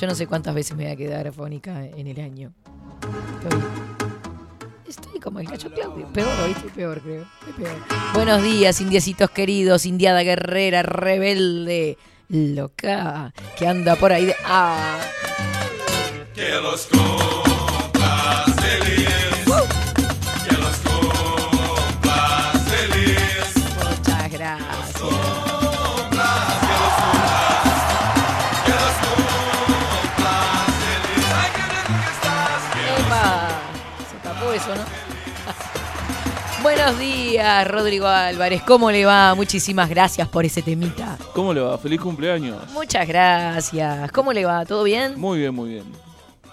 Yo no sé cuántas veces me voy a quedar afónica en el año. Estoy, estoy como el cacho Claudio. Peor, ¿oíste? Peor, creo. Peor. Buenos días, indiecitos queridos, indiada guerrera, rebelde, loca, que anda por ahí de... Ah. Que los Buenos días, Rodrigo Álvarez. ¿Cómo le va? Muchísimas gracias por ese temita. ¿Cómo le va? Feliz cumpleaños. Muchas gracias. ¿Cómo le va? ¿Todo bien? Muy bien, muy bien.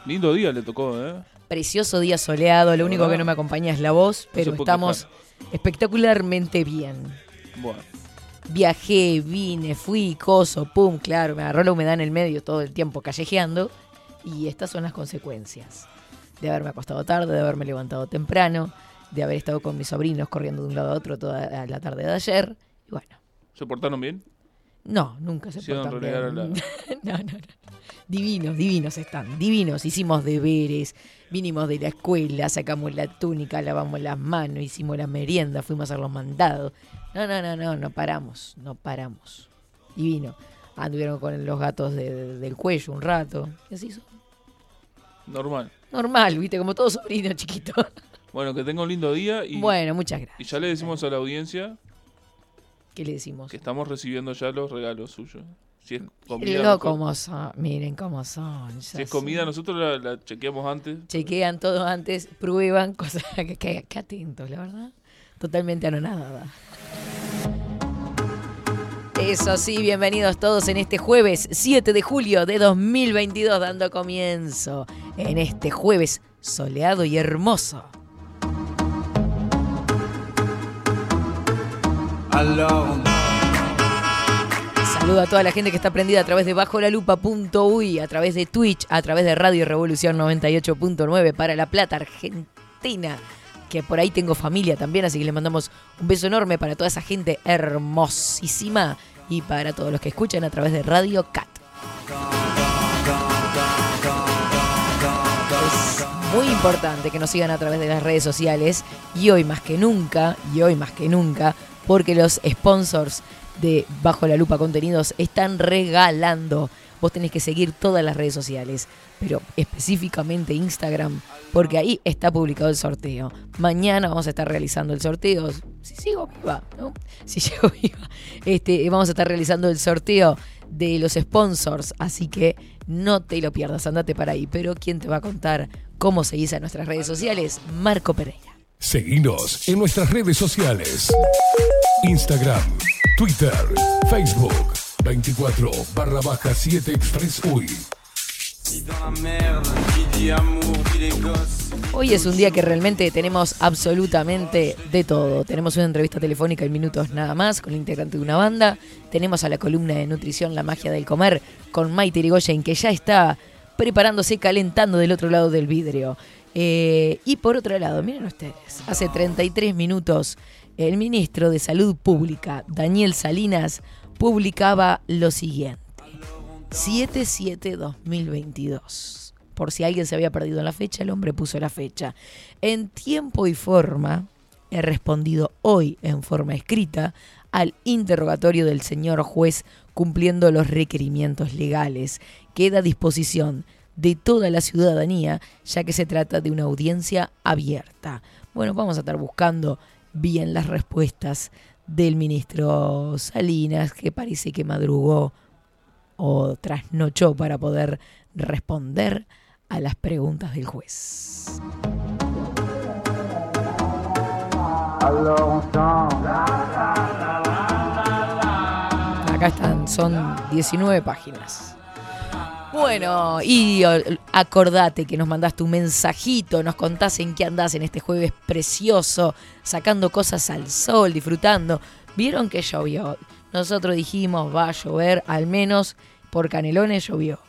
Lindo día le tocó, ¿eh? Precioso día soleado. Lo único que no me acompaña es la voz, pero estamos espectacularmente bien. Bueno, Viajé, vine, fui, coso, pum, claro, me agarró la humedad en el medio todo el tiempo callejeando. Y estas son las consecuencias de haberme acostado tarde, de haberme levantado temprano, de haber estado con mis sobrinos corriendo de un lado a otro toda la tarde de ayer. Y bueno, ¿se portaron bien? no, nunca se a bien. la- no, no, no. Divinos, divinos están, divinos. Hicimos deberes, vinimos de la escuela, sacamos la túnica, lavamos las manos, hicimos la merienda, fuimos a los mandados. No, no, no, no, no paramos, no paramos. Divino. Anduvieron con los gatos de- de- del cuello un rato. Y así son. Normal. Normal, viste, como todo sobrino chiquito. Bueno, que tenga un lindo día y, Bueno, muchas y gracias. ya le decimos a la audiencia ¿Qué le decimos? que estamos recibiendo ya los regalos suyos. Si es comida, mejor. cómo son, miren cómo son. si es comida, nosotros la, la chequeamos antes. chequean todo antes, prueban, cosas que, que, que atentos, la verdad. Totalmente anonadada. Eso sí, bienvenidos todos en este jueves 7 de julio de 2022, dando comienzo en este jueves soleado y hermoso. Saludo a toda la gente que está prendida a través de bajolalupa.uy, a través de Twitch, a través de Radio Revolución 98.9 para La Plata, Argentina. Que por ahí tengo familia también, así que le mandamos un beso enorme para toda esa gente hermosísima y para todos los que escuchan a través de Radio Cat. Muy importante que nos sigan a través de las redes sociales y hoy más que nunca, y hoy más que nunca, porque los sponsors de Bajo la Lupa Contenidos están regalando. Vos tenés que seguir todas las redes sociales, pero específicamente Instagram, porque ahí está publicado el sorteo. Mañana vamos a estar realizando el sorteo. Si sigo viva, ¿no? Si llego viva. Este, vamos a estar realizando el sorteo de los sponsors, así que no te lo pierdas, andate para ahí. Pero ¿quién te va a contar cómo seguís a nuestras redes sociales? Marco Pereira. Seguinos en nuestras redes sociales. Instagram, Twitter, Facebook, 24 barra baja 7 Express UI. Hoy es un día que realmente tenemos absolutamente de todo. Tenemos una entrevista telefónica en minutos nada más con el integrante de una banda. Tenemos a la columna de nutrición La magia del comer con Maite Irigoyen que ya está preparándose, calentando del otro lado del vidrio. Eh, y por otro lado, miren ustedes, hace 33 minutos el ministro de Salud Pública, Daniel Salinas, publicaba lo siguiente. 7-7-2022. Por si alguien se había perdido en la fecha, el hombre puso la fecha. En tiempo y forma, he respondido hoy en forma escrita al interrogatorio del señor juez cumpliendo los requerimientos legales. Queda a disposición de toda la ciudadanía, ya que se trata de una audiencia abierta. Bueno, vamos a estar buscando bien las respuestas del ministro Salinas, que parece que madrugó o trasnochó para poder responder a las preguntas del juez. Acá están, son 19 páginas. Bueno, y acordate que nos mandaste un mensajito, nos contás en qué andás en este jueves precioso, sacando cosas al sol, disfrutando. Vieron que llovió. Nosotros dijimos va a llover, al menos por Canelones llovió.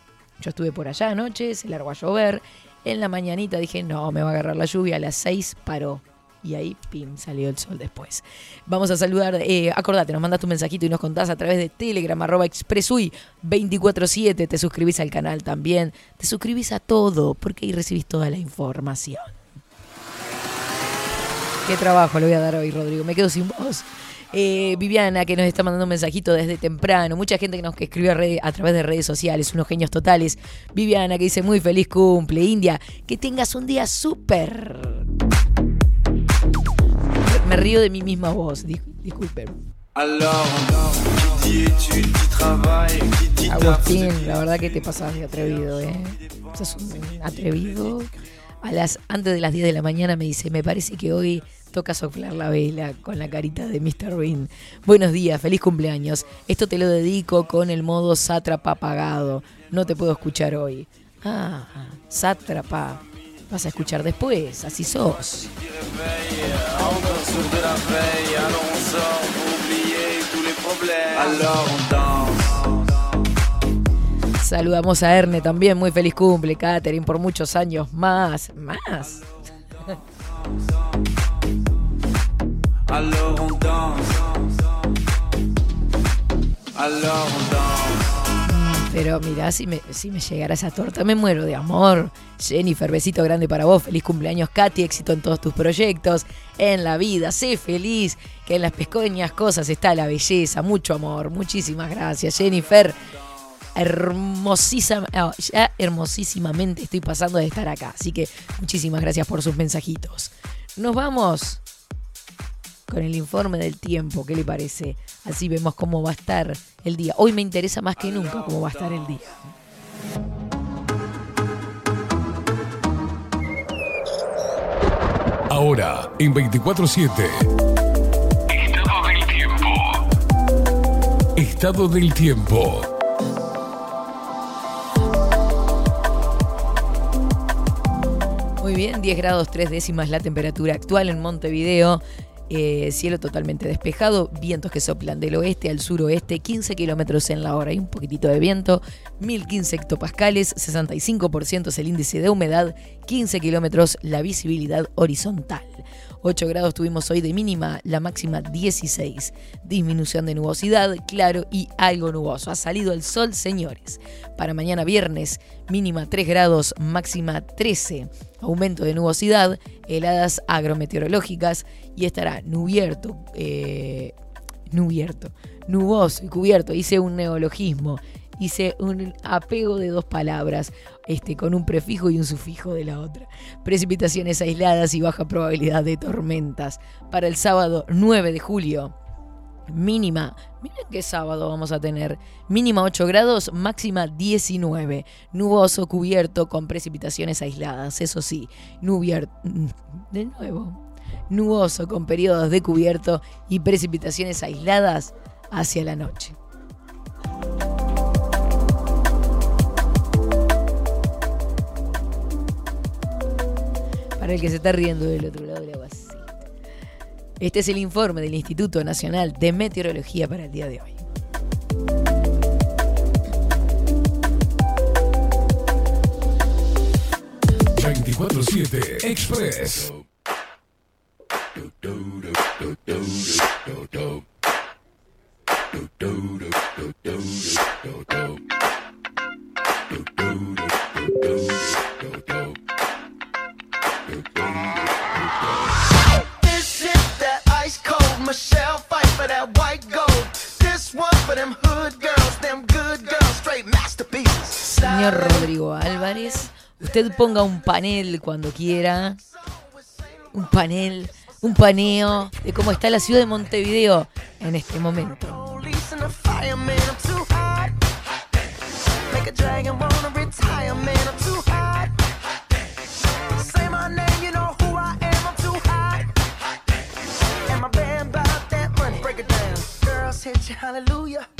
Yo estuve por allá anoche, se largó a llover. En la mañanita dije, no, me va a agarrar la lluvia. A las 6 paró. Y ahí, pim, salió el sol después. Vamos a saludar, eh, acordate, nos mandas tu mensajito y nos contás a través de Telegram, arroba expresui 247. Te suscribís al canal también. Te suscribís a todo, porque ahí recibís toda la información. Qué trabajo le voy a dar hoy, Rodrigo. Me quedo sin voz. Eh, Viviana, que nos está mandando un mensajito desde temprano. Mucha gente que nos que escribió a, a través de redes sociales, unos genios totales. Viviana, que dice muy feliz cumple. India, que tengas un día súper. Me río de mi misma voz, dis- disculpen. Agustín, la verdad que te pasas de atrevido, ¿eh? Sos un atrevido. A las, antes de las 10 de la mañana me dice, me parece que hoy toca soplar la vela con la carita de Mr. Bean. Buenos días, feliz cumpleaños. Esto te lo dedico con el modo sátrapa apagado. No te puedo escuchar hoy. Ah, sátrapa. Vas a escuchar después, así sos. Saludamos a Erne también, muy feliz cumple, Katherine, por muchos años más. Más. Pero mirá, si me, si me llegara esa torta, me muero de amor. Jennifer, besito grande para vos. Feliz cumpleaños, Katy. Éxito en todos tus proyectos. En la vida, sé feliz. Que en las pequeñas cosas está la belleza. Mucho amor. Muchísimas gracias, Jennifer. Hermosísima, ah, ya hermosísimamente estoy pasando de estar acá. Así que muchísimas gracias por sus mensajitos. Nos vamos con el informe del tiempo. ¿Qué le parece? Así vemos cómo va a estar el día. Hoy me interesa más que nunca cómo va a estar el día. Ahora, en 24-7. Estado del tiempo. Estado del tiempo. Muy bien, 10 grados 3 décimas la temperatura actual en Montevideo. Eh, cielo totalmente despejado, vientos que soplan del oeste al suroeste, 15 kilómetros en la hora y un poquitito de viento, 1015 hectopascales, 65% es el índice de humedad, 15 kilómetros la visibilidad horizontal. 8 grados tuvimos hoy de mínima, la máxima 16. Disminución de nubosidad, claro y algo nuboso. Ha salido el sol, señores. Para mañana viernes, mínima 3 grados, máxima 13. Aumento de nubosidad, heladas agrometeorológicas y estará nubierto, eh, nubierto, nuboso y cubierto. Hice un neologismo, hice un apego de dos palabras, este, con un prefijo y un sufijo de la otra. Precipitaciones aisladas y baja probabilidad de tormentas. Para el sábado 9 de julio, mínima, miren qué sábado vamos a tener, mínima 8 grados, máxima 19, nuboso, cubierto con precipitaciones aisladas, eso sí, nubier de nuevo, nuboso con periodos de cubierto y precipitaciones aisladas hacia la noche. Para el que se está riendo del otro lado de la vasija. Este es el informe del Instituto Nacional de Meteorología para el día de hoy. ...24-7 Express. Señor Rodrigo Álvarez, usted ponga un panel cuando quiera. Un panel un paneo de cómo está la ciudad de Montevideo en este momento. Hallelujah.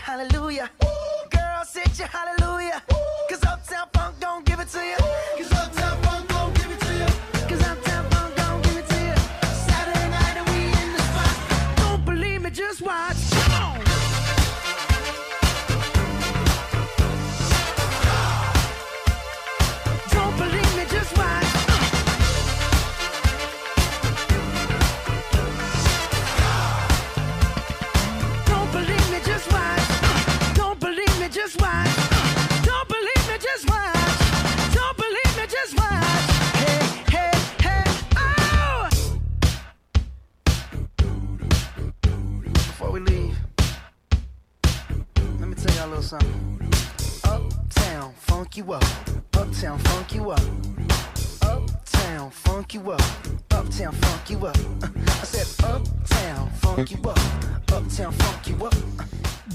hallelujah. Ooh, girl, sit your hallelujah.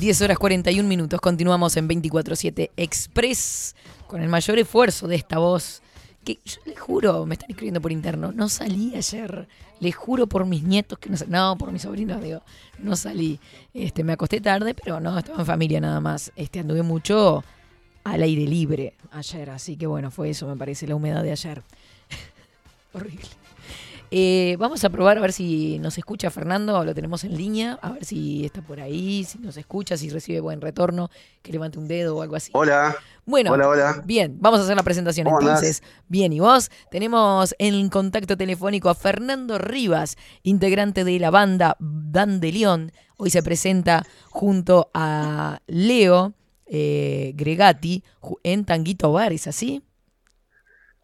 10 horas 41 minutos. Continuamos en 24-7 Express con el mayor esfuerzo de esta voz. Que yo les juro, me están escribiendo por interno, no salí ayer. Les juro por mis nietos que no salí. No, por mis sobrinos, digo, no salí. Este, me acosté tarde, pero no, estaba en familia nada más. Este, anduve mucho al aire libre ayer, así que bueno, fue eso, me parece, la humedad de ayer. Horrible. Eh, vamos a probar a ver si nos escucha Fernando, lo tenemos en línea, a ver si está por ahí, si nos escucha, si recibe buen retorno, que levante un dedo o algo así. Hola. Bueno, Hola, hola. bien, vamos a hacer la presentación entonces. Bien, y vos tenemos en contacto telefónico a Fernando Rivas, integrante de la banda Dandelion. Hoy se presenta junto a Leo eh, Gregati en Tanguito Bar, ¿es así?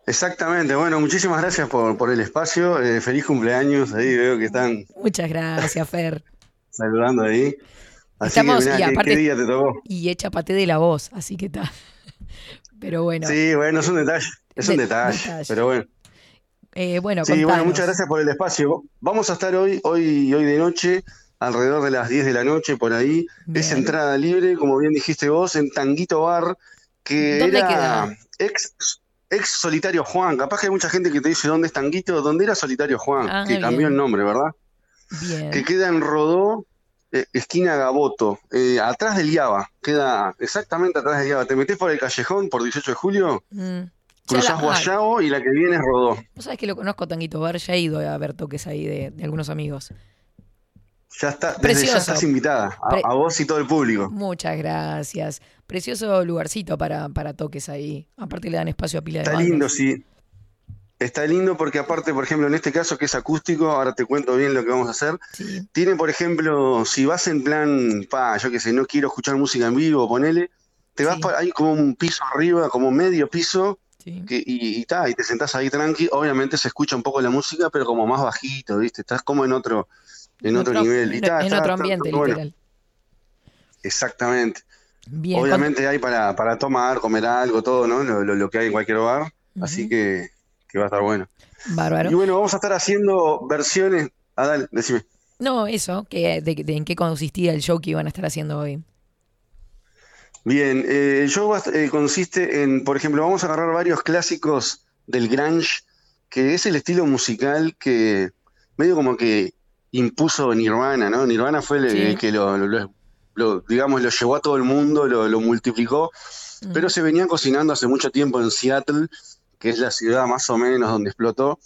Exactamente, bueno, muchísimas gracias por, por el espacio. eh, feliz cumpleaños, ahí veo que están Muchas gracias, Fer. saludando ahí. Así Estamos- que mirá, y ¿qué, aparte- qué día te tocó? Y echa paté de la voz, así que está. Pero bueno, Sí, bueno, es un detalle, es un De- detalle, detalle. pero bueno. eh, bueno, Sí, bueno, muchas gracias por el espacio. Vamos a estar hoy, hoy, hoy de noche, alrededor de las 10 de la noche, por ahí. Es entrada libre, como bien dijiste vos, en Tanguito Bar, que ¿Dónde era queda? ex, ex Solitario Juan. Capaz que hay mucha gente que te dice dónde es Tanguito, dónde era Solitario Juan, Ah, que bien. cambió el nombre, ¿verdad? Bien. que queda en Rodó, eh, esquina Gaboto, eh, atrás del Iaba, queda exactamente atrás del Iaba. Te metés por el callejón por 18 de julio, Mm. Cruzás Guayao y la que viene es Rodó. Vos sabés que lo conozco Tanguito Bar, ya he ido a ver toques ahí de, de algunos amigos. Ya está, desde ya estás invitada, a vos y todo el público. Muchas gracias. Precioso lugarcito para, para toques ahí. Aparte le dan espacio a pila de Está bandas. lindo, sí. Está lindo porque aparte, por ejemplo, en este caso que es acústico, ahora te cuento bien lo que vamos a hacer. Sí. Tiene, por ejemplo, si vas en plan, pa, yo qué sé, no quiero escuchar música en vivo, ponele, te vas Sí. por ahí como un piso arriba, como medio piso, sí. que- y, y, ta, y te sentás ahí tranqui, obviamente se escucha un poco la música, pero como más bajito, ¿viste? Estás como en otro, en otro nivel. Y en, ta, en otro ambiente, bueno. literal. Exactamente. Bien. Obviamente hay para, para tomar, comer algo, todo, ¿no? Lo, lo- lo que hay en cualquier bar, así que, que va a estar bueno. Bárbaro. Y bueno, vamos a estar haciendo versiones. Dale, decime. No, eso, que, de, de en qué consistía el show que iban a estar haciendo hoy. Bien, eh, el show eh, consiste en, por ejemplo, vamos a agarrar varios clásicos del grunge, que es el estilo musical que medio como que impuso Nirvana, ¿no? Nirvana fue el, Sí. el que lo, lo- lo- lo, digamos, lo llevó a todo el mundo, lo, lo multiplicó, pero se venía cocinando hace mucho tiempo en Seattle, que es la ciudad más o menos donde explotó,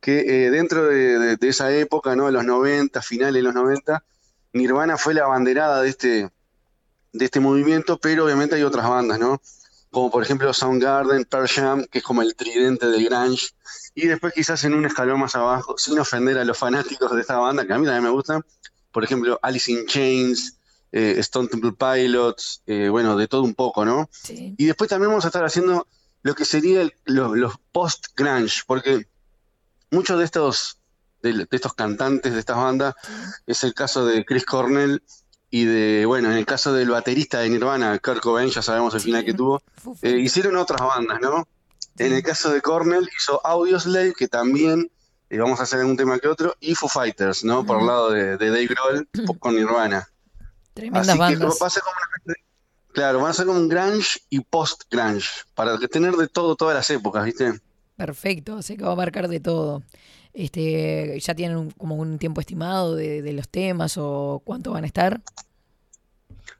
que eh, dentro de, de- de esa época, ¿no? De los 90, finales de los 90, Nirvana fue la abanderada de este, de este movimiento, pero obviamente hay otras bandas, ¿no? Como por ejemplo Soundgarden, Pearl Jam, que es como el tridente del grunge, y después quizás en un escalón más abajo, sin ofender a los fanáticos de esta banda, que a mí también me gustan, por ejemplo Alice in Chains, eh, Stone Temple Pilots, eh, bueno, de todo un poco, ¿no? Sí. Y después también vamos a estar haciendo lo que sería el- lo- los post-grunge, porque muchos de estos, de, de estos cantantes de estas bandas, es el caso de Chris Cornell y de, bueno, en el caso del baterista de Nirvana, Kurt Cobain, ya sabemos el Sí. final que tuvo, eh, hicieron otras bandas, ¿no? En el caso de Cornell hizo Audioslave, que también vamos a hacer algún tema que otro, y Foo Fighters, ¿no? Por el lado de, de Dave Grohl con Nirvana. Tremendas Así que bandas. va a ser como una- claro, van a ser como un grunge y post-grunge, para tener de todo, todas las épocas, ¿viste? Perfecto, sé que va a abarcar de todo. Este, ¿ya tienen un- como un tiempo estimado de, de los temas o cuánto van a estar?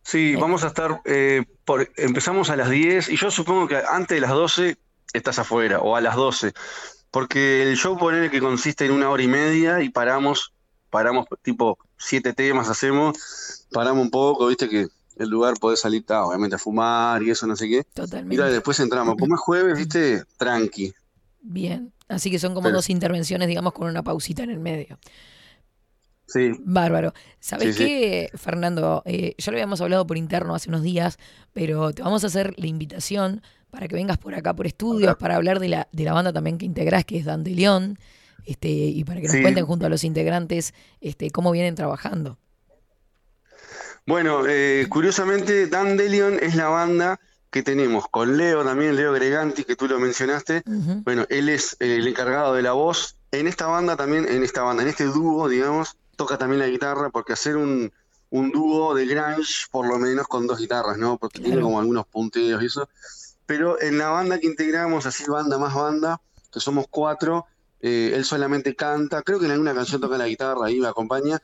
Sí, vamos a estar, eh, por, empezamos a las 10 y yo supongo que antes de las 12 estás afuera o a las 12, porque el show ponele que consiste en una hora y media y paramos, paramos tipo siete temas hacemos, paramos un poco, viste que el lugar podés salir, obviamente a fumar y eso no sé qué, Totalmente. y después entramos, como es jueves, viste, tranqui. Bien. Así que son como Pero- dos intervenciones, digamos, con una pausita en el medio. Sí, Bárbaro. ¿Sabes Sí, sí. qué, Fernando? Eh, ya lo habíamos hablado por interno hace unos días, pero te vamos a hacer la invitación para que vengas por acá por estudios, para hablar de la, de la banda también que integrás, que es Dan de León, este, y para que nos Sí. cuenten junto a los integrantes este, cómo vienen trabajando. Bueno, eh, curiosamente, Dandelion es la banda que tenemos con Leo también, Leo Greganti, que tú lo mencionaste. Bueno, él es el encargado de la voz. En esta banda también, en esta banda, en este dúo, digamos, toca también la guitarra, porque hacer un, un dúo de grunge, por lo menos con dos guitarras, ¿no? Porque tiene Claro. como algunos punteos y eso. Pero en la banda que integramos, así banda más banda, que somos cuatro, eh, él solamente canta, creo que en alguna canción toca la guitarra y me acompaña,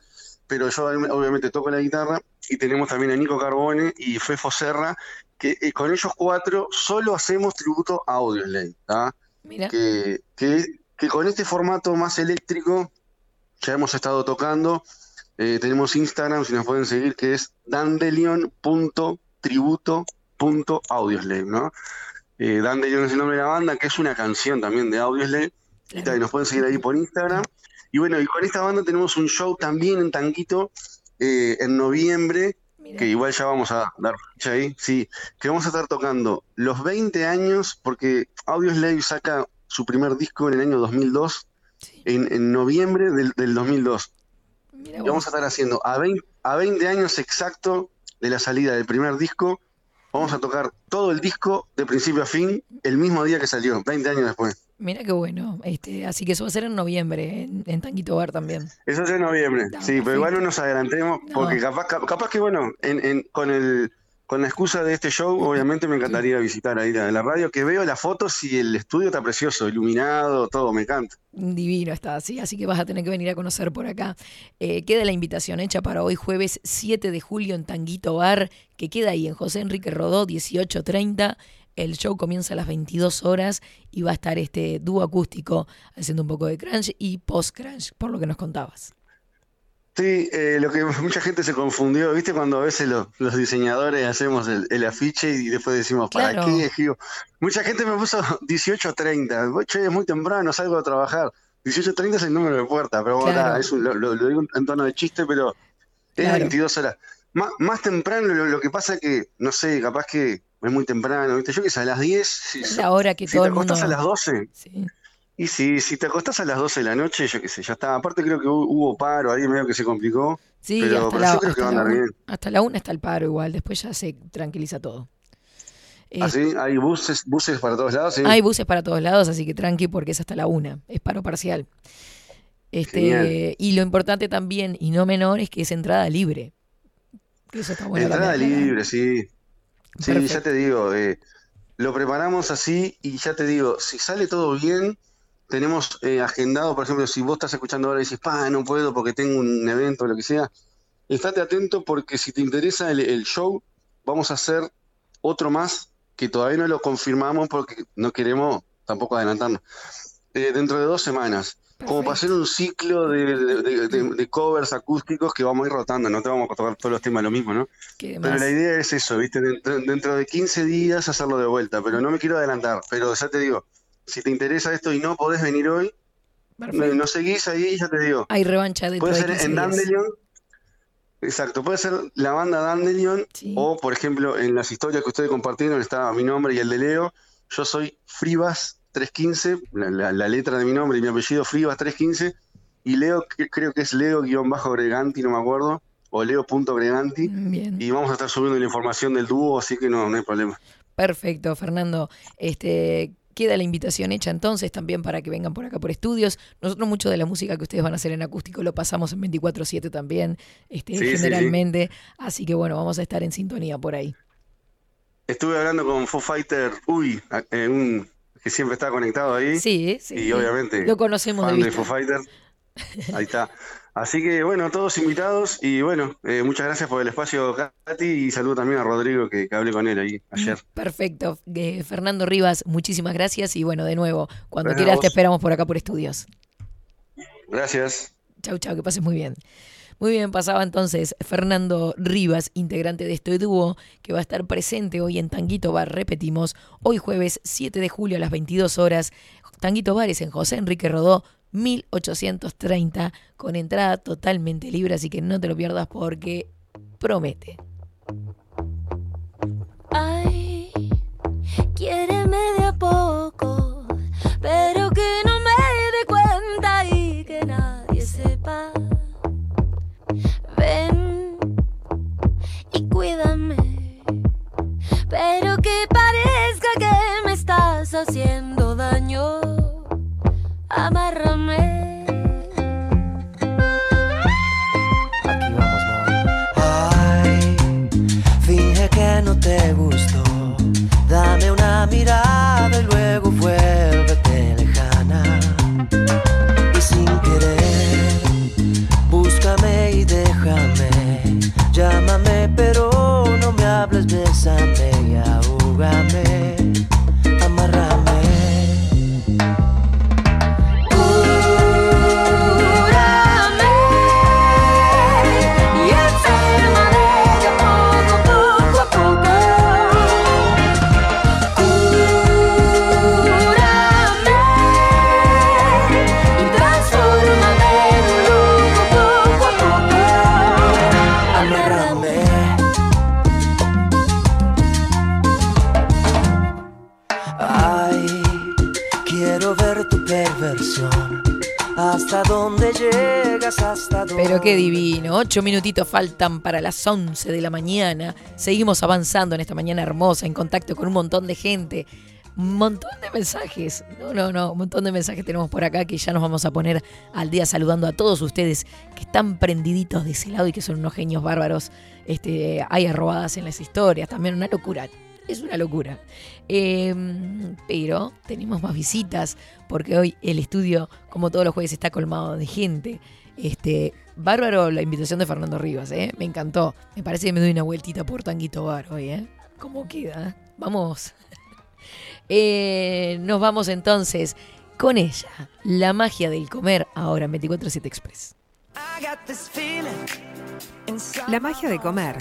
pero yo obviamente toco la guitarra y tenemos también a Nico Carbone y Fefo Serra, que eh, con ellos cuatro solo hacemos tributo a Audioslave, que, que, que con este formato más eléctrico ya hemos estado tocando. Eh, tenemos Instagram, si nos pueden seguir, que es dandelion.tributo.audioslave, ¿no? Eh, Dandelion es el nombre de la banda, que es una canción también de Audioslave. Y nos pueden seguir ahí por Instagram. Y bueno, y con esta banda tenemos un show también en Tanguito eh, en noviembre, que igual ya vamos a dar fecha ahí, sí, que vamos a estar tocando los 20 años, porque Audioslave saca su primer disco en el año 2002, Sí, en, en noviembre del, del 2002. mira Y vamos a estar haciendo a 20, a 20 años exacto de la salida del primer disco, vamos a tocar todo el disco de principio a fin el mismo día que salió, 20 años después. Mira qué bueno. Este, así que eso va a ser en noviembre, en, en Tanquito Bar también. Eso es en noviembre, No, sí, pero igual no nos adelantemos, No. porque capaz, cap- capaz que, bueno, en, en- con el, con la excusa de este show, obviamente me encantaría visitar ahí la, la radio, que veo las fotos y el estudio está precioso, iluminado, todo, me encanta. Divino está así, así que vas a tener que venir a conocer por acá. Eh, queda la invitación hecha para hoy jueves 7 de julio en Tanguito Bar, que queda ahí en José Enrique Rodó 1830. El show comienza a las 22 horas y va a estar este dúo acústico haciendo un poco de crunch y post-crunch, por lo que nos contabas. Sí, eh, lo que mucha gente se confundió, ¿viste? Cuando a veces lo- los diseñadores hacemos el, el afiche y después decimos, ¿para Claro. qué? Digo, mucha gente me puso 18.30, che, es muy temprano, salgo a trabajar. 18.30 es el número de puerta, pero Claro. nada, es un- lo, lo- digo en tono de chiste, pero es Claro. 22 horas. Má- más temprano, lo, lo que pasa que, no sé, capaz que es muy temprano, ¿viste? Yo que sé, a las 10, si, Es la hora que si todo te el mundo... acostás a las 12, Sí. y si, si te acostás a las 12 de la noche, yo qué sé, ya está. Aparte creo que hu- hubo paro ahí, medio que se complicó. Sí, Pero- hasta, pero la, yo creo que va a andar una- bien. hasta la una está el paro igual, después ya se tranquiliza todo. Eh, ¿Así? ¿Hay buses, buses para todos lados? Sí. Hay buses para todos lados, así que tranqui porque es hasta la una, es paro parcial. Este, Genial. y lo importante también, y no menor, es que es entrada libre. Que Eso está bueno Entrada también libre, sí. Sí, Perfecto. ya te digo, eh, lo preparamos así y ya te digo, si sale todo bien, tenemos eh, agendado, por ejemplo, si vos estás escuchando ahora y dices, pa, no puedo porque tengo un evento o lo que sea, estate atento porque si te interesa el, el show, vamos a hacer otro más que todavía no lo confirmamos porque no queremos tampoco adelantarnos. Eh, dentro de dos semanas, como para hacer un ciclo de, de- de- de- de covers acústicos que vamos a ir rotando, no te vamos a tocar todos los temas lo mismo, ¿no? Pero la idea es eso, ¿viste? Dentro, dentro de 15 días hacerlo de vuelta, pero no me quiero adelantar. Pero ya te digo, si te interesa esto y no podés venir hoy, no, perfecto. no seguís ahí, ya te digo. Hay revancha dentro Puede de ser 15 en. Dandelion, exacto, puede ser la banda Dandelion, Sí. o por ejemplo, en las historias que ustedes compartieron está mi nombre y el de Leo. Yo soy Fribas 315, la, la- la letra de mi nombre y mi apellido Fribas 315, y Leo que- creo que es Leo-Greganti, no me acuerdo, o Leo.greganti. Y vamos a estar subiendo la información del dúo, así que no, no hay problema. Perfecto, Fernando. Este, queda la invitación hecha entonces también para que vengan por acá por estudios. Nosotros mucho de la música que ustedes van a hacer en acústico lo pasamos en 24/7 también, este, Sí, sí, sí. generalmente. Así que bueno, vamos a estar en sintonía por ahí. Estuve hablando con Foo Fighter, uy, eh, un que siempre está conectado ahí. Sí, sí. Y obviamente Lo conocemos de fan de vista. Foo Fighter. Ahí está. Así que bueno, todos invitados y bueno, eh, muchas gracias por el espacio, Katy, y saludo también a Rodrigo que, que hablé con él ahí ayer. Perfecto. Eh, Fernando Rivas, muchísimas gracias y bueno, de nuevo, cuando quieras te esperamos por acá por estudios. Gracias. Chau, chau, que pases muy bien. Muy bien, pasaba entonces Fernando Rivas, integrante de este dúo, que va a estar presente hoy en Tanguito Bar, repetimos, hoy jueves 7 de julio a las 22 horas. Tanguito Bar es en José Enrique Rodó, 1830, con entrada totalmente libre, así que no te lo pierdas porque promete. Ay, quiéreme de poco, pero que no cuídame, pero que parezca que me estás haciendo daño. Amárrame. Aquí vamos, Ay, finge que no te gustó. Ocho minutitos faltan para las 11 de la mañana. Seguimos avanzando en esta mañana hermosa, en contacto con un montón de gente. Un montón de mensajes. No, no, no, un montón de mensajes tenemos por acá que ya nos vamos a poner al día saludando a todos ustedes que están prendiditos de ese lado y que son unos genios bárbaros. Este, hay arrobadas en las historias, también una locura. Es una locura. Eh, pero tenemos más visitas porque hoy el estudio, como todos los jueves, está colmado de gente. Este, bárbaro la invitación de Fernando Rivas, ¿eh? Me encantó. Me parece que me doy una vueltita por Tanguito Bar hoy, ¿eh? ¿Cómo queda? Vamos. Eh, nos vamos entonces con ella, la magia del comer, ahora en 24-7 Express. La magia de comer.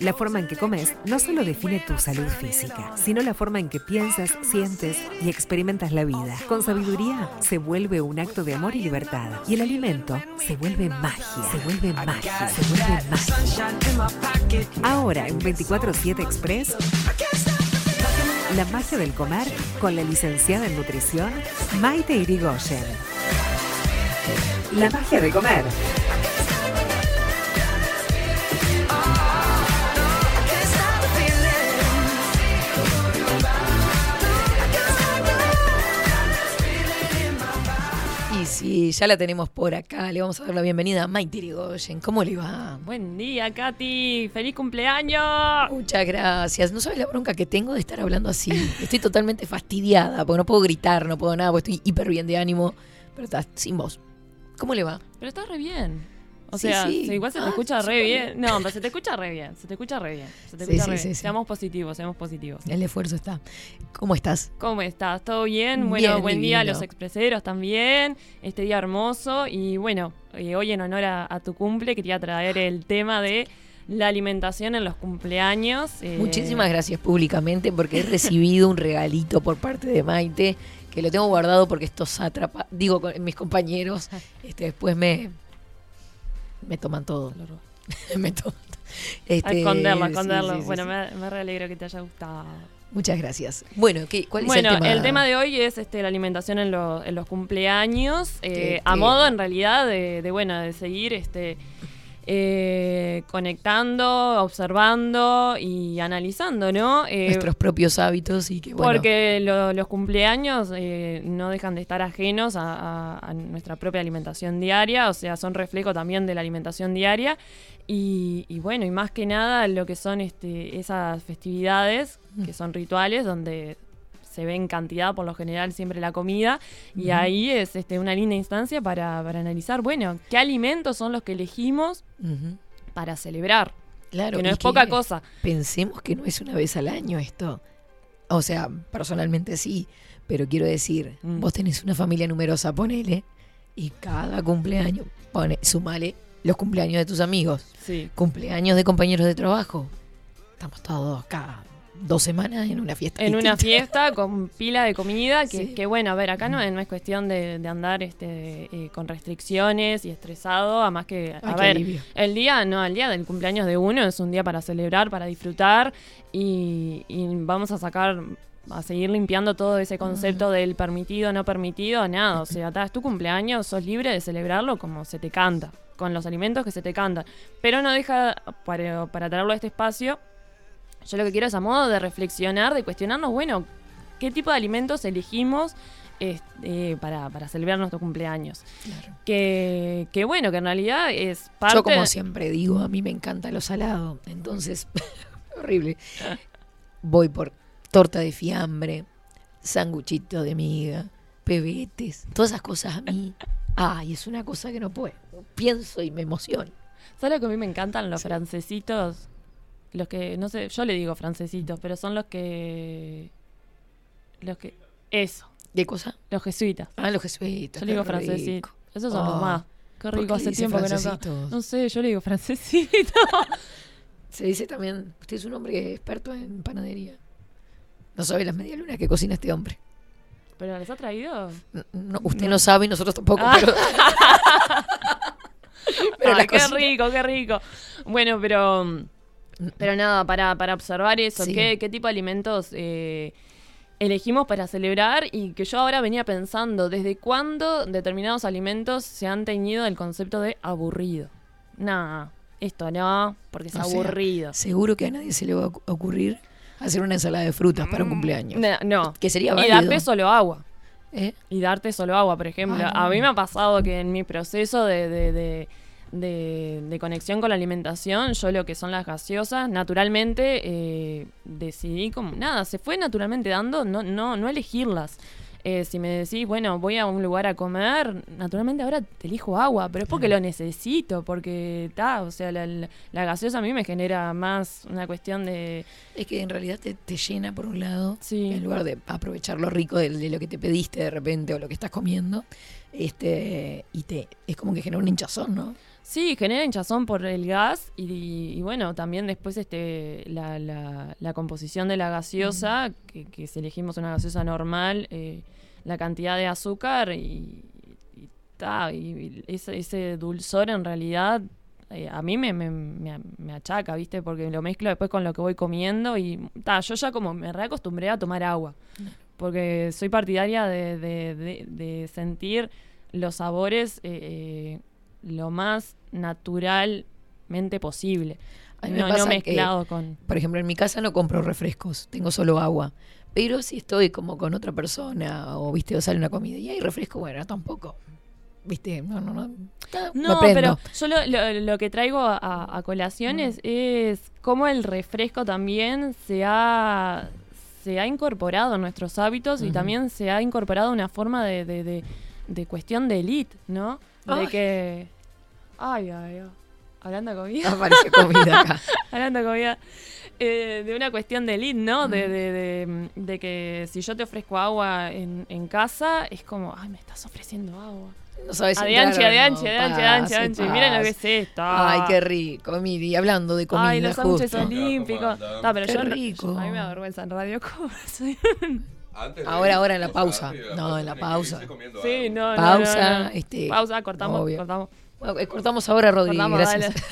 La forma en que comes no solo define tu salud física, sino la forma en que piensas, sientes y experimentas la vida. Con sabiduría se vuelve un acto de amor y libertad. Y el alimento se vuelve magia, se vuelve magia, se vuelve magia. Ahora en 24-7 Express, la magia del comer con la licenciada en nutrición Maite Irigoyen. La magia de comer. Sí, ya la tenemos por acá. Le vamos a dar la bienvenida a Maite Irigoyen. ¿Cómo le va? Buen día, Katy. ¡Feliz cumpleaños! Muchas gracias. No sabes la bronca que tengo de estar hablando así. Estoy totalmente fastidiada porque no puedo gritar, no puedo nada, porque estoy hiper bien de ánimo. Pero estás sin voz. ¿Cómo le va? Pero estás re bien. O Sí, sea, sí. igual se te Ah, escucha re bien. No, pero se te escucha re bien. Se te escucha re bien. Se te escucha sí, re bien. Seamos positivos, seamos positivos. El esfuerzo está. ¿Cómo estás? ¿Cómo estás? ¿Todo bien? Bueno, Bien, buen día a divino. los expreseros también. Este día hermoso. Y bueno, eh, hoy en honor a, a tu cumple quería traer el tema de la alimentación en los cumpleaños. eh, Muchísimas gracias públicamente porque he recibido un regalito por parte de Maite que lo tengo guardado porque estos atrapa, digo, con mis compañeros, este, después me, me toman todo. me toman. A Este, esconderlo, a esconderlo. sí, sí, bueno. Me, me re alegro que te haya gustado. Muchas gracias. Bueno, ¿qué, ¿cuál Bueno, es el tema? de hoy es este, la alimentación en, lo- en los cumpleaños, eh, a qué- modo en realidad de, de, bueno, de seguir este, eh, conectando, observando y analizando, ¿no? Eh, Nuestros propios hábitos y que bueno. porque lo- los cumpleaños eh, no dejan de estar ajenos a, a- a nuestra propia alimentación diaria, o sea, son reflejo también de la alimentación diaria. Y, y bueno, y más que nada lo que son este, esas festividades, que son rituales, donde se ve en cantidad por lo general siempre la comida, y ahí es este, una linda instancia para, para analizar, bueno, qué alimentos son los que elegimos para celebrar. Claro, que no es poca cosa. Pensemos que no es una vez al año esto. O sea, personalmente sí, pero quiero decir, Mm. vos tenés una familia numerosa, ponele, y cada cumpleaños, pone, sumale los cumpleaños de tus amigos, Sí. cumpleaños de compañeros de trabajo. Estamos todos cada dos semanas en una fiesta. en una fiesta con pila de comida que, Sí. que bueno, a ver, acá no, no es cuestión de, de andar este, eh, con restricciones y estresado, además que, a Ay, ver, el día, no, el día del cumpleaños de uno es un día para celebrar, para disfrutar y, y vamos a sacar, a seguir limpiando todo ese concepto del permitido, no permitido, nada, o sea, es tu cumpleaños, sos libre de celebrarlo como se te canta, con los alimentos que se te cantan, pero no deja, para, para traerlo a este espacio, yo lo que quiero es a modo de reflexionar, de cuestionarnos, bueno, qué tipo de alimentos elegimos este, para, para celebrar nuestro cumpleaños. Claro. Que, que bueno, que en realidad es parte... Yo como siempre digo, a mí me encanta lo salado, entonces, horrible. Voy por torta de fiambre, sanguchito de miga, pebetes, todas esas cosas a mí. Ay, es una cosa que no puedo. Pienso y me emociono. ¿Sabes lo que a mí me encantan? Los francesitos. Los que, no sé, yo le digo francesitos, pero son los que... Los que... Eso, ¿Qué cosa? los jesuitas. Ah, los jesuitas. Yo le digo rico. francesitos. Esos son Ah, los más. Qué ¿por rico, hace tiempo que no... No sé, yo le digo francesitos. Se dice también, usted es un hombre experto en panadería. No sabe las medialunas que cocina este hombre. ¿Pero les ha traído? No, usted no. No. sabe y nosotros tampoco, Ah. pero... pero Ay, qué rico, qué rico. Bueno, pero pero nada, para, para observar eso, Sí. ¿qué, qué tipo de alimentos eh, elegimos para celebrar? Y que yo ahora venía pensando, ¿desde cuándo determinados alimentos se han teñido el concepto de aburrido? Nah, esto no, porque es O sea, aburrido. Seguro que a nadie se le va a ocu- ocurrir hacer una ensalada de frutas para un cumpleaños. No, no. Que sería Y válido. darte solo agua. ¿Eh? Y darte solo agua, por ejemplo. No. A mí me ha pasado que en mi proceso de, de- de- de- de conexión con la alimentación, yo lo que son las gaseosas, naturalmente eh, decidí como, nada, se fue naturalmente dando, no, no, no elegirlas. Eh, si me decís, bueno, voy a un lugar a comer, naturalmente ahora te elijo agua, pero es porque lo necesito, porque está, o sea, la, la- la gaseosa a mí me genera más una cuestión de... Es que en realidad te, te llena por un lado, Sí. en lugar de aprovechar lo rico de, de lo que te pediste de repente o lo que estás comiendo, este y te es como que genera un hinchazón, ¿no? Sí, genera hinchazón por el gas y, y bueno, también después este la, la- la composición de la gaseosa, que, que si elegimos una gaseosa normal, eh, la cantidad de azúcar y, y, ta, y- y ese, ese dulzor en realidad eh, a mí me, me, me- me achaca, ¿viste? Porque lo mezclo después con lo que voy comiendo y ta, yo ya como me reacostumbré a tomar agua. Porque soy partidaria de, de- de- de sentir los sabores eh, eh, lo más naturalmente posible. A mí me no, pasa no que, mezclado con... Por ejemplo, en mi casa no compro refrescos, tengo solo agua. Pero si estoy como con otra persona o viste o sale una comida y hay refresco, bueno, tampoco. viste, no, no, no. No, pero yo lo, lo- lo que traigo a, a colación es, es cómo el refresco también se ha, se ha incorporado en nuestros hábitos y también se ha incorporado una forma de, de, de- de cuestión de elite, ¿no? De Ay. que... Ay, ay, ay. Hablando de comida. Aparece comida acá. Hablando de comida. eh, de una cuestión de elite, ¿no? Mm. De, de, de- de que si yo te ofrezco agua en, en casa, es como, ay, me estás ofreciendo agua. No sabes no. adianchi, adianchi, adianchi, Pase, adianchi. Miren lo que es esto. Ay, qué rico, Miri. Hablando de comida, Ay, los sándwiches olímpicos. No, pero Qué yo rico. A mí me da vergüenza en radio. ¿cómo soy? Ahora, ahora en la pausa. No, en la pausa. Sí, no, no, Pausa, no, no. este, Pausa, cortamos, obvio. cortamos. Bueno, eh, cortamos ahora, Rodri. Cortamos, gracias.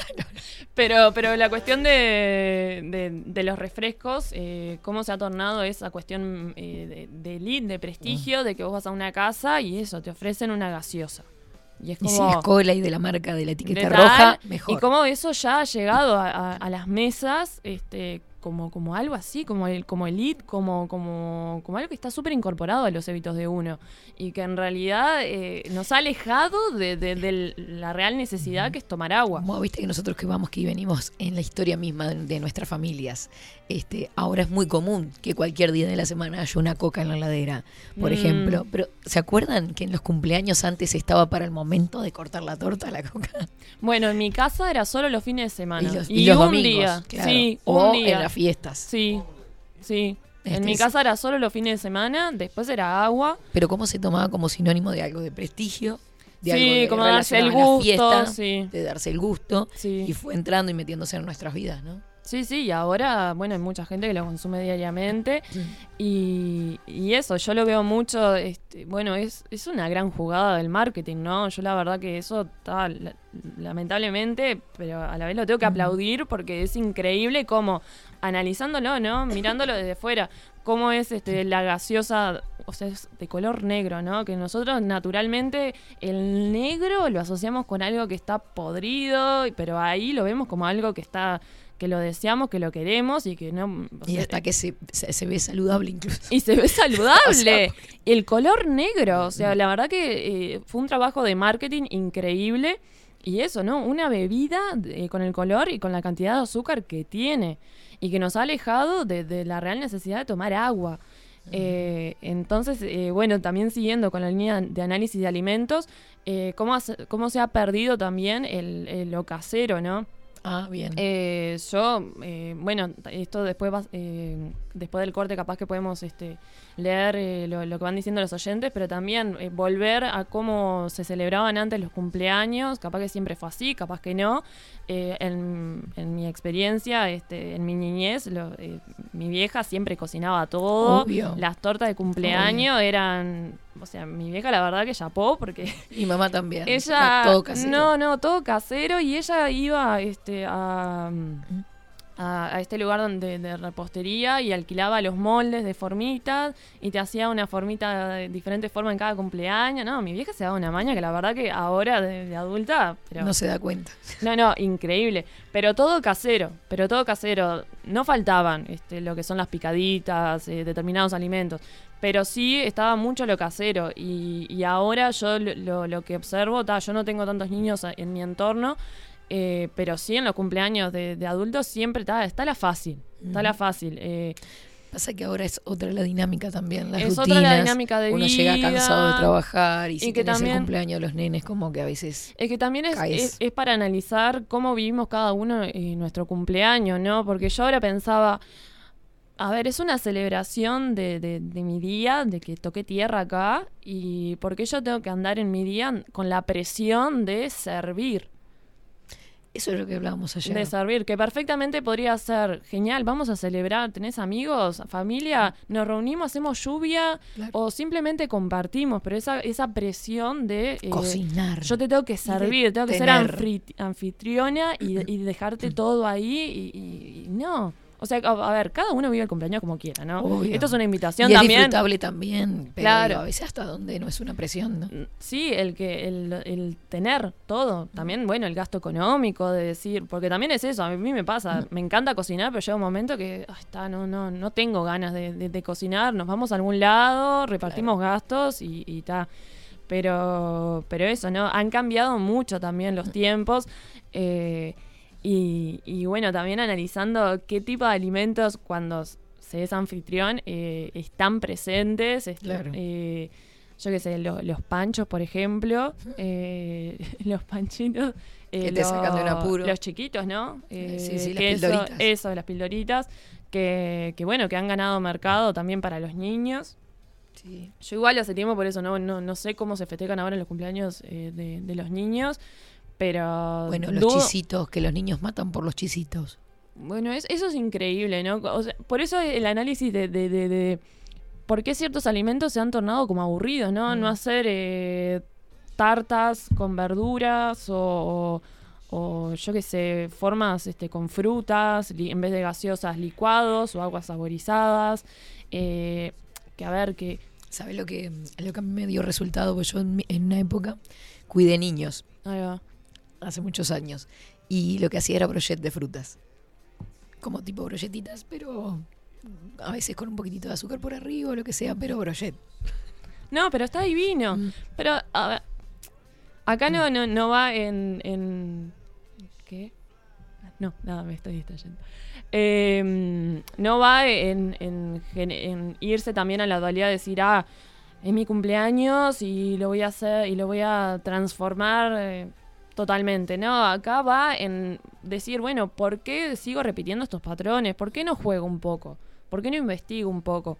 Pero, pero la cuestión de, de, de los refrescos, eh, cómo se ha tornado esa cuestión eh, de, de elite, de prestigio, de que vos vas a una casa y eso, te ofrecen una gaseosa. Y es Y como... si es cola y de la marca de la etiqueta tal, roja, mejor. Y cómo eso ya ha llegado a, a- a las mesas este, como, como algo así, como el como elite, como, como, como algo que está súper incorporado a los hábitos de uno. Y que en realidad eh, nos ha alejado de, de- de la real necesidad que es tomar agua. Como viste que nosotros que vamos, que venimos en la historia misma de, de nuestras familias, este, ahora es muy común que cualquier día de la semana haya una coca en la heladera, por Mm. ejemplo. Pero ¿se acuerdan que en los cumpleaños antes estaba para el momento de cortar la torta la coca? Bueno, en mi casa era solo los fines de semana. Y los- y y los un domingos, día. claro. Sí, O un en día. Fiestas. Sí, sí. Este en mi es- casa era solo los fines de semana, después era agua. Pero cómo se tomaba como sinónimo de algo de prestigio, de Sí, algo de como darse el gusto, fiesta, sí. de darse el gusto, Sí. y fue entrando y metiéndose en nuestras vidas, ¿no? Sí, sí, y ahora, bueno, hay mucha gente que lo consume diariamente. Y, y eso, yo lo veo mucho, este, bueno, es, es una gran jugada del marketing, ¿no? Yo la verdad que eso está, la- lamentablemente, pero a la vez lo tengo que aplaudir porque es increíble cómo, analizándolo, ¿no? Mirándolo desde fuera, cómo es este, la gaseosa, o sea, es de color negro, ¿no? Que nosotros naturalmente el negro lo asociamos con algo que está podrido, pero ahí lo vemos como algo que está que lo deseamos, que lo queremos y que no... o Y hasta que se, se, se ve saludable incluso. y se ve saludable. O sea, el color negro, o sea, la verdad que eh, fue un trabajo de marketing increíble. Y eso, ¿no? Una bebida eh, con el color y con la cantidad de azúcar que tiene. Y que nos ha alejado de, de la real necesidad de tomar agua. Eh, entonces, eh, bueno, también siguiendo con la línea de análisis de alimentos, eh, cómo, cómo se ha perdido también el, el lo casero, ¿no? Ah, bien. Yo, bueno, esto después eh, después del corte capaz que podemos este, leer lo, lo que van diciendo los oyentes, pero también volver a cómo se celebraban antes los cumpleaños, capaz que siempre fue así, capaz que no. Eh, en, en mi experiencia, este, en mi niñez, lo- eh, mi vieja siempre cocinaba todo. Obvio. Las tortas de cumpleaños eran, o sea, mi vieja la verdad que chapó porque Mi mamá también. ella Era todo casero. no no todo casero y ella iba este a, a, a este lugar donde de repostería y alquilaba los moldes de formitas y te hacía una formita de diferente forma en cada cumpleaños no mi vieja se daba una maña que la verdad que ahora de, de adulta pero No se da cuenta. no, no, increíble. Pero todo casero, pero todo casero. No faltaban este, lo que son las picaditas, eh, determinados alimentos. Pero sí estaba mucho lo casero. Y, y ahora yo lo, lo- que observo, ta, yo no tengo tantos niños en mi entorno, eh, pero sí en los cumpleaños de, de adultos siempre ta, está la fácil. Está la fácil. eh, Pasa que ahora es otra la dinámica también, las Es otra la dinámica de Uno llega cansado de trabajar y Y si que tenés también- el cumpleaños de los nenes como que a veces Es que también es, es para analizar cómo vivimos cada uno en nuestro cumpleaños, ¿no? Porque yo ahora pensaba, a ver, es una celebración de, de- de mi día, de que toqué tierra acá, y porque yo tengo que andar en mi día con la presión de servir. Eso es lo que hablábamos ayer. De servir, que perfectamente podría ser genial, vamos a celebrar, tenés amigos, familia, nos reunimos, hacemos lluvia Claro. o simplemente compartimos, pero esa, esa presión de... eh, Cocinar. yo te tengo que servir, tengo que ser tener. anfitriona y, y dejarte todo ahí y, y- y no. O sea, a, a ver, cada uno vive el cumpleaños como quiera, ¿no? Obvio. Esto es una invitación y es también. disfrutable también, pero Claro. a veces hasta donde no es una presión, ¿no? Sí, el que el, el tener todo, también bueno, el gasto económico de decir, porque también es eso, a mí me pasa, me encanta cocinar, pero llega un momento que ah, está, no no no tengo ganas de, de- de cocinar, nos vamos a algún lado, repartimos gastos y y está. Pero, pero eso, ¿no? Han cambiado mucho también los tiempos. eh, y, y bueno, también analizando qué tipo de alimentos cuando se es anfitrión eh, están presentes. est- Claro. eh, yo qué sé, lo- los panchos, por ejemplo, eh, los panchitos. eh, Que te sacan de un apuro. Los chiquitos, ¿no? Eh, sí, sí, las eso- pildoritas. Eso, las pildoritas. Que, que bueno, que han ganado mercado también para los niños. Sí. Yo igual hace tiempo por eso no, no, no sé cómo se festejan ahora los cumpleaños eh, de, de los niños, pero... Bueno, los dudo- chisitos, que los niños matan por los chisitos. Bueno, es- eso es increíble, ¿no? O sea, por eso el análisis de, de, de- de por qué ciertos alimentos se han tornado como aburridos, ¿no? Mm. No hacer eh, tartas con verduras o, o- o, yo qué sé, formas este, con frutas, li- en vez de gaseosas licuados o aguas saborizadas. eh, que a ver, que... ¿Sabes lo que, lo que a mí me dio resultado? Pues yo en, mi- en una época cuidé niños, ahí va. Hace muchos años, y lo que hacía era brochet de frutas. Como tipo brochetitas, pero a veces con un poquitito de azúcar por arriba o lo que sea, pero brochet. No, pero está divino. Mm. Pero, a ver, acá no, no, no va en, en- ¿Qué? No, nada, me estoy distrayendo. Eh, no va en, en irse también a la dualidad de decir, ah, es mi cumpleaños y lo voy a hacer y lo voy a transformar eh, totalmente. No, acá va en decir, bueno, ¿por qué sigo repitiendo estos patrones? ¿Por qué no juego un poco? ¿Por qué no investigo un poco?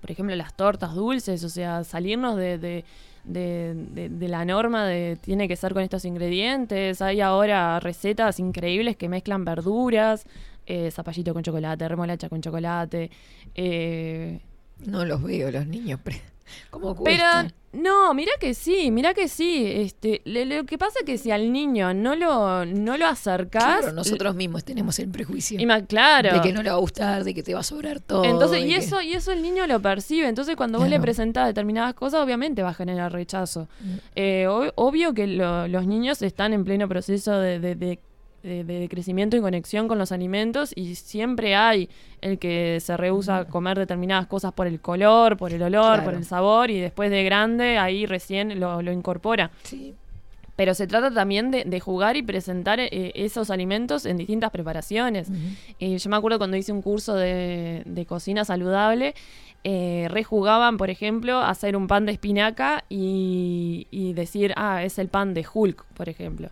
por ejemplo, las tortas dulces, o sea, salirnos de, de, de- de- de la norma de tiene que ser con estos ingredientes. Hay ahora recetas increíbles que mezclan verduras, eh, zapallito con chocolate, remolacha con chocolate. eh, No los veo, los niños. ¿Cómo pero cuesta? no, mira que sí, mira que sí. Este, le- lo que pasa es que si al niño no lo, no lo acercás, Claro, nosotros mismos tenemos el prejuicio. y más claro. De que no le va a gustar, de que te va a sobrar todo. Entonces, y que- eso, y eso el niño lo percibe. Entonces, cuando vos le presentás determinadas cosas, obviamente va a generar rechazo. Mm. Eh, ob- obvio que lo- los niños están en pleno proceso de, de- de- de- de crecimiento y conexión con los alimentos y siempre hay el que se rehúsa a comer determinadas cosas por el color, por el olor, Claro. por el sabor y después de grande ahí recién lo, lo incorpora. Sí. Pero se trata también de, de jugar y presentar eh, esos alimentos en distintas preparaciones. Eh, yo me acuerdo cuando hice un curso de, de cocina saludable, eh, rejugaban, por ejemplo, hacer un pan de espinaca y, y decir, ah, es el pan de Hulk, por ejemplo.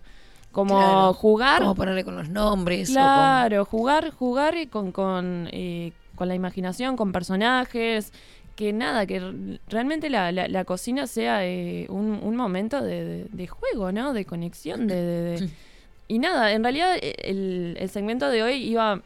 Como Claro. jugar. Como ponerle con los nombres. o Claro, jugar, jugar con, con, eh, con la imaginación, con personajes, que nada, que realmente la, la- la cocina sea eh, un, un momento de, de- de juego, ¿no? De conexión, de... de- de- Y nada, en realidad eh, el, el segmento de hoy iba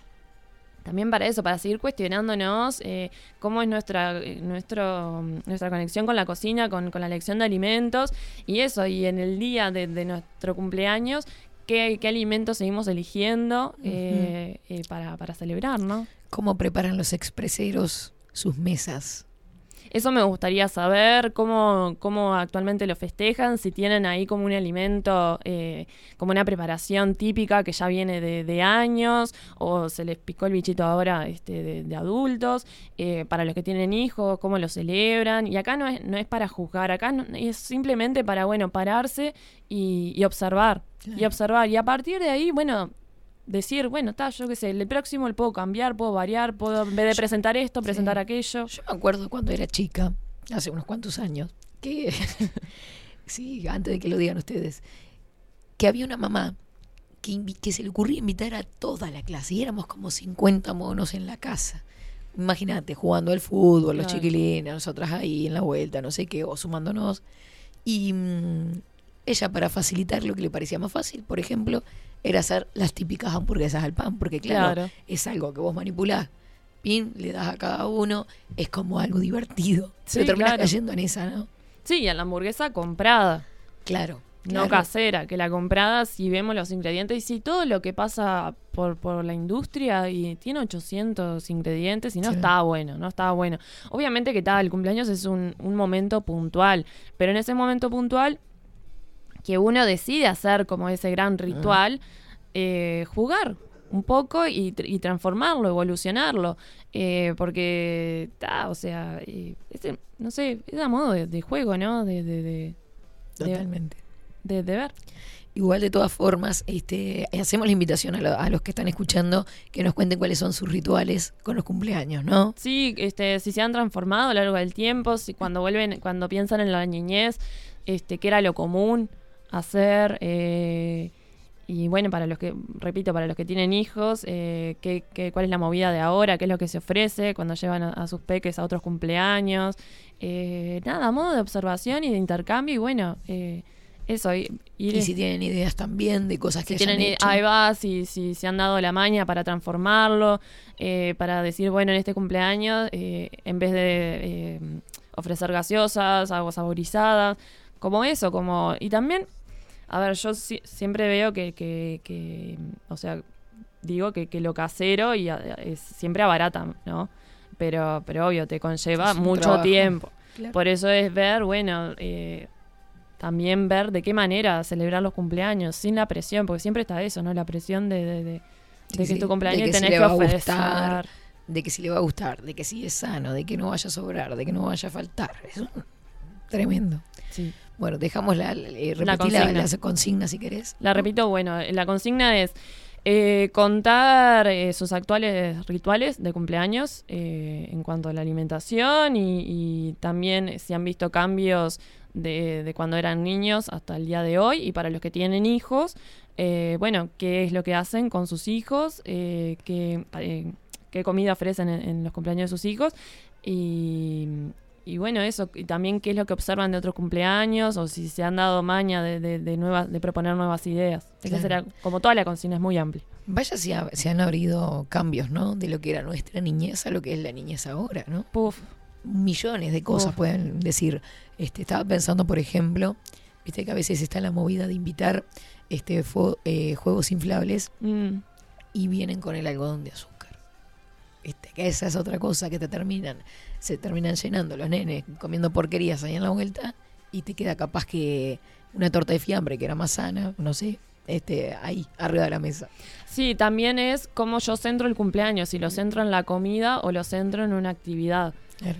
también para eso, para seguir cuestionándonos eh, cómo es nuestra, eh, nuestro, nuestra conexión con la cocina, con, con la elección de alimentos y eso, y en el día de, de nuestro cumpleaños, qué, qué alimentos seguimos eligiendo eh, eh, para, para celebrar, ¿no? ¿Cómo preparan los expreseros sus mesas? Eso me gustaría saber, cómo, cómo actualmente lo festejan, si tienen ahí como un alimento, eh, como una preparación típica que ya viene de, de años, o se les picó el bichito ahora este, de, de adultos, eh, para los que tienen hijos, cómo lo celebran. Y acá no es, no es para juzgar, acá no- es simplemente para, bueno, pararse y, y observar, y observar. Y a partir de ahí, bueno, decir, bueno, está, yo qué sé, el próximo lo puedo cambiar, puedo variar, puedo, en vez de presentar esto, presentar sí. aquello. Yo me acuerdo cuando era chica, hace unos cuantos años, que, sí, antes de que lo digan ustedes, que había una mamá que, que se le ocurría invitar a toda la clase y éramos como 50 monos en la casa. Imagínate, jugando al fútbol, los chiquilines, nosotras ahí en la vuelta, no sé qué, o sumándonos. Y mm, ella, para facilitar lo que le parecía más fácil, por ejemplo, era hacer las típicas hamburguesas al pan, porque claro, Claro. es algo que vos manipulás. Pin, le das a cada uno, es como algo divertido. Sí, terminás claro. cayendo en esa, ¿no? Sí, y a la hamburguesa comprada, Claro. no claro. casera, que la comprada si vemos los ingredientes y si todo lo que pasa por, por la industria y tiene 800 ingredientes y no Sí. está bueno, no está bueno. Obviamente que tal, el cumpleaños es un, un momento puntual, pero en ese momento puntual que uno decide hacer como ese gran ritual, eh, jugar. un poco y, tr- y transformarlo, evolucionarlo. Eh, porque, ta, o sea, eh, este, no sé, es a modo de, de juego, ¿no? De, de, de, Totalmente. de ver. Igual de todas formas, este, hacemos la invitación a, lo- a los que están escuchando que nos cuenten cuáles son sus rituales con los cumpleaños, ¿no? Sí, este, si se han transformado a lo largo del tiempo, si cuando vuelven, cuando piensan en la niñez, este, qué era lo común hacer, eh, y bueno, para los que, repito, para los que tienen hijos, eh, qué, qué- cuál es la movida de ahora, qué es lo que se ofrece cuando llevan a, a sus peques a otros cumpleaños, eh, nada, modo de observación y de intercambio, y bueno, eh, eso, Y si tienen ideas también de cosas que si hayan tienen, hecho. ahí va, si, si se han dado la maña para transformarlo, eh, para decir, bueno, en este cumpleaños, eh, en vez de eh, ofrecer gaseosas, aguas saborizadas, como eso, como... Y también, a ver, yo si- siempre veo que, que, que, o sea, digo que, que lo casero y a- es, siempre abarata, ¿no? Pero, pero obvio, te conlleva mucho trabajo. tiempo. Claro. Por eso es ver, bueno, eh, también ver de qué manera celebrar los cumpleaños, sin la presión, porque siempre está eso, ¿no? La presión de, de, de- de que Sí, tu cumpleaños que si tenés le que ofrecer. gustar, de que si le va a gustar, de que si es sano, de que no vaya a sobrar, de que no vaya a faltar. Eso es tremendo. Sí. Bueno, dejamos la, eh, la, consigna. la consigna si querés. La repito, bueno, la consigna es eh, contar eh, sus actuales rituales de cumpleaños eh, en cuanto a la alimentación y, y también si han visto cambios de, de cuando eran niños hasta el día de hoy y para los que tienen hijos, eh, bueno, qué es lo que hacen con sus hijos, eh, qué, qué comida ofrecen en, en los cumpleaños de sus hijos y, y bueno, eso, y también qué es lo que observan de otros cumpleaños o si se han dado maña de, de, de nuevas, de proponer nuevas ideas. Esa Claro. será, como toda la consigna es muy amplia. Vaya si ha- se han habido cambios, ¿no? De lo que era nuestra niñez a lo que es la niñez ahora, ¿no? Puf. Millones de cosas pueden decir. Este, estaba pensando, por ejemplo, viste que a veces está la movida de invitar este, fue- eh, juegos inflables Mm. y vienen con el algodón de azúcar. Viste, que esa es otra cosa que te terminan, se terminan llenando los nenes comiendo porquerías ahí en la vuelta y te queda capaz que una torta de fiambre que era más sana, no sé, este, ahí, arriba de la mesa. Sí, también es cómo yo centro el cumpleaños, si lo centro en la comida o lo centro en una actividad. Claro.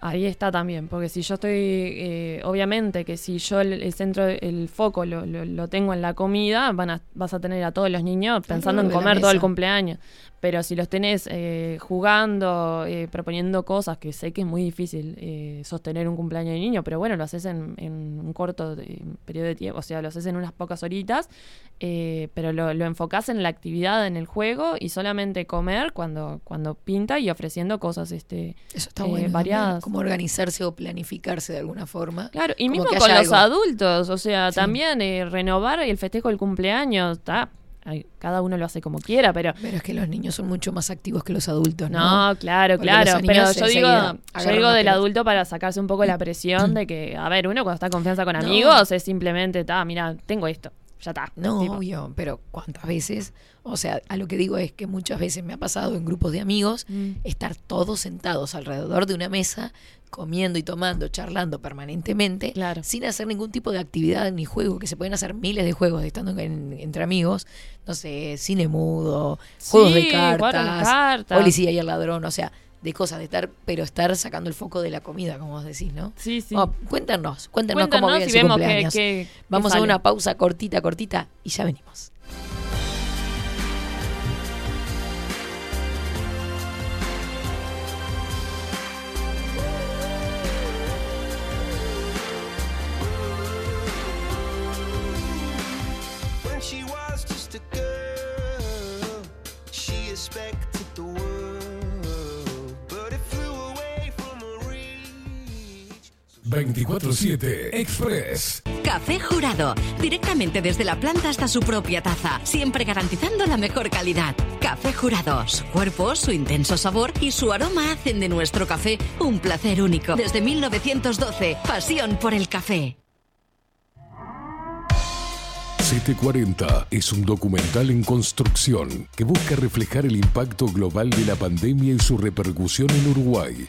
Ahí está también, porque si yo estoy, eh, obviamente que si yo el, el centro, el foco lo, lo- lo tengo en la comida, van a, vas a tener a todos los niños pensando en comer todo el cumpleaños. Pero si los tenés eh, jugando, eh, proponiendo cosas, que sé que es muy difícil eh, sostener un cumpleaños de niño, pero bueno, lo haces en, en un corto de- periodo de tiempo, o sea, lo haces en unas pocas horitas, eh, pero lo, lo enfocás en la actividad, en el juego y solamente comer cuando, cuando pinta y ofreciendo cosas este, Eso está eh, bueno. variadas. Como organizarse o planificarse de alguna forma. Claro, y Como mismo con los algo. adultos, o sea, Sí. también eh, renovar el festejo del cumpleaños, está, cada uno lo hace como quiera, pero Pero es que los niños son mucho más activos que los adultos, ¿no? no, claro, Porque claro, pero yo digo, yo digo del adulto para sacarse un poco la presión de que, a ver, uno cuando está en confianza con No. amigos es simplemente, está, mira, tengo esto, ya está. No, tipo. obvio, pero ¿cuántas veces? O sea, a lo que digo es que muchas veces me ha pasado en grupos de amigos Mm. estar todos sentados alrededor de una mesa, comiendo y tomando, charlando permanentemente, Claro. sin hacer ningún tipo de actividad ni juego, que se pueden hacer miles de juegos estando en- entre amigos, no sé, cine mudo, juegos de cartas, cartas. policía y el ladrón, o sea, de cosas de estar, pero estar sacando el foco de la comida, como vos decís, ¿no? Sí, sí. Cuéntanos, cuéntanos, cómo su vemos qué, cumpleaños. Vamos a una pausa cortita, cortita y ya venimos. 24-7 Express. Café Jurado, directamente desde la planta hasta su propia taza, siempre garantizando la mejor calidad. Café Jurado, su cuerpo, su intenso sabor y su aroma hacen de nuestro café un placer único. Desde 1912, pasión por el café. 740 es un documental en construcción que busca reflejar el impacto global de la pandemia y su repercusión en Uruguay.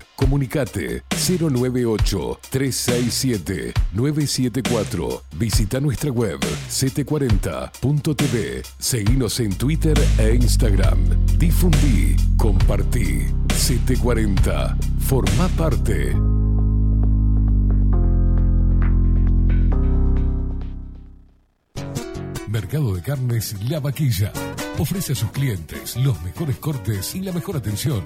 Comunicate 098-367-974. Visita nuestra web ct40.tv. Seguinos en Twitter e Instagram. Difundí, compartí. CT40. Forma parte. Mercado de Carnes La Vaquilla. Ofrece a sus clientes los mejores cortes y la mejor atención.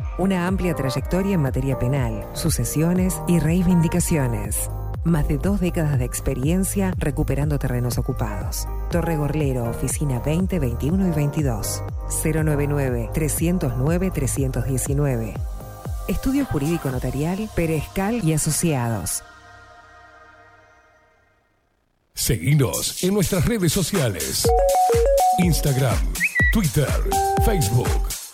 Una amplia trayectoria en materia penal, sucesiones y reivindicaciones. Más de dos décadas de experiencia recuperando terrenos ocupados. Torre Gorlero, oficina 20, 21 y 22. 099-309-319. Estudio Jurídico Notarial, Perezcal y Asociados. Seguinos en nuestras redes sociales. Instagram, Twitter, Facebook,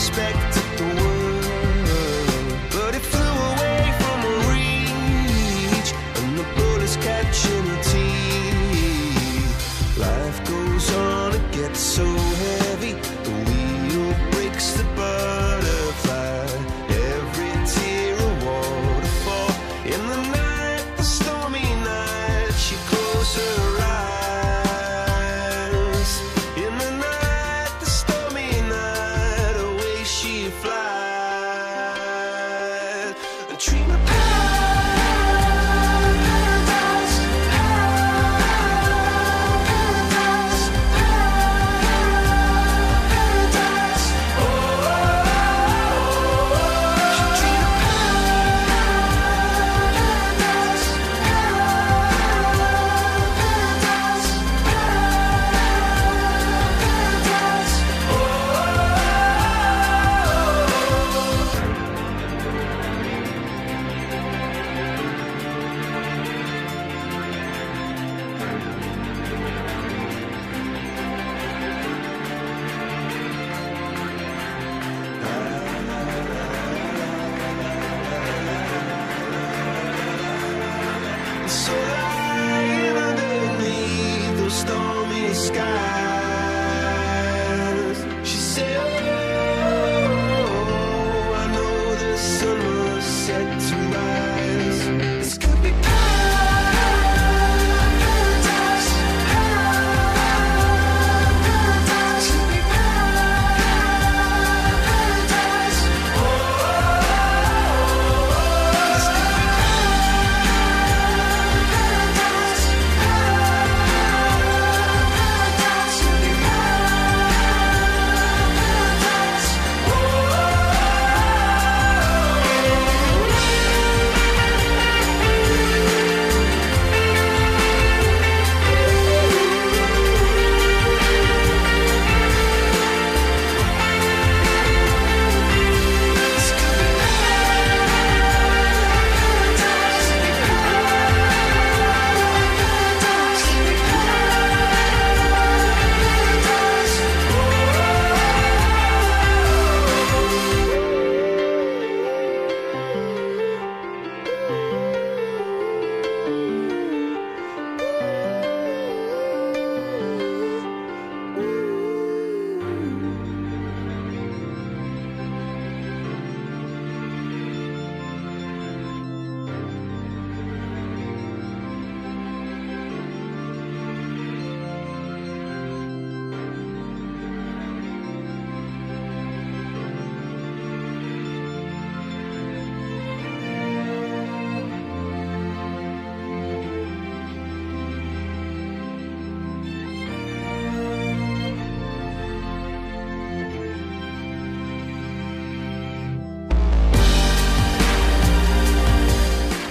spectacle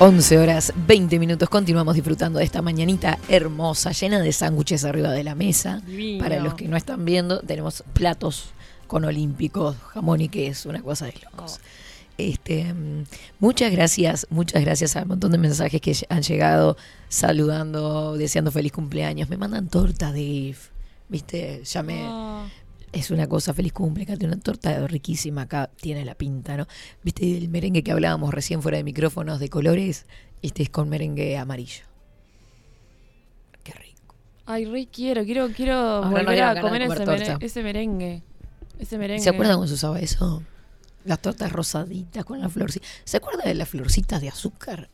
11 horas 20 minutos. Continuamos disfrutando de esta mañanita hermosa, llena de sándwiches arriba de la mesa. Para los que no están viendo, tenemos platos con olímpicos, jamón y queso, una cosa de locos. Oh. Este, mm, muchas gracias, muchas gracias al montón de mensajes que han llegado saludando, deseando feliz cumpleaños. Me mandan torta de ¿Viste? Ya me. Oh es una cosa, feliz cumple, Katy, una torta riquísima acá, tiene la pinta, ¿no? ¿Viste el merengue que hablábamos recién fuera de micrófonos de colores? Este es con merengue amarillo. Ay, re quiero, quiero, quiero Ahora no volver a comer, comer ese, mere- torta. ese merengue. Ese merengue. ¿Se acuerdan cuando se usaba eso? Las tortas rosaditas con la florcita. ¿Se acuerdan de las florcitas de azúcar?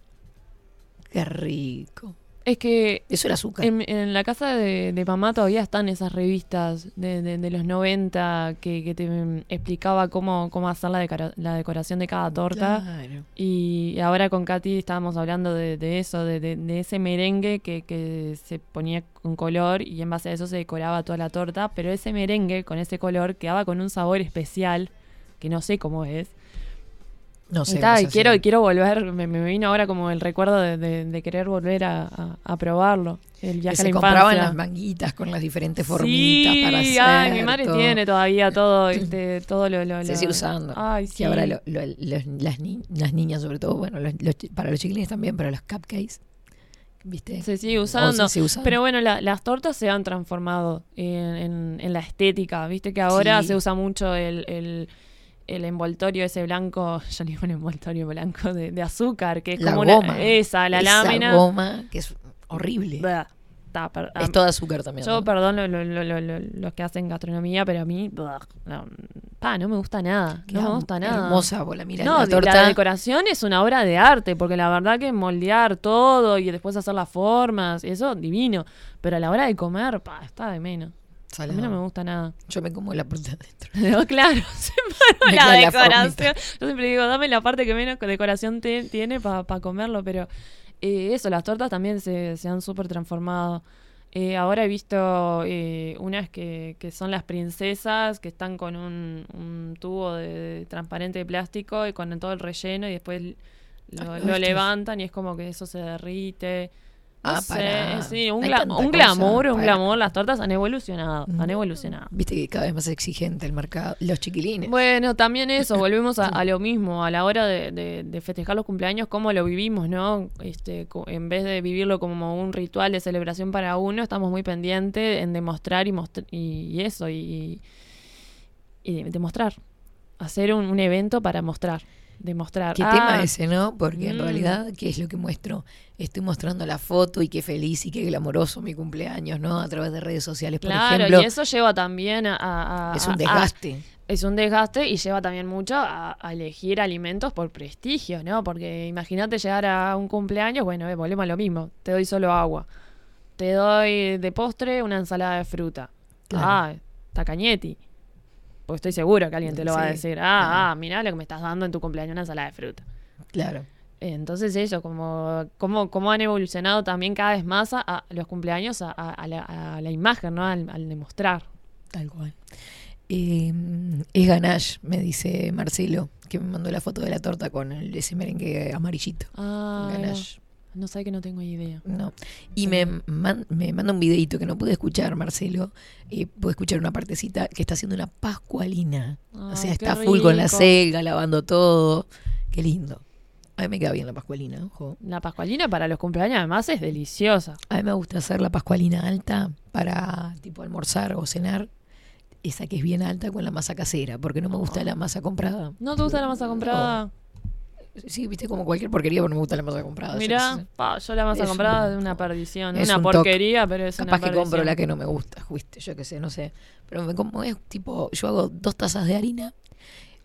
Qué rico. Es que Eso era azúcar. en, en la casa de, de mamá todavía están esas revistas de, de- de los 90 que, que te explicaba cómo, cómo hacer la, decora- la decoración de cada torta. Claro. Y ahora con Katy estábamos hablando de, eso, de ese merengue que, que se ponía con color y en base a eso se decoraba toda la torta, pero ese merengue con ese color quedaba con un sabor especial que no sé cómo es. No Y sé. ta, y quiero, quiero volver, me, me vino ahora como el recuerdo de, de- de querer volver a, a- a probarlo. El Que viaje a se la compraban infancia. las manguitas con las diferentes formitas sí, para hacer. ay, mi madre todo. tiene todavía todo, este, todo lo, lo- Se sigue usando. Ay, sí. Que ahora lo- las, ni- las niñas, sobre todo, bueno, para los chiquilines también, pero los cupcakes, ¿viste? Se sigue usando. se sigue usando. Pero bueno, la- las tortas se han transformado en, en- en la estética. Viste que ahora Sí. se usa mucho el, el- el envoltorio ese blanco, ya le digo un envoltorio blanco de, de azúcar, que es La como una- goma. esa, la Esa lámina. goma que es horrible. Bah, ta, per- Es todo azúcar también. Yo ¿no? perdón lo- lo- lo- lo- los que hacen gastronomía, pero a mí, bah, no, pa, no me gusta nada. Qué no me gusta nada. hermosa, vos la mirás, No, la torta- decoración es una obra de arte, porque la verdad que moldear todo y después hacer las formas, eso divino. Pero a la hora de comer, pa, está de menos. A mí no me gusta nada. Yo me como la parte de adentro. No, claro, se Me la queda la decoración. Yo siempre digo, dame la parte que menos decoración te- tiene para comerlo, pero eh, eso, las tortas también se, se han súper transformado. Eh, ahora he visto eh, unas que, que son las princesas, que están con un, un tubo de, de transparente de plástico y con todo el relleno y después lo, levantan y es como que eso se derrite. No Ah, sé, sí, un, gla- un glamour, un glamour. Las tortas han evolucionado, han evolucionado. Viste que cada vez más exigente el mercado. Los chiquilines. Bueno, también eso, volvemos a, a lo mismo, a la hora de, de- de festejar los cumpleaños, cómo lo vivimos, ¿no? Este, en vez de vivirlo como un ritual de celebración para uno, estamos muy pendientes en demostrar y, y, eso, y, y de- demostrar. Hacer un, un evento para mostrar. Demostrar. ¿Qué Ah, tema ese, no? Porque en Mm. realidad, ¿qué es lo que muestro? Estoy mostrando la foto y qué feliz y qué glamoroso mi cumpleaños, ¿no? A través de redes sociales, por Claro, ejemplo. y eso lleva también a... Es un a- desgaste. es un desgaste y lleva también mucho a, a elegir alimentos por prestigio, ¿no? Porque imagínate llegar a un cumpleaños, bueno, eh, volvemos a lo mismo. Te doy solo agua. Te doy de postre una ensalada de fruta. Claro. Ah, tacañetti. Pues estoy seguro que alguien te lo va a decir. Ah, ah, mirá lo que me estás dando en tu cumpleaños, una ensalada de fruta. Claro. Entonces eso, como, como, como han evolucionado también cada vez más a, a los cumpleaños a, a- a la, a la imagen, ¿no? Al, al demostrar. Tal cual. Eh, es ganache, me dice Marcelo, que me mandó la foto de la torta con el, ese merengue amarillito. Ah, Ganache. No sé que no tengo idea. No. Y me, man- me manda un videito que no pude escuchar, Marcelo. Eh, pude escuchar una partecita que está haciendo una pascualina. o sea, está full con la selga, lavando todo. Qué lindo. A mí me queda bien la pascualina, ojo. La pascualina para los cumpleaños además es deliciosa. A mí me gusta hacer la pascualina alta para tipo almorzar o cenar. Esa que es bien alta con la masa casera, porque no me gusta la masa comprada. ¿No te gusta la masa comprada? Sí, viste como cualquier porquería, pero no me gusta la masa comprada. Mirá, Yo- pa, yo la masa Es comprada un- es una perdición. es una un porquería, pero es Capaz una que perdición. compro la que no me gusta, viste, yo qué sé, no sé. Pero me como es tipo, yo hago dos tazas de harina,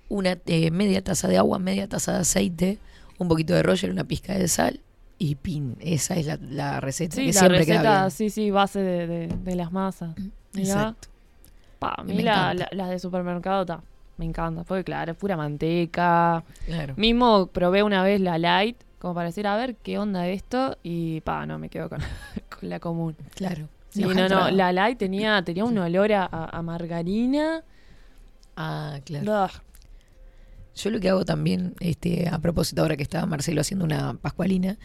una eh, media taza de agua, media taza de aceite, un poquito de roller, una pizca de sal y pin. Esa es la, la receta Sí, que la siempre queda receta, bien. sí, sí, base de, de- de las masas. Mirá. Exacto. Pa, a mí la- las de supermercado ta, me encanta, porque claro, es pura manteca. Claro. Mismo probé una vez la light, como para decir, a ver qué onda esto, y pa, no, me quedo con, con la común. Claro. Sí, no, no, la light tenía, tenía un olor a, margarina. Ah, claro. Yo lo que hago también, este, a propósito, ahora que estaba Marcelo haciendo una pascualina,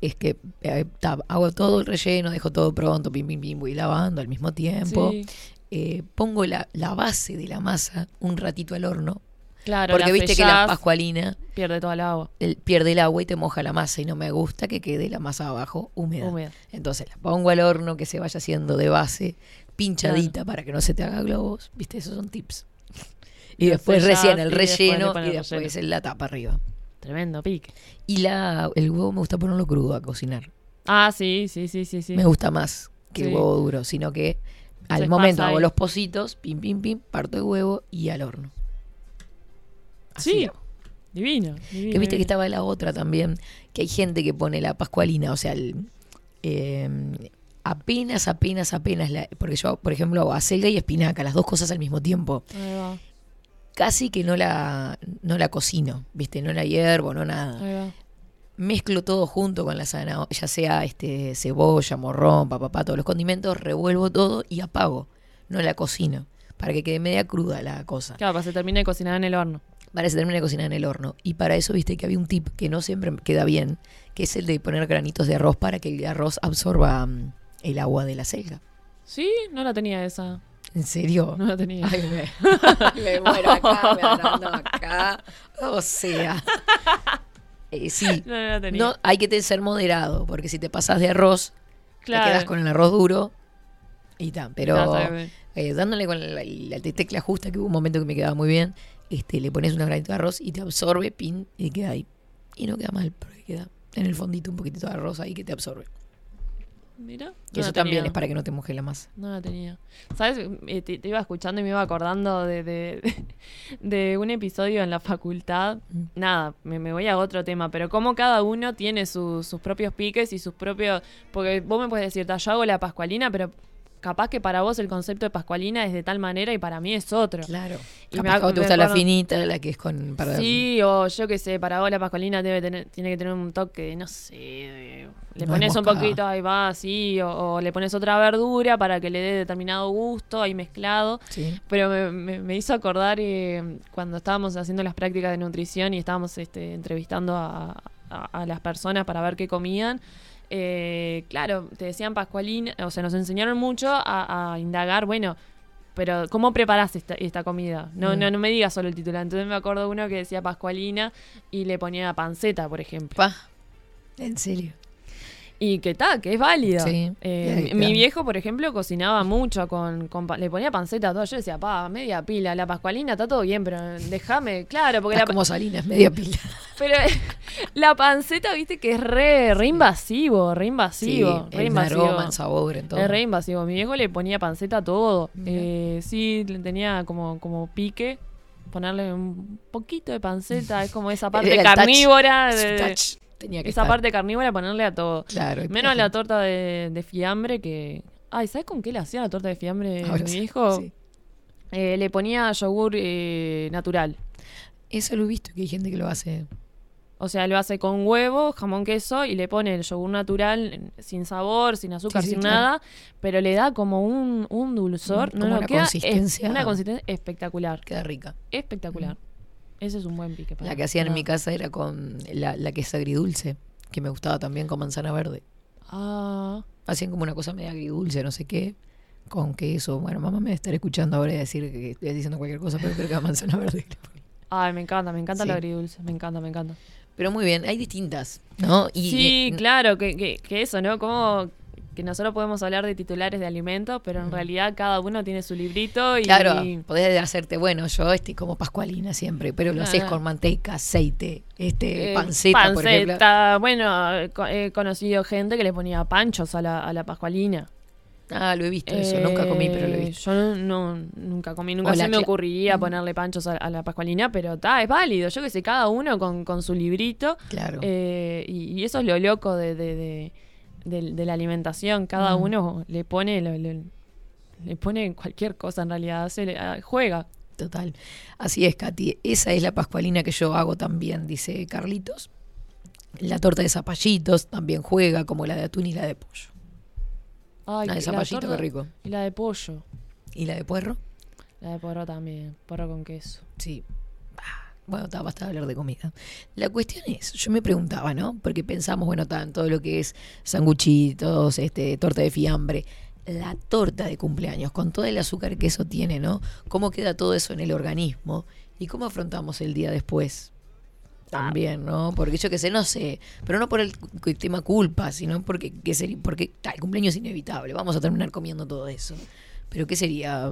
es que eh, hago todo el relleno, dejo todo pronto, pim, pim, pim, voy lavando al mismo tiempo. Sí. Eh, pongo la, la base de la masa un ratito al horno. Claro, porque viste que la pascualina pierde toda el agua. el- pierde el agua y te moja la masa y no me gusta que quede la masa abajo húmeda. Húmeda. Entonces la pongo al horno que se vaya haciendo de base, pinchadita para que no se te haga globos. Viste, esos son tips. Y después recién el y relleno y después relleno. en la tapa arriba. Tremendo pique. Y la, el huevo me gusta ponerlo crudo a cocinar. Ah, sí, sí, sí, sí, sí. Me gusta más que el huevo duro, sino que al Se momento hago ahí. los pocitos, pim, pim, pim, parto el huevo y al horno. Así Sí, hago. divino. divino, Que viste que estaba la otra también, que hay gente que pone la pascualina, o sea, el, eh, apenas, apenas, apenas, la- porque yo, por ejemplo, hago acelga y espinaca, las dos cosas al mismo tiempo. Ahí va, Casi que no la, no la cocino, viste, no la hiervo, no nada. ahí va. Mezclo todo junto con la zanahoria, ya sea este cebolla, morrón, papá, todos los condimentos, revuelvo todo y apago. No la cocino, para que quede media cruda la cosa. Claro, para que se termine de cocinar en el horno. Para que se termine de cocinar en el horno. Y para eso, viste que había un tip que no siempre queda bien, que es el de poner granitos de arroz para que el arroz absorba mm, el agua de la selga. Sí, no la tenía esa. ¿En serio? No la tenía. Ay, me, me muero acá, me acá. O sea. Eh, sí. No, no la tenía. No, hay que ser moderado, porque si te pasas de arroz, Claro. te quedas con el arroz duro y tal. Pero eh, dándole con la, la tecla justa, que hubo un momento que me quedaba muy bien, este, le pones una granito de arroz y te absorbe, pin, y queda ahí. Y no queda mal, porque queda en el fondito un poquitito de arroz ahí que te absorbe. Mira. Y eso también es para que no te moje la masa. No la tenía. ¿Sabes? Eh, Te, te iba escuchando y me iba acordando de, de, de un episodio en la facultad. Mm. Nada, me, me voy a otro tema, pero como cada uno tiene su- sus propios piques y sus propios... Porque vos me puedes decir, "Ta, yo hago la pascualina, pero capaz que para vos el concepto de pascualina es de tal manera y para mí es otro. Claro. Y Capaz me que a ac- vos te gusta la finita, la que es con... Para, Sí, o yo qué sé, para vos la pascualina debe tener, tiene que tener un toque, no sé, de- le No pones es un poquito, ahí va, así, o, o le pones otra verdura para que le dé determinado gusto, ahí mezclado. Sí. Pero me, me- me hizo acordar eh, cuando estábamos haciendo las prácticas de nutrición y estábamos este, entrevistando a, a- a las personas para ver qué comían. Eh, claro, te decían Pascualina, o sea, nos enseñaron mucho a, a indagar, bueno, pero ¿cómo preparás esta, esta comida? No, Mm. no, no me digas solo el titular. Entonces me acuerdo uno que decía Pascualina y le ponía panceta, por ejemplo. Pa, en serio. Y que está, que es válido. Sí. Eh, mi viejo, por ejemplo, cocinaba mucho con, con le ponía panceta a todo. Yo decía, pa, media pila, la pascualina está todo bien, pero déjame, claro, porque Estás la, como Salinas, media pila. pero la panceta, viste, que es re, re invasivo, re invasivo, Sí, re en invasivo. aroma, en sabor, en todo. Es re invasivo. Mi viejo le ponía panceta a todo. Eh, sí, le tenía como, como pique. Ponerle un poquito de panceta, es como esa parte touch, carnívora. de- touch tenía que esa estar. parte carnívora, ponerle a todo. Claro, Menos por la torta de, de fiambre que. Ay, ¿sabes con qué le hacía la torta de fiambre Ahora mi sí, sí. Eh, le ponía yogur eh, natural. Eso lo he visto, que hay gente que lo hace. O sea, lo hace con huevo, jamón, queso y le pone el yogur natural sin sabor, sin azúcar, Sí, sí, sin claro. nada, pero le da como un, un dulzor. Mm, no, no, una queda es- consistencia. una consistencia espectacular. Queda rica. Espectacular. Ese es un buen pique. para La que hacían en mi casa era con la, la que es agridulce, que me gustaba también con manzana verde. Ah, Hacían como una cosa media agridulce, no sé qué, con queso. Bueno, mamá me debe estar escuchando ahora y decir que estoy diciendo cualquier cosa, pero creo que era manzana verde. ay, me encanta, me encanta Sí. el agridulce. Me encanta, me encanta. Pero muy bien, hay distintas, ¿no? Y, sí, y- claro, que, que, que eso, ¿no? Como que nosotros podemos hablar de titulares de alimentos, pero en realidad cada uno tiene su librito y... Claro, podés hacerte, bueno, yo estoy como pascualina siempre, pero lo haces Ah. con manteca, aceite, este, Eh, panceta, por ejemplo. panceta. Bueno, he co- he conocido gente que le ponía panchos a la, a la pascualina. Ah, lo he visto eso, nunca comí, pero lo he Eh, visto. Yo no, no- nunca comí, nunca O se me ocurriría Mm. ponerle panchos a, a la pascualina, pero está, es válido. Yo que sé, cada uno con, con su librito. Claro. Eh, y, y eso es lo loco de, de, de- de- de la alimentación. Cada Mm. uno le pone le pone cualquier cosa en realidad, hace- ah, juega. Total. Así es, Katy. Esa es la pascualina que yo hago también, dice Carlitos. La torta de zapallitos también juega, como la de atún y la de pollo. Ay, La de zapallito, torta- qué rico. Y la de pollo. ¿Y la de puerro? La de porro también, porro con queso. Sí. Bueno, está, basta de hablar de comida. La cuestión es, yo me preguntaba, ¿no? Porque pensamos, bueno, en todo lo que es sanguchitos, este, torta de fiambre. La torta de cumpleaños, con todo el azúcar que eso tiene, ¿no? ¿Cómo queda todo eso en el organismo? ¿Y cómo afrontamos el día después? También, ¿no? Porque yo que sé, no sé, pero no por el tema culpa, sino porque, que sería, porque el cumpleaños es inevitable, vamos a terminar comiendo todo eso. Pero ¿qué sería?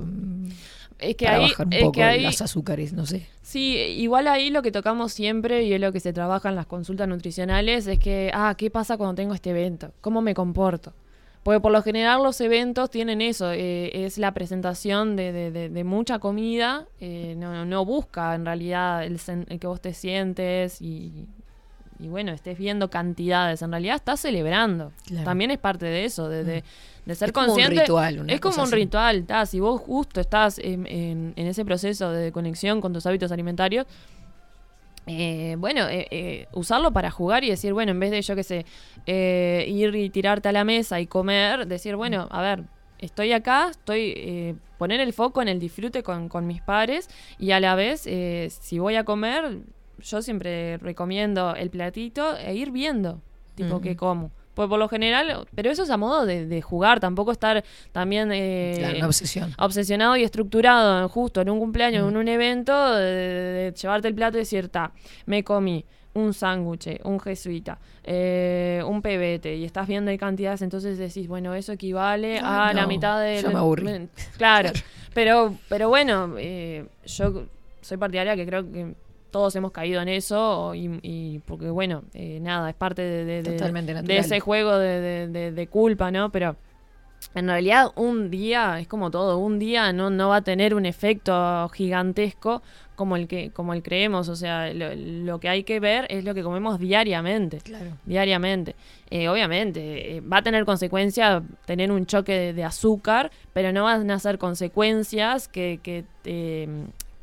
Mm, Es que para ahí, bajar un es poco que ahí, los azúcares, no sé. Sí, igual ahí lo que tocamos siempre y es lo que se trabaja en las consultas nutricionales es que, ah, ¿qué pasa cuando tengo este evento? ¿Cómo me comporto? Porque por lo general los eventos tienen eso, eh, es la presentación de, de- de- de mucha comida, eh, no, no busca en realidad el, sen- el que vos te sientes y, y bueno, estés viendo cantidades, en realidad estás celebrando. Claro. También es parte de eso, de, de- de ser Es como un ritual, una es como un así. ritual, si vos justo estás en, en- en ese proceso de conexión con tus hábitos alimentarios, eh, bueno, eh, eh, usarlo para jugar y decir, bueno, en vez de, yo qué sé, eh, ir y tirarte a la mesa y comer, decir, bueno, a ver, estoy acá, estoy eh, poner el foco en el disfrute con, con mis pares y a la vez, eh, si voy a comer, yo siempre recomiendo el platito e ir viendo, tipo, qué como. Pues por lo general, pero eso es a modo de, de jugar, tampoco estar también eh, Claro, una obsesión. obsesionado y estructurado justo en un cumpleaños, Mm. en un evento, de, de llevarte el plato y decir, ta, me comí un sándwich, un jesuita, eh, un pebete, y estás viendo ahí cantidades, entonces decís, bueno, eso equivale Ah, a la mitad de... ya me aburrí. Claro, pero, pero bueno, eh, yo soy partidaria que creo que todos hemos caído en eso y, y porque bueno, eh, nada, es parte de, de- de- Totalmente de natural. ese juego de, culpa, ¿no? Pero en realidad un día, es como todo, un día no, no va a tener un efecto gigantesco como el que como el creemos, o sea, lo, lo que hay que ver es lo que comemos diariamente. Claro. Diariamente. Eh, obviamente, eh, va a tener consecuencia tener un choque de, azúcar, pero no van a ser consecuencias que, que te,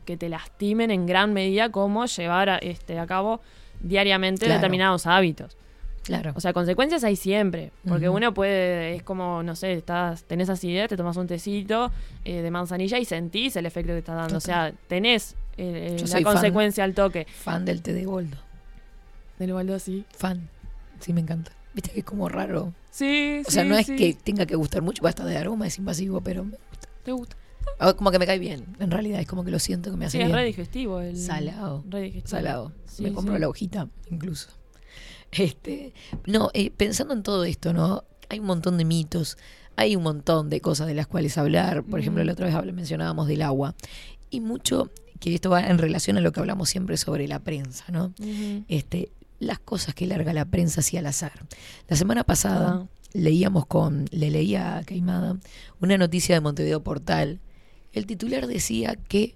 que te lastimen en gran medida como llevar a, este, a cabo diariamente Claro. determinados hábitos. Claro. O sea, consecuencias hay siempre. Porque uno puede, es como, no sé, estás, tenés acidez, te tomas un tecito eh, de manzanilla y sentís el efecto que está dando. O sea, tenés eh, eh, la fan. consecuencia al toque. Fan del té de boldo. Del baldo sí. Fan. Sí, me encanta. Viste que es como raro. Sí, O sea, sí, no es que tenga que gustar mucho, basta de aroma, es invasivo, pero me gusta. ¿Te gusta? Ah, Como que me cae bien, en realidad, es como que lo siento que me hace Sí, es bien. re digestivo. El... Salado. Re digestivo. Salado. Sí, me compro sí. la hojita, incluso. Este, no, eh, pensando en todo esto, ¿no? Hay un montón de mitos, hay un montón de cosas de las cuales hablar. Por ejemplo, Ujú. la otra vez mencionábamos del agua. Y mucho, que esto va en relación a lo que hablamos siempre sobre la prensa, ¿no? Este, las cosas que larga la prensa hacia al azar. La semana pasada Ah. leíamos con, le leía a Caimada una noticia de Montevideo Portal. El titular decía que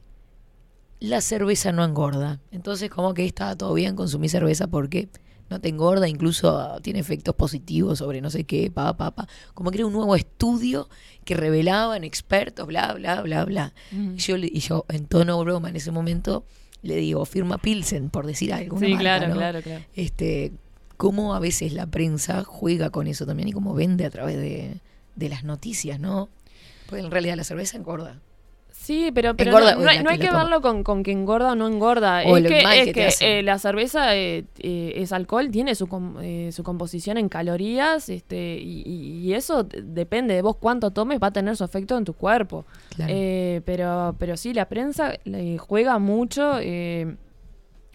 la cerveza no engorda. Entonces, como que estaba todo bien consumir cerveza porque no te engorda, incluso tiene efectos positivos sobre no sé qué, pa, pa, pa. Como que era un nuevo estudio que revelaban expertos, bla, bla, bla, bla. Ujú. Y yo, y yo, en tono broma en ese momento, le digo, firma Pilsen, por decir algo. Sí, marca, claro, ¿no? claro, claro. Este, cómo a veces la prensa juega con eso también y cómo vende a través de, de las noticias, ¿no? Porque en realidad la cerveza engorda. Sí, pero, pero Engorda, no, hay, no que hay verlo con, con que engorda o no engorda. O es que, es que eh, la cerveza eh, eh, es alcohol, tiene su, com- eh, su composición en calorías este, y, y- eso depende de vos cuánto tomes, va a tener su efecto en tu cuerpo. Claro. Eh, pero, pero sí, la prensa juega mucho. eh,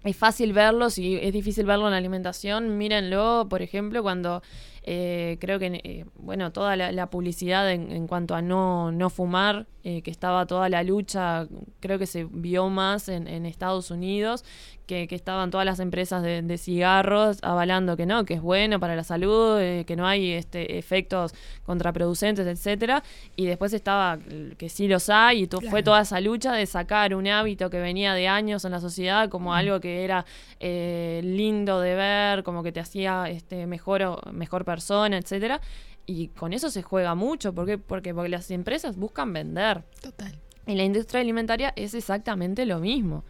es fácil verlo, si es difícil verlo en la alimentación, mírenlo, por ejemplo, cuando eh, creo que, eh, bueno, toda la, publicidad en, en cuanto a no, no fumar, eh, que estaba toda la lucha, creo que se vio más en, en Estados Unidos, que, que estaban todas las empresas de, de cigarros avalando que no, que es bueno para la salud, eh, que no hay este, efectos contraproducentes, etcétera, y después estaba que sí los hay, y fue toda esa lucha de sacar un hábito que venía de años en la sociedad como algo que era eh, lindo de ver, como que te hacía este, mejor, o- mejor persona, etcétera. Y con eso se juega mucho, ¿por qué? Porque, porque las empresas buscan vender. Total. En la industria alimentaria es exactamente lo mismo.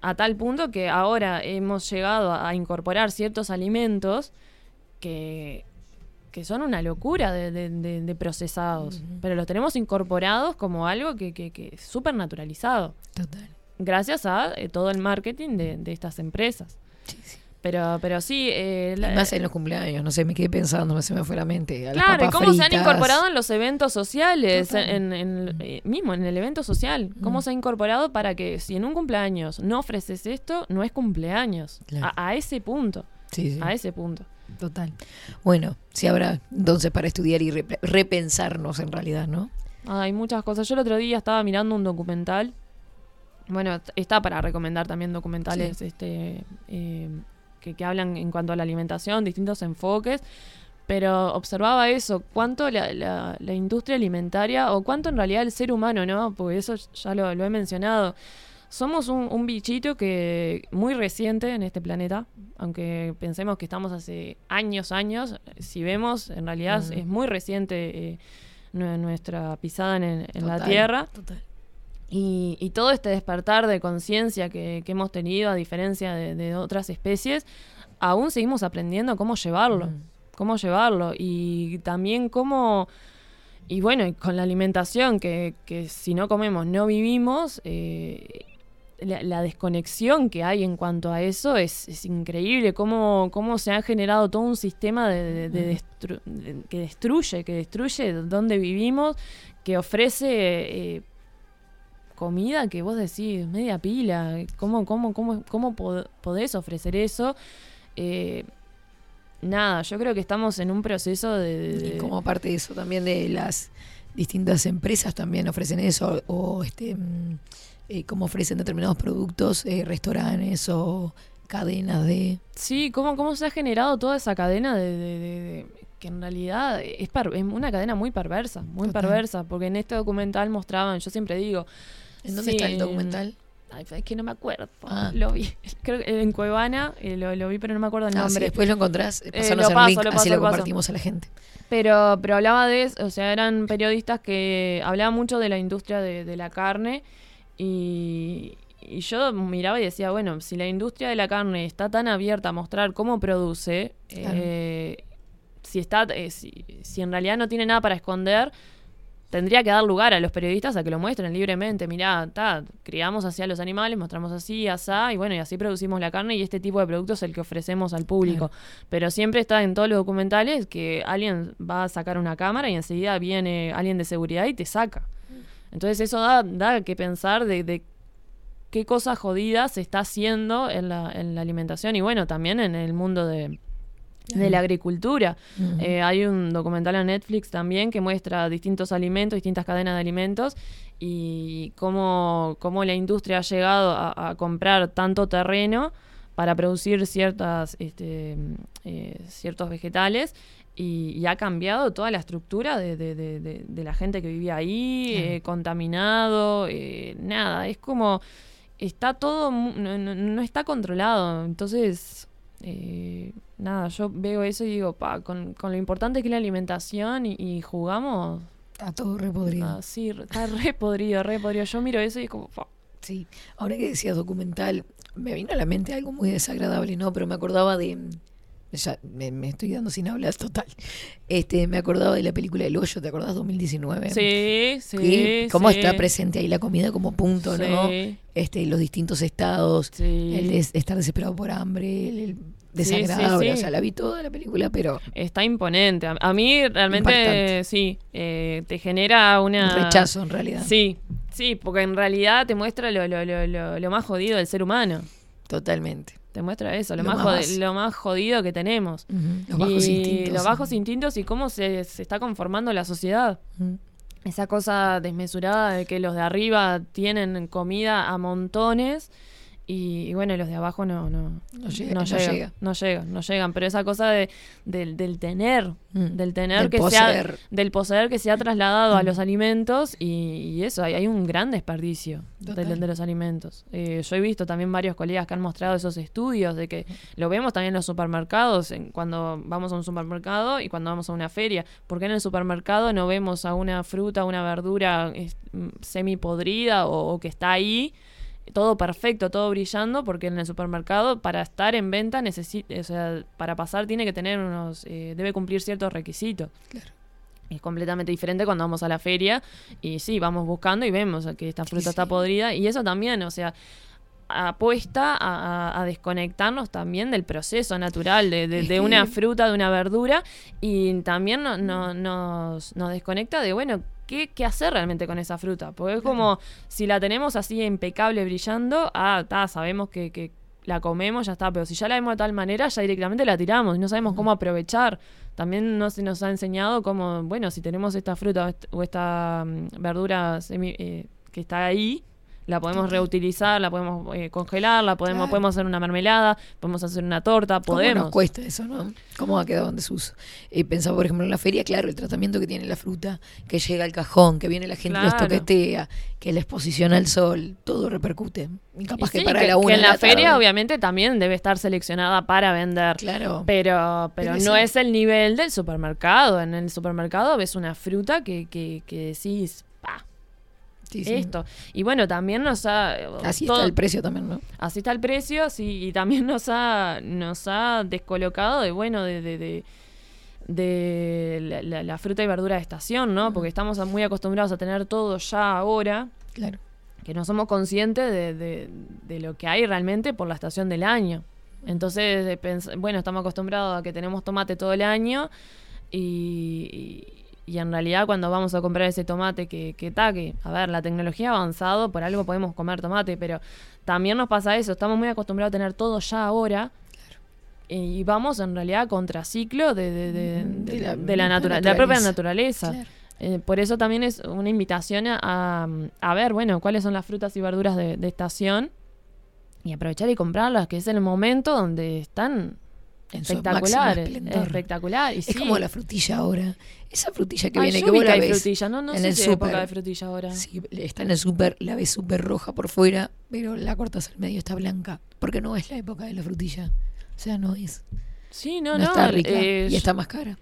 A tal punto que ahora hemos llegado a, incorporar ciertos alimentos que, que son una locura de, de- de- de procesados. Pero los tenemos incorporados como algo que, que, que es súper naturalizado. Total. Gracias a eh, todo el marketing de, de estas empresas. Pero, pero sí, eh, la- más en los cumpleaños, no sé, me quedé pensando, se me fue la mente. a las Claro, papas cómo se han incorporado en los eventos sociales, en, en- eh, mismo en el evento social. Cómo Mm. se ha incorporado para que si en un cumpleaños no ofreces esto, no es cumpleaños. Claro. A, a ese punto. Sí, sí. A ese punto. Total. Bueno, sí habrá entonces para estudiar y rep- repensarnos en realidad, ¿no? Hay muchas cosas. Yo el otro día estaba mirando un documental. Bueno, está para recomendar también documentales Sí. este, eh, que, que hablan en cuanto a la alimentación, distintos enfoques. Pero observaba eso, cuánto la, la- la industria alimentaria, o cuánto en realidad el ser humano, ¿no? Porque eso ya lo, lo he mencionado. Somos un, un bichito que muy reciente en este planeta, aunque pensemos que estamos hace años, años, si vemos, en realidad Mm. es muy reciente eh, nue- nuestra pisada en, en la Tierra. Total. Y, y todo este despertar de conciencia que, que hemos tenido, a diferencia de, de otras especies, aún seguimos aprendiendo cómo llevarlo. Mm. Cómo llevarlo. Y también cómo. Y bueno, y con la alimentación, que, que si no comemos no vivimos, eh, la, la desconexión que hay en cuanto a eso es, es increíble. Cómo, cómo se ha generado todo un sistema de, de- de destru- de- que destruye, que destruye donde vivimos, que ofrece. eh, comida que vos decís, media pila, ¿cómo, cómo, cómo, cómo pod- podés ofrecer eso? Eh, nada, yo creo que estamos en un proceso de... de- Y como parte de eso también de las distintas empresas también ofrecen eso o este mm, eh, como ofrecen determinados productos, eh, restaurantes o cadenas de Sí, ¿cómo, cómo se ha generado toda esa cadena de, de- de- de- que en realidad es, una cadena muy perversa, muy Total. perversa, porque en este documental mostraban, yo siempre digo... ¿En dónde sí, está el documental? Ay, es que no me acuerdo. Ah. Lo vi. Creo que en Cuevana eh, lo, lo vi, pero no me acuerdo el Ah, nombre. si después lo encontrás, eh, Eh, lo el paso, link, lo así lo paso. compartimos a la gente. Pero, pero hablaba de eso, o sea, eran periodistas que hablaban mucho de la industria de, de la carne y, y yo miraba y decía, bueno, si la industria de la carne está tan abierta a mostrar cómo produce, Claro. eh, si, está, eh, si, si en realidad no tiene nada para esconder, tendría que dar lugar a los periodistas a que lo muestren libremente. Mirá, ta, criamos así a los animales, mostramos así, asá, y bueno, y así producimos la carne y este tipo de productos es el que ofrecemos al público. Pero siempre está en todos los documentales que alguien va a sacar una cámara y enseguida viene alguien de seguridad y te saca. Entonces eso da, da que pensar de, de qué cosa jodida se está haciendo en la, en la alimentación y bueno, también en el mundo de, de la agricultura. Eh, hay un documental en Netflix también que muestra distintos alimentos, distintas cadenas de alimentos y cómo, cómo la industria ha llegado a, a comprar tanto terreno para producir ciertas, este, eh, ciertos vegetales y, y ha cambiado toda la estructura de, de- de- de- de la gente que vivía ahí, eh, contaminado, nada, es como está todo, no, no- no está controlado, entonces, eh, nada, yo veo eso y digo, pa, con, con lo importante que es la alimentación y, y jugamos... Está todo re podrido. Ah, sí, está re podrido, re podrido. Yo miro eso y es como, pa, Sí, ahora que decías documental, me vino a la mente algo muy desagradable, ¿no? Pero me acordaba de... Ya, me, me estoy dando sin hablar total. Este, me acordaba de la película El Hoyo, ¿te acordás? 2019. Sí, sí, cómo sí. está presente ahí la comida como punto, ¿no? Este, los distintos estados, Sí. el des- estar desesperado por hambre, el, el desagradable. O sea, la vi toda la película, pero Está imponente. A, a mí realmente Impactante. sí, eh, te genera una... Un rechazo, en realidad. Sí, sí, porque en realidad te muestra lo, lo, lo, lo, lo más jodido del ser humano. totalmente. Te muestra eso, lo, Lo más, más básico. lo más jodido que tenemos. Los bajos Y instintos, Los bajos instintos y cómo se, se está conformando la sociedad. Esa cosa desmesurada de que los de arriba tienen comida a montones y, y bueno, los de abajo no, no, No llega- no llegan, llega. no llegan, no llegan. Pero esa cosa de, del, del tener, Mm. del tener Del que poseer. se ha, del poseer que se ha trasladado a los alimentos y, y eso, hay, hay un gran desperdicio de, de los alimentos. Eh, yo he visto también varios colegas que han mostrado esos estudios de que lo vemos también en los supermercados, en- cuando vamos a un supermercado y cuando vamos a una feria. ¿Por qué en el supermercado no vemos a una fruta, una verdura semi podrida o, o que está ahí? Todo perfecto, todo brillando, porque en el supermercado para estar en venta necesita, o sea, para pasar tiene que tener unos, eh, debe cumplir ciertos requisitos. Claro. Es completamente diferente cuando vamos a la feria y sí, vamos buscando y vemos que esta fruta está sí. podrida y eso también, o sea, apuesta a, desconectarnos también del proceso natural de, de- de una fruta, de una verdura y también no- no- nos, nos desconecta de, bueno, ¿qué, qué hacer realmente con esa fruta? Porque es como si la tenemos así impecable brillando, ah, ta, sabemos que, que la comemos, ya está, pero si ya la vemos de tal manera, ya directamente la tiramos y no sabemos cómo aprovechar. También no se nos ha enseñado cómo, bueno, si tenemos esta fruta o esta mm, verdura semi- eh, que está ahí, la podemos reutilizar, la podemos eh, congelar, la podemos, Claro. podemos hacer una mermelada, podemos hacer una torta, ¿Cómo podemos. nos cuesta eso, no? ¿Cómo ha quedado en desuso? Eh, pensaba, por ejemplo, en la feria, claro, el tratamiento que tiene la fruta, que llega al cajón, que viene la gente y los Claro. toquetea, que la exposición al sol, todo repercute. Y capaz Y que para que, la que una en de la, feria tarde. obviamente también debe estar seleccionada para vender. Claro. Pero, pero, Pero no sí. es el nivel del supermercado. En el supermercado ves una fruta que, que, que decís, Sí, sí. esto. Y bueno, también nos ha... Así todo- está el precio también, ¿no? Así está el precio, sí, y también nos ha, nos ha descolocado de, bueno, de, de, de, de la, la- la fruta y verdura de estación, ¿no? Porque estamos muy acostumbrados a tener todo ya ahora, Claro. que no somos conscientes de, de- de lo que hay realmente por la estación del año. Entonces, eh, bueno, estamos acostumbrados a que tenemos tomate todo el año y, y- en realidad cuando vamos a comprar ese tomate que, que está, que, a ver, la tecnología ha avanzado, por algo podemos comer tomate, pero también nos pasa eso, estamos muy acostumbrados a tener todo ya ahora. Y vamos en realidad a contraciclo de, de, de, De la la, natura- de la propia naturaleza. Claro. Eh, por eso también es una invitación a, a- ver, bueno, cuáles son las frutas y verduras de, de estación y aprovechar y comprarlas, que es el momento donde están En máximo esplendor. Espectacular. Y Es sí. como la frutilla ahora. Esa frutilla que Ay, viene, que vos la ves frutilla, no, no en sé el si súper. de frutilla ahora. Sí, está en el súper, la ves súper roja por fuera, pero la cortas al medio, está blanca. Porque no es la época de la frutilla. O sea, no es. Sí, no, No, no. está rica eh, y está más cara.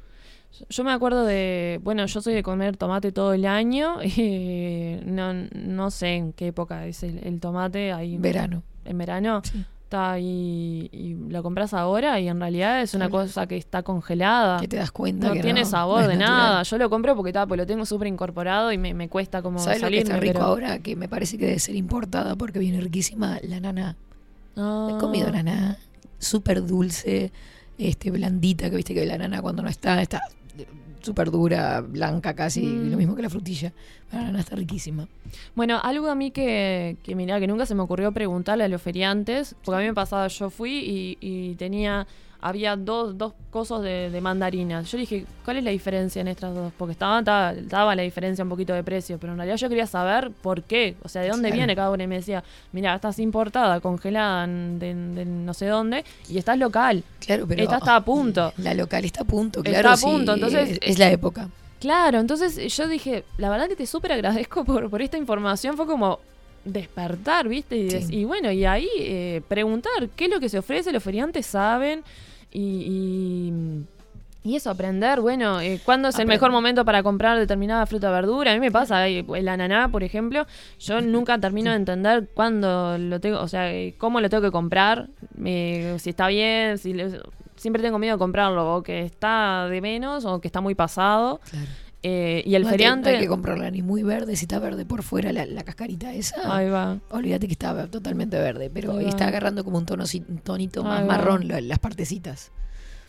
Yo me acuerdo de, bueno, yo soy de comer tomate todo el año y no, no sé en qué época es el, el tomate ahí. Verano. En verano. Está ahí y lo compras ahora y en realidad es una cosa que está congelada. Que te das cuenta No que tiene no, sabor no de natural. nada. Yo lo compro porque, está, pues lo tengo súper incorporado y me, me cuesta como ¿Sabes lo que está rico pero- ahora? Que me parece que debe ser importada porque viene riquísima la nana. Ah. He comido nana súper dulce, este, blandita, que viste que la nana cuando no está, está súper dura, blanca casi, Mm. lo mismo que la frutilla. La nana está riquísima. Bueno, algo a mí que, que mirá, que nunca se me ocurrió preguntarle a los feriantes, porque a mí me pasaba, yo fui y, y tenía había dos, dos cosos de, de mandarinas. Yo dije, ¿cuál es la diferencia en estas dos? Porque estaba, estaba, estaba la diferencia un poquito de precio, pero en realidad yo quería saber por qué, o sea, de dónde Claro. viene cada una. Y me decía, mira, estás importada, congelada de, de no sé dónde, y estás local. Claro, pero Esta está a punto. La local está a punto, Está claro. a sí, punto, entonces- es, es la época. Claro, entonces yo dije, la verdad que te súper agradezco por, por esta información. Fue como despertar, ¿viste? Y, des- Sí. y bueno, y ahí eh, preguntar qué es lo que se ofrece, los feriantes saben. Y, y, y eso, aprender, bueno, eh, cuándo es el mejor momento para comprar determinada fruta o verdura. A mí me pasa, eh, el ananá, por ejemplo, yo nunca termino de entender cuándo lo tengo, o sea, eh, cómo lo tengo que comprar, eh, si está bien, si le- siempre tengo miedo de comprarlo, o que está de menos, o que está muy pasado. Eh, y el no hay que- feriante. no hay que comprarla ni muy verde, si está verde por fuera la, la cascarita esa. Ahí va. Olvídate que está totalmente verde, pero está agarrando como un, tono, un tonito más marrón la- las partecitas.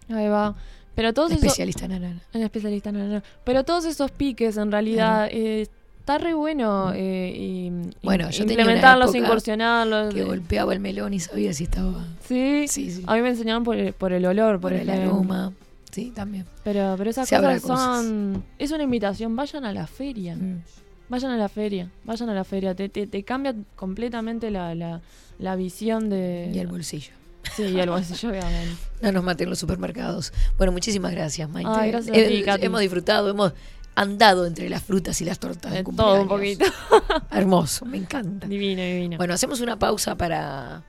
Ahí va. Pero todos esos- Especialista en anana. En especialista en anana. Pero todos esos piques, en realidad, eh, está re bueno eh, y, Bueno, yo tenía una implementarlos, incursionarlos. Que eh, golpeaba el melón y sabía si estaba. Sí, Sí, sí. a mí me enseñaban por el, por el olor, por, Por el aroma. Sí, también. Pero, pero esas cosas cosas. son... Es una invitación, vayan a la feria. Mm. Vayan a la feria, vayan a la feria. Te, te, te cambia completamente la, la, la visión de... Y el bolsillo. Sí, y el bolsillo, obviamente. No nos maten los supermercados. Bueno, muchísimas gracias, Maite. Ay, gracias a ti, Katy. hemos disfrutado, hemos andado entre las frutas y las tortas de, De todo un poquito. Hermoso, me encanta. Divino, divino. Bueno, hacemos una pausa para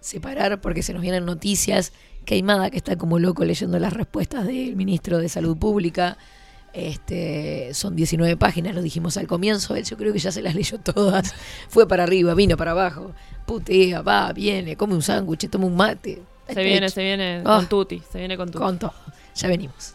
separar porque se nos vienen noticias. Queimada, que está como loco leyendo las respuestas del ministro de Salud Pública. Este, son 19 páginas, lo dijimos al comienzo. Él yo creo que ya se las leyó todas. Fue para arriba, vino para abajo. Putea, va, viene, come un sándwich, toma un mate. Se viene, hecho. se viene Ah, con tutti, se viene con tutti. Con todo. Ya venimos.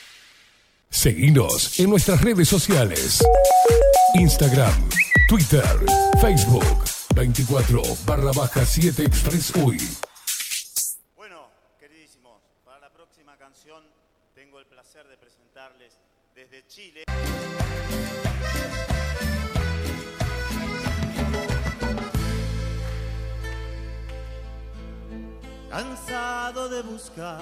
Seguinos en nuestras redes sociales. Instagram, Twitter, Facebook, 24 barra baja 7 Express UI. Bueno, queridísimos, para la próxima canción tengo el placer de presentarles desde Chile. Cansado de buscar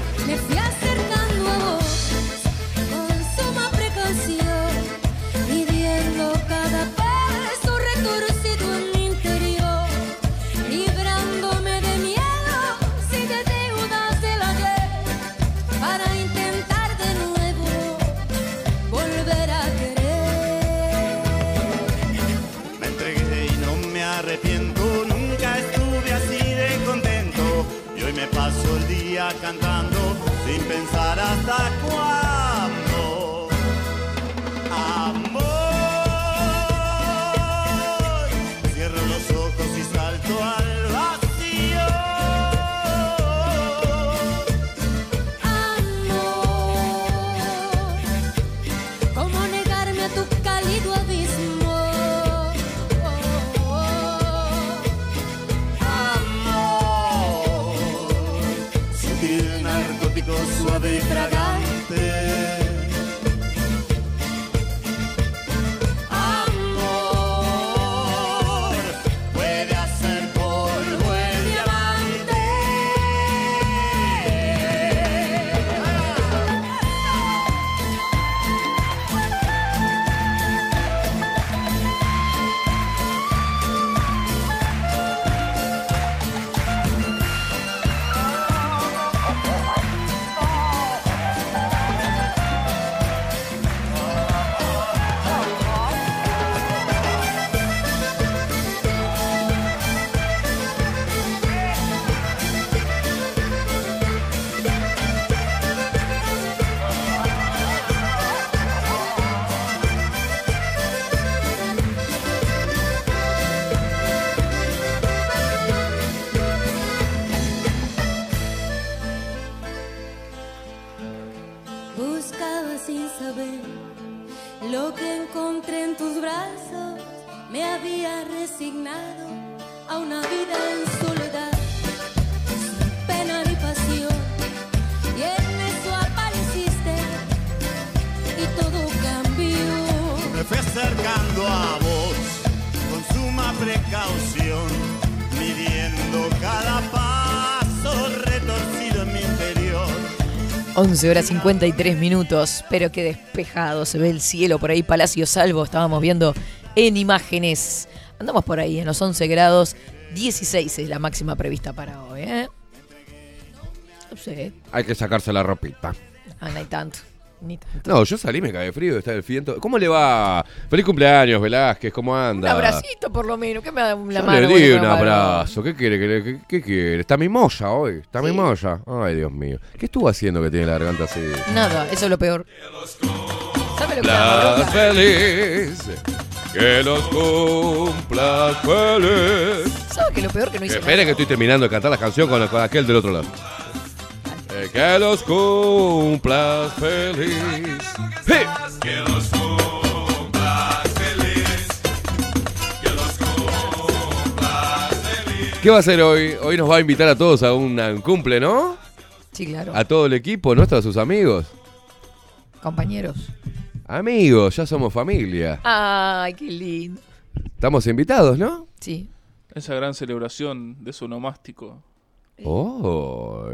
Pensar 11 horas 53 minutos, pero qué despejado se ve el cielo por ahí, Palacio Salvo, estábamos viendo en imágenes. Andamos por ahí en los 11 grados, 16 es la máxima prevista para hoy, ¿eh? No sé, Hay que sacarse la ropita. ah, no hay tanto, ni tanto. No, yo salí, me cagué de frío, está el viento. ¿Cómo le va? Feliz cumpleaños, Velázquez, ¿cómo Un anda? abracito por lo menos, que me da la Yo mano. le di bueno, un la abrazo. ¿Qué quiere? ¿Qué, qué, qué quiere? Está mimosa hoy. Está mimosa. Ay, Dios mío. ¿Qué estuvo haciendo que tiene la garganta así? Nada, eso es lo peor. ¿Sabes lo que cumplas feliz. Que los cumplas feliz. ¿Sabes que lo peor que no hice Espere que estoy terminando de cantar la canción con, con aquel del otro lado. Que los cumplas feliz. ¡Sí! Que los cumplas feliz. Que los cumplas feliz. ¿Qué va a hacer hoy? Hoy nos va a invitar a todos a un, cumple, ¿no? Sí, claro. A todo el equipo, nuestro, a sus amigos. Compañeros. Amigos, ya somos familia. Ay, qué lindo. Estamos invitados, ¿no? Sí. Esa gran celebración de su nomástico. Oh.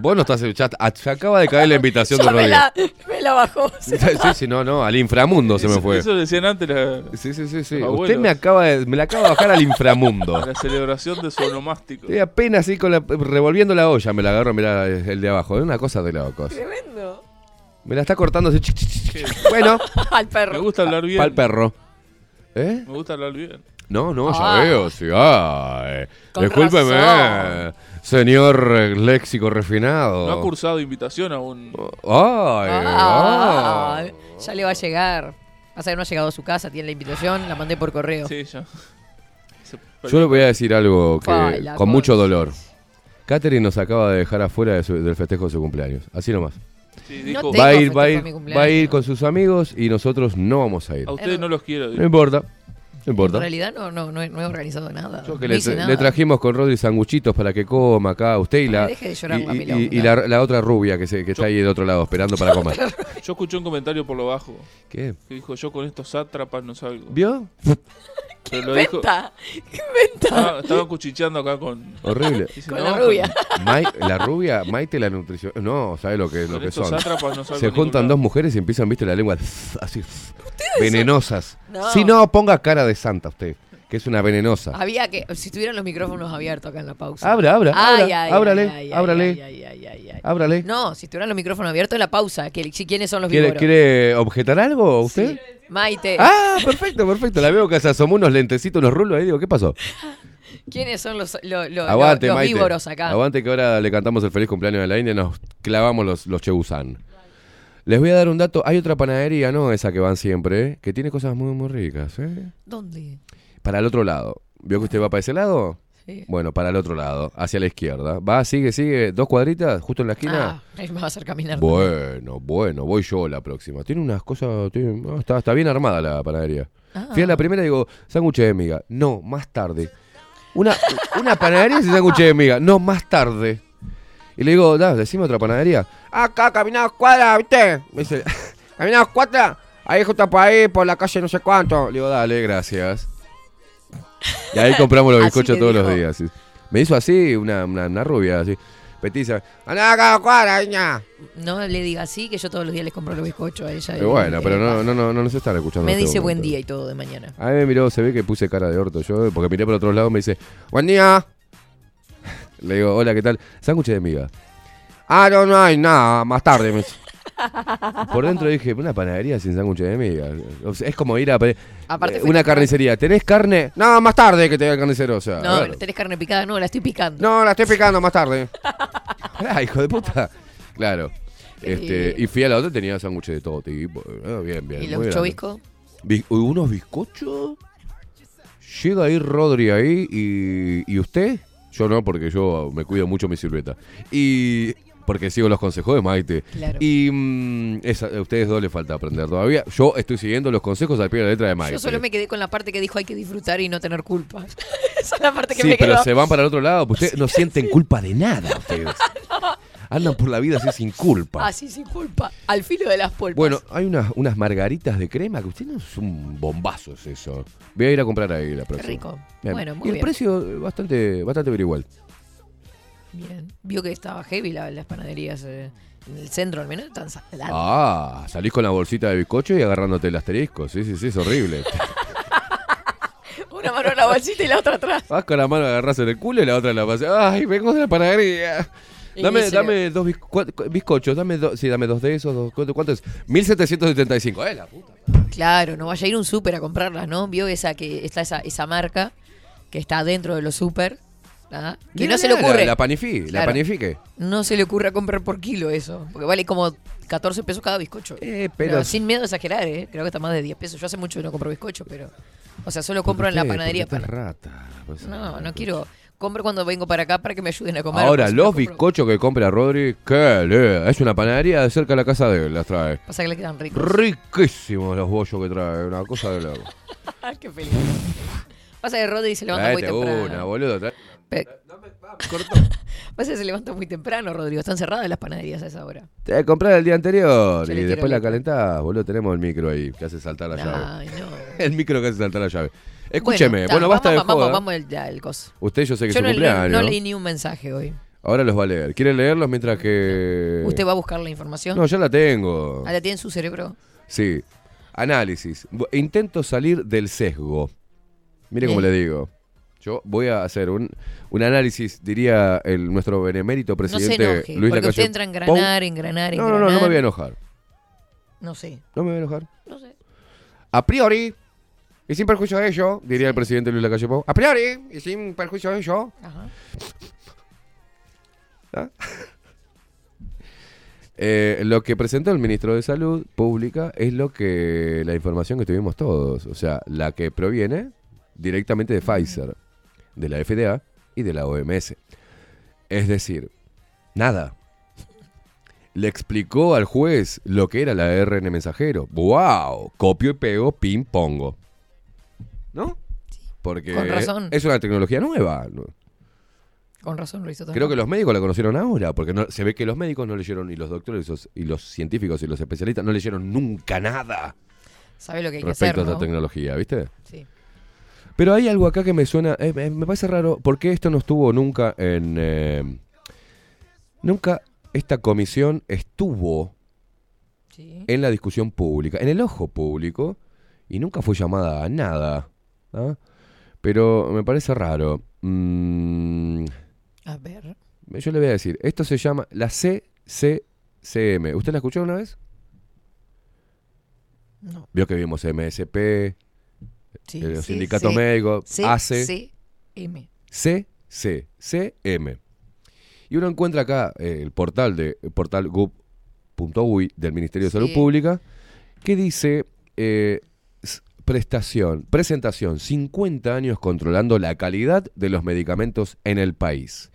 Vos no estás ya, ah, se acaba de caer la invitación de Ya me Rodrigo. la, me la bajó. Sí, sí, no, no, al inframundo se me fue. Eso decían antes la, Sí, sí, sí, sí. Usted me acaba de, me la acaba de bajar al inframundo. la celebración de su nomástico. Estoy apenas así con la, revolviendo la olla, me la agarro, mira el de abajo. Es una cosa de locos. Tremendo. Me la está cortando así. Bueno, Al Me perro. gusta hablar bien. para el perro. ¿Eh? Me gusta hablar bien. No, no, ya Ah. veo, sí. Ay, Con discúlpeme, razón. señor léxico refinado. No ha cursado invitación aún. Ay, Ah, ay. ya le va a llegar. Pasa que no ha llegado a su casa, tiene la invitación, la mandé por correo. Sí, ya. Se Yo le voy a decir algo que, Ay, la con mucho cosa. dolor. Catherine nos acaba de dejar afuera de su- del festejo de su cumpleaños. Así nomás. Sí, dijo, tengo Va a, ir, va, a, festejo ir, de mi cumpleaños. va a ir con sus amigos y nosotros no vamos a ir. a ustedes no los quiero. No dijo. importa. No En realidad no, no, no, he, no he organizado nada. Yo que no le, hice tra- nada. le trajimos con Rodri sanguchitos para que coma acá. Usted y la, Ay, deje de llorar, y, la y- y la, la otra rubia que, se, que está ahí del otro lado esperando para comer. Yo escuché un comentario por lo bajo ¿Qué? que dijo: Yo con estos sátrapas no salgo. ¿Vio? Pero lo dijo. ¿Qué venta? Estaba, estaba cuchicheando acá con. Horrible. Dice, Con "No, la rubia. Mai- la rubia, Maite la nutrición. No, ¿sabe lo que, lo que son? sátrapas no salgo Se juntan lado". dos mujeres y empiezan, viste, la lengua así, venenosas. No. Si no, ponga cara de santa usted, que es una venenosa. Había que, si tuvieran los micrófonos abiertos acá en la pausa. Abra, abra, Ay, abra, ay, ábrale, ay, ábrale. Ábrale. No, si tuvieran los micrófonos abiertos en la pausa. Que, si, ¿Quiénes son los ¿Quiere, víboros? ¿Quiere objetar algo usted? Maite. Ah, perfecto, perfecto. La veo que se asomó unos lentecitos, unos rulos ahí. Digo, ¿qué pasó? ¿Quiénes son los, Aguante, los víboros acá? Aguante que ahora le cantamos el feliz cumpleaños de la India y nos clavamos los, los chebusán. Les voy a dar un dato. Hay otra panadería, ¿no? Esa que van siempre, ¿eh? que tiene cosas muy, muy ricas, ¿eh? ¿Dónde? Para el otro lado. ¿Vio que usted va para ese lado? Sí. Bueno, para el otro lado, hacia la izquierda. Va, sigue, sigue, dos cuadritas, justo en la esquina. Ah, ahí me va a hacer caminar. Bueno, bueno, voy yo la próxima. Tiene unas cosas, tiene- está, está bien armada la panadería. Ah. Fui a la primera y digo, sándwich de miga. No, más tarde. Una, una panadería sin sándwich de miga. No, más tarde. Y le digo, da, decime otra panadería. Acá, caminamos cuadra, ¿viste? Me dice, caminamos cuadra. Ahí justo por ahí, por la calle no sé cuánto. Le digo, dale, gracias. Y ahí compramos los bizcochos todos los días. sí. Me hizo así, una, una, una rubia, así. Petiza. Andá acá, cuadra, niña. No le diga así, que yo todos los días les compro los bizcochos a ella. Y- bueno, y- pero no, no, no, no nos están escuchando. Me este dice buen día y todo de mañana. A mí me miró, se ve que puse cara de orto yo, porque miré por otro lado y me dice, buen día. Le digo, hola, ¿qué tal? Sándwich de miga. Ah, no, no hay nada, más tarde. me. Por dentro dije, una panadería sin sándwich de miga. O sea, es como ir a Aparte eh, fue una carnicería. ¿Tenés carne? No, más tarde que te el carnicero. O sea, No, tenés carne picada, no, la estoy picando. No, la estoy picando más tarde. Pará, hijo de puta. Claro. Este, y fui a la otra tenía sándwiches de todo tipo. Ah, bien, bien. ¿Y los? Bi- ¿Unos bizcochos? Llega ahí Rodri ahí y, y usted. Yo no, porque yo me cuido mucho mi silueta. Y porque sigo los consejos de Maite. Claro. Y mm, esa- a ustedes dos les falta aprender todavía. Yo estoy siguiendo los consejos al pie de la letra de Maite. Yo solo me quedé con la parte que dijo hay que disfrutar y no tener culpa. Esa es la parte que Sí, me pero quedó. se van para el otro lado. pues Ustedes no sienten culpa de nada. Ustedes. Andan por la vida así sin culpa. Así sin culpa. Al filo de las pulpas. Bueno, hay unas, unas margaritas de crema que usted no es un bombazo es eso. Voy a ir a comprar ahí la próxima. rico. Bien. Bueno, muy y el bien. precio bastante, bastante ver igual. Bien. Vio que estaba heavy la- las panaderías eh, en el centro, al menos están saladas. Ah, salís con la bolsita de bizcocho y agarrándote el asterisco. Sí, sí, sí, es horrible. Una mano en la bolsita y la otra atrás. Vas con la mano agarrás en el culo y la otra en la pasas. Ay, vengo de la panadería. Dame, dame dos bizco- bizcochos, dame dos, sí, dame dos de esos, dos, ¿cuánto, es? 1775. Eh, la puta. Claro, no vaya a ir a un súper a comprarlas, ¿no? Vio esa que está esa, esa marca que está dentro de los súper. ¿ah? Que no se le la- ocurre. La, panifi, la panifique. No se le ocurra comprar por kilo eso. Porque vale como 14 pesos cada bizcocho. pero- pero sin miedo a exagerar, ¿eh? Creo que está más de 10 pesos. Yo hace mucho que no compro bizcocho, pero. O sea, solo compro en la panadería. Para- rata. pues. No, no quiero. Compro cuando vengo para acá para que me ayuden a comer. Ahora, los bizcochos que compra Rodri, ¿qué? le- Es una panadería de cerca de la casa de él, las trae. Pasa que le quedan ricos. Riquísimos los bollos que trae, una cosa de loco. Qué feliz. Pasa que Rodri se levanta muy temprano. una, boludo. trae- Pe- Pasa que se levanta muy temprano, Rodrigo. Están cerradas las panaderías a esa hora. Te voy a comprar el día anterior y después la calentás, boludo. Tenemos el micro ahí que hace saltar la llave. Ay, no. El micro que hace saltar la llave. Escúcheme, bueno, basta vamos, de vamos, joda. Vamos, el, ya, el coso. Usted yo sé que Yo es no, su cumpleaños. no leí ni un mensaje hoy. Ahora los va a leer. ¿Quiere leerlos mientras que...? ¿Usted va a buscar la información? No, ya la tengo. Ah, la tiene en su cerebro. Sí. Análisis. Intento salir del sesgo. Mire cómo le digo. Yo voy a hacer un, un análisis, diría el nuestro benemérito No se presidente enoje, Luis porque usted entra a Pou. engranar, engranar, No, engranar. no, no, no me voy a enojar. No sé. No me voy a enojar. No sé. A priori, y sin perjuicio de ello, diría el presidente Luis Lacalle Pou. A priori, y sin perjuicio de ello, Ajá. ¿Ah? Eh, lo que presentó el ministro de Salud Pública es lo que la información que tuvimos todos, o sea, la que proviene directamente de Pfizer, de la FDA y de la OMS. Es decir, nada. Le explicó al juez lo que era la RN mensajero. ¡Wow! Copio y pego, ping pongo. ¿No? Porque Con razón. es una tecnología nueva. Con razón lo hizo también. Creo que los médicos la conocieron ahora, porque no- se ve que los médicos no leyeron, y los doctores y los, y los científicos y los especialistas no leyeron nunca nada Sabe lo que hay que respecto hacer, a ¿no? esta tecnología, ¿viste? Sí. Pero hay algo acá que me suena, eh, me me parece raro, ¿por qué esto no estuvo nunca en... eh, nunca esta comisión estuvo Sí. en la discusión pública, en el ojo público, y nunca fue llamada a nada. ¿Ah? Pero me parece raro. Mm, A ver. Yo le voy a decir, esto se llama la CCCM. ¿Usted la escuchó una vez? No. Vio que vimos MSP, Sí, los sí, sindicatos sí. médicos, M. CCCM. Y uno encuentra acá eh, el portal de portal del Ministerio de Salud. Pública que dice eh, prestación, presentación, 50 años controlando la calidad de los medicamentos en el país.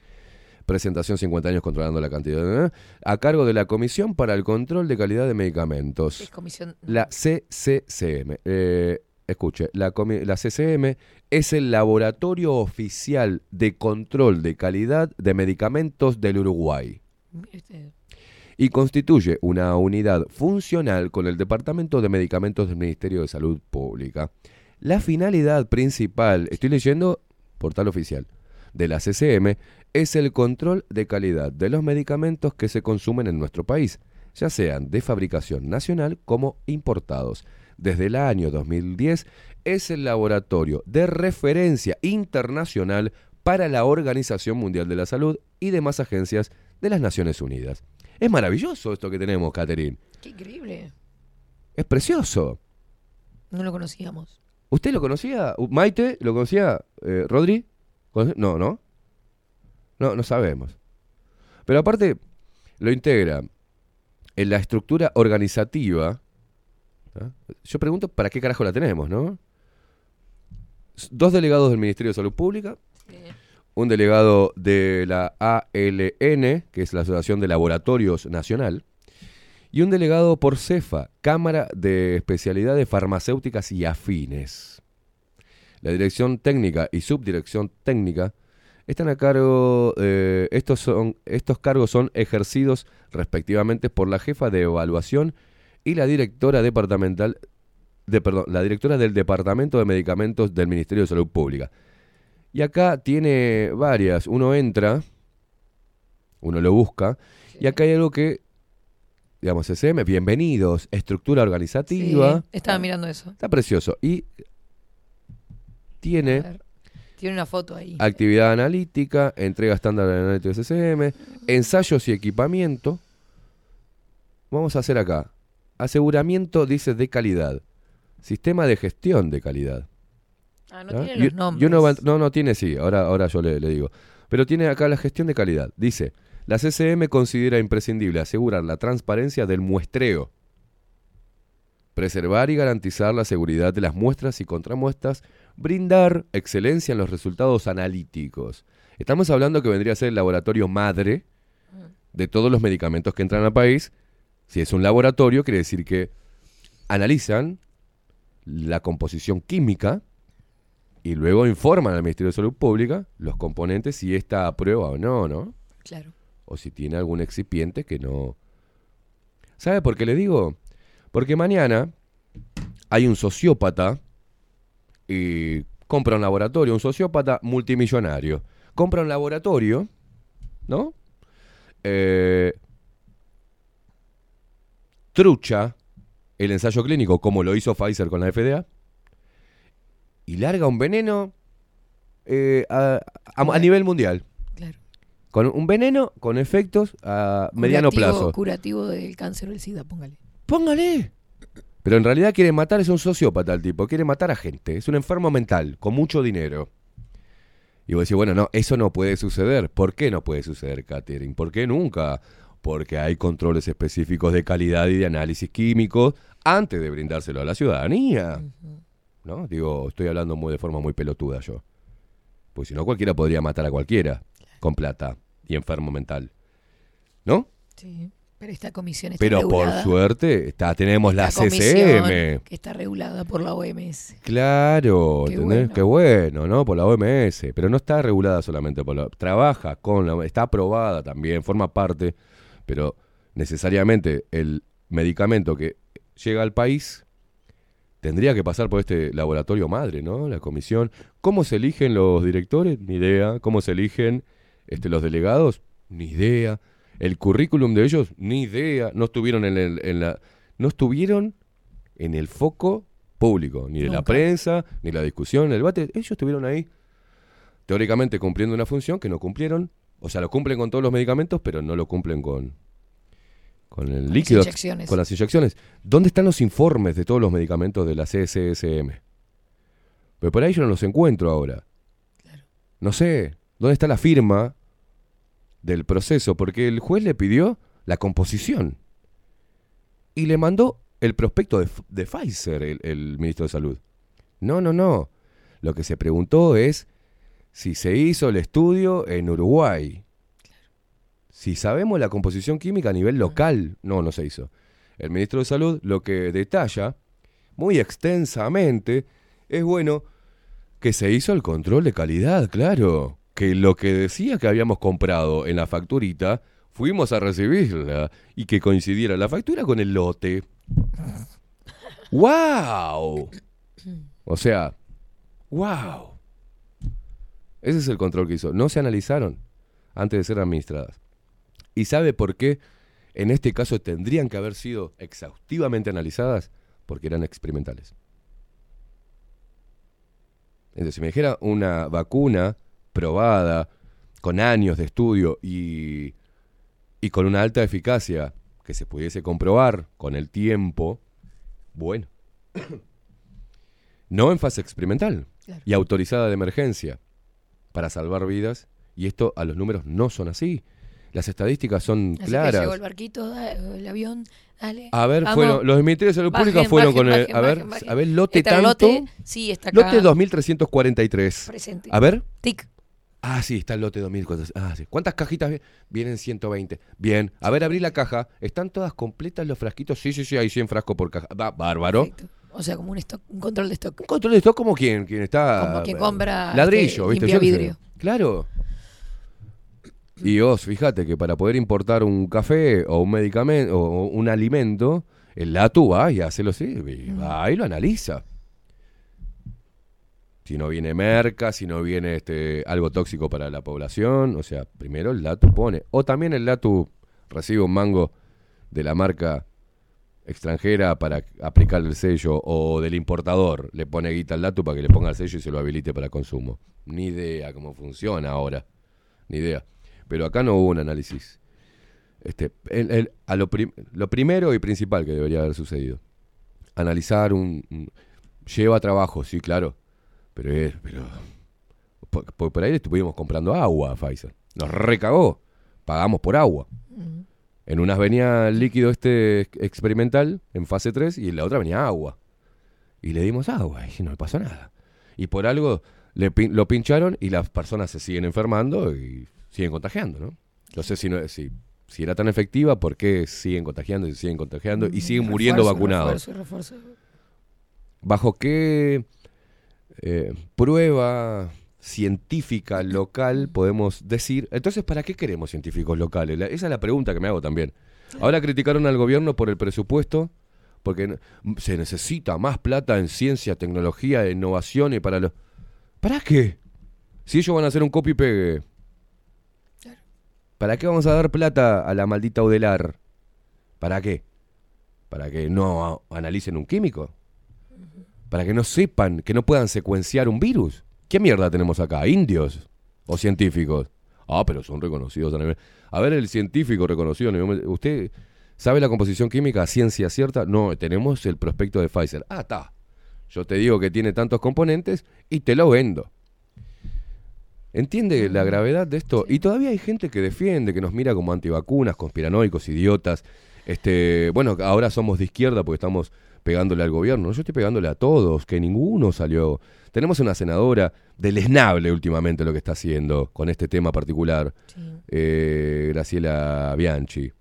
Presentación 50 años controlando la cantidad de, a cargo de la Comisión para el Control de Calidad de Medicamentos. Es comisión. La CCCM. Eh, escuche, la, comi- la CCM es el laboratorio oficial de control de calidad de medicamentos del Uruguay usted. Y constituye una unidad funcional con el Departamento de Medicamentos del Ministerio de Salud Pública. La finalidad principal, estoy leyendo portal oficial, de la CCM es el control de calidad de los medicamentos que se consumen en nuestro país, ya sean de fabricación nacional como importados. Desde el año 2010 es el laboratorio de referencia internacional para la Organización Mundial de la Salud y demás agencias de las Naciones Unidas. Es maravilloso esto que tenemos, Catherine. Qué increíble. Es precioso. No lo conocíamos. ¿Usted lo conocía? ¿Maite? ¿Lo conocía? Eh, ¿Rodri? ¿Conoce- No, no. No, no sabemos. Pero aparte, lo integra en la estructura organizativa. ¿ah? Yo pregunto, ¿para qué carajo la tenemos, no? Dos delegados del Ministerio de Salud Pública, un delegado de la ALN, que es la Asociación de Laboratorios Nacional, y un delegado por CEFA, Cámara de Especialidades Farmacéuticas y Afines. La dirección técnica y subdirección técnica están a cargo, eh, estos, son, estos cargos son ejercidos respectivamente por la jefa de evaluación y la directora departamental, de, perdón, la directora del Departamento de Medicamentos del Ministerio de Salud Pública. Y acá tiene varias, uno entra, uno lo busca, y acá hay algo que, digamos, SM, bienvenidos, estructura organizativa. Sí, estaba mirando eso. Está precioso. Y tiene. Tiene una foto ahí. actividad analítica, entrega estándar de análisis SSM, ensayos y equipamiento. Vamos a hacer acá. Aseguramiento, dice, de calidad. Sistema de gestión de calidad. Ah, no tiene los y nombres. uno va- no, no tiene, sí, ahora, ahora yo le, le digo. Pero tiene acá la gestión de calidad. Dice, La CCM considera imprescindible asegurar la transparencia del muestreo, preservar y garantizar la seguridad de las muestras y contramuestras, brindar excelencia en los resultados analíticos. Estamos hablando que vendría a ser el laboratorio madre de todos los medicamentos que entran al país. Si es un laboratorio, quiere decir que analizan la composición química y luego informan al Ministerio de Salud Pública los componentes si está aprueba o no, ¿no? Claro. O si tiene algún excipiente que no. ¿Sabe por qué le digo? Porque mañana hay un sociópata y compra un laboratorio, un sociópata multimillonario. Compra un laboratorio, ¿no? Eh, trucha el ensayo clínico como lo hizo Pfizer con la FDA y larga un veneno eh, a, a- a nivel mundial. Claro. Con un veneno con efectos a mediano plazo. Curativo del cáncer o el SIDA, póngale. Póngale. Pero en realidad quiere matar, es un sociópata el tipo, quiere matar a gente, es un enfermo mental, con mucho dinero. Y vos decís, bueno, no, eso no puede suceder. ¿Por qué no puede suceder, Catherine? ¿Por qué nunca? Porque hay controles específicos de calidad y de análisis químicos antes de brindárselo a la ciudadanía. ¿No? Digo, estoy hablando muy de forma muy pelotuda yo. Pues si no, cualquiera podría matar a cualquiera con plata y enfermo mental. ¿No? Sí. Pero esta comisión está Pero por suerte está, tenemos la Esta CCM. Que está regulada por la OMS. Claro, Qué ¿entendés? bueno. Qué bueno, ¿no? Por la OMS. Pero no está regulada solamente por la... Trabaja con la... Está aprobada también, forma parte. Pero necesariamente el medicamento que llega al país tendría que pasar por este laboratorio madre, ¿no? La comisión. ¿Cómo se eligen los directores? Ni idea. ¿Cómo se eligen este, los delegados? Ni idea. El currículum de ellos, ni idea. No estuvieron en, el- en la, no estuvieron en el foco público, ni de la prensa, ni la discusión, el debate. Ellos estuvieron ahí, teóricamente cumpliendo una función que no cumplieron. O sea, lo cumplen con todos los medicamentos, pero no lo cumplen con, con el las líquido, inyecciones. con las inyecciones. ¿Dónde están los informes de todos los medicamentos de la CSSM? Pero por ahí yo no los encuentro ahora. No sé, ¿dónde está la firma del proceso? Porque el juez le pidió la composición y le mandó el prospecto de, Pfizer, el, el ministro de Salud. No, no, no. Lo que se preguntó es si se hizo el estudio en Uruguay. Si sabemos la composición química a nivel local. No, no se hizo. El ministro de Salud lo que detalla muy extensamente es, bueno, que se hizo el control de calidad, claro. Que lo que decía que habíamos comprado en la facturita, fuimos a recibirla y que coincidiera la factura con el lote. ¡Wow! O sea, ¡wow! Ese es el control que hizo. No se analizaron antes de ser administradas. ¿Y sabe por qué en este caso tendrían que haber sido exhaustivamente analizadas? Porque eran experimentales. Entonces, si me dijera una vacuna probada, con años de estudio y, y con una alta eficacia que se pudiese comprobar con el tiempo, bueno. no en fase experimental y autorizada de emergencia para salvar vidas. Y esto a los números no son así. Las estadísticas son Así que claras. llegó el barquito, el avión, dale. A ver, vamos. fueron, los ministerios de salud Bajen, pública fueron bajen, con el. bajen, a ver, bajen, bajen. a ver, lote Está tanto. lote, sí, está acá. Lote 2343. Presente. A ver. Tic. Ah, sí, está el lote 2400. Ah, sí. ¿Cuántas cajitas vi- vienen? 120. Bien. A ver, abrí la caja. ¿Están todas completas los frasquitos? Sí, sí, sí, hay 100 frascos por caja. Va, bárbaro. O sea, como un, stock, un control de stock. Control de esto como quien, quien está. Como quien compra, Ladrillo, este, ¿viste? limpia vidrio. Claro. Y vos, fíjate que para poder importar un café o un medicamento o un alimento, el LATU va y hace lo así, y va y lo analiza. Si no viene merca, si no viene este algo tóxico para la población, o sea, primero el LATU pone. O también el LATU recibe un mango de la marca extranjera para aplicar el sello o del importador le pone guita al LATU para que le ponga el sello y se lo habilite para consumo. Ni idea cómo funciona ahora. Ni idea. Pero acá no hubo un análisis. Este, el- el- a lo, prim- lo primero y principal que debería haber sucedido. Analizar un... un- lleva trabajo, sí, claro. Pero, es- pero por, por- ahí le estuvimos comprando agua a Pfizer. Nos recagó. pagamos por agua. En unas venía el líquido este ex- experimental en fase 3 y en la otra venía agua. Y le dimos agua y no le pasó nada. Y por algo le pin- lo pincharon y las personas se siguen enfermando y siguen contagiando, ¿no? No sé si, no, si, si era tan efectiva, ¿por qué siguen contagiando y siguen contagiando y siguen muriendo vacunados? refuerzo, refuerzo. ¿Bajo qué eh, prueba científica local podemos decir? Entonces, ¿para qué queremos científicos locales? La- esa es la pregunta que me hago también. Ahora criticaron al gobierno por el presupuesto, porque se necesita más plata en ciencia, tecnología, innovación y para los... ¿Para qué? Si ellos van a hacer un copy y pegue. ¿Para qué vamos a dar plata a la maldita Odelar? ¿Para qué? ¿Para que no analicen un químico? para que no sepan, que no puedan secuenciar un virus. ¿Qué mierda tenemos acá? ¿Indios o científicos? Ah, pero son reconocidos a nivel. A ver, el científico reconocido. ¿Usted sabe la composición química ciencia cierta? No, tenemos el prospecto de Pfizer. Ah, está. Yo te digo que tiene tantos componentes y te lo vendo. ¿Entiende la gravedad de esto? Y todavía hay gente que defiende, que nos mira como antivacunas, conspiranoicos, idiotas. Este, bueno, ahora somos de izquierda porque estamos pegándole al gobierno. Yo estoy pegándole a todos, que ninguno salió. Tenemos una senadora deleznable últimamente lo que está haciendo con este tema particular, eh, Graciela Bianchi.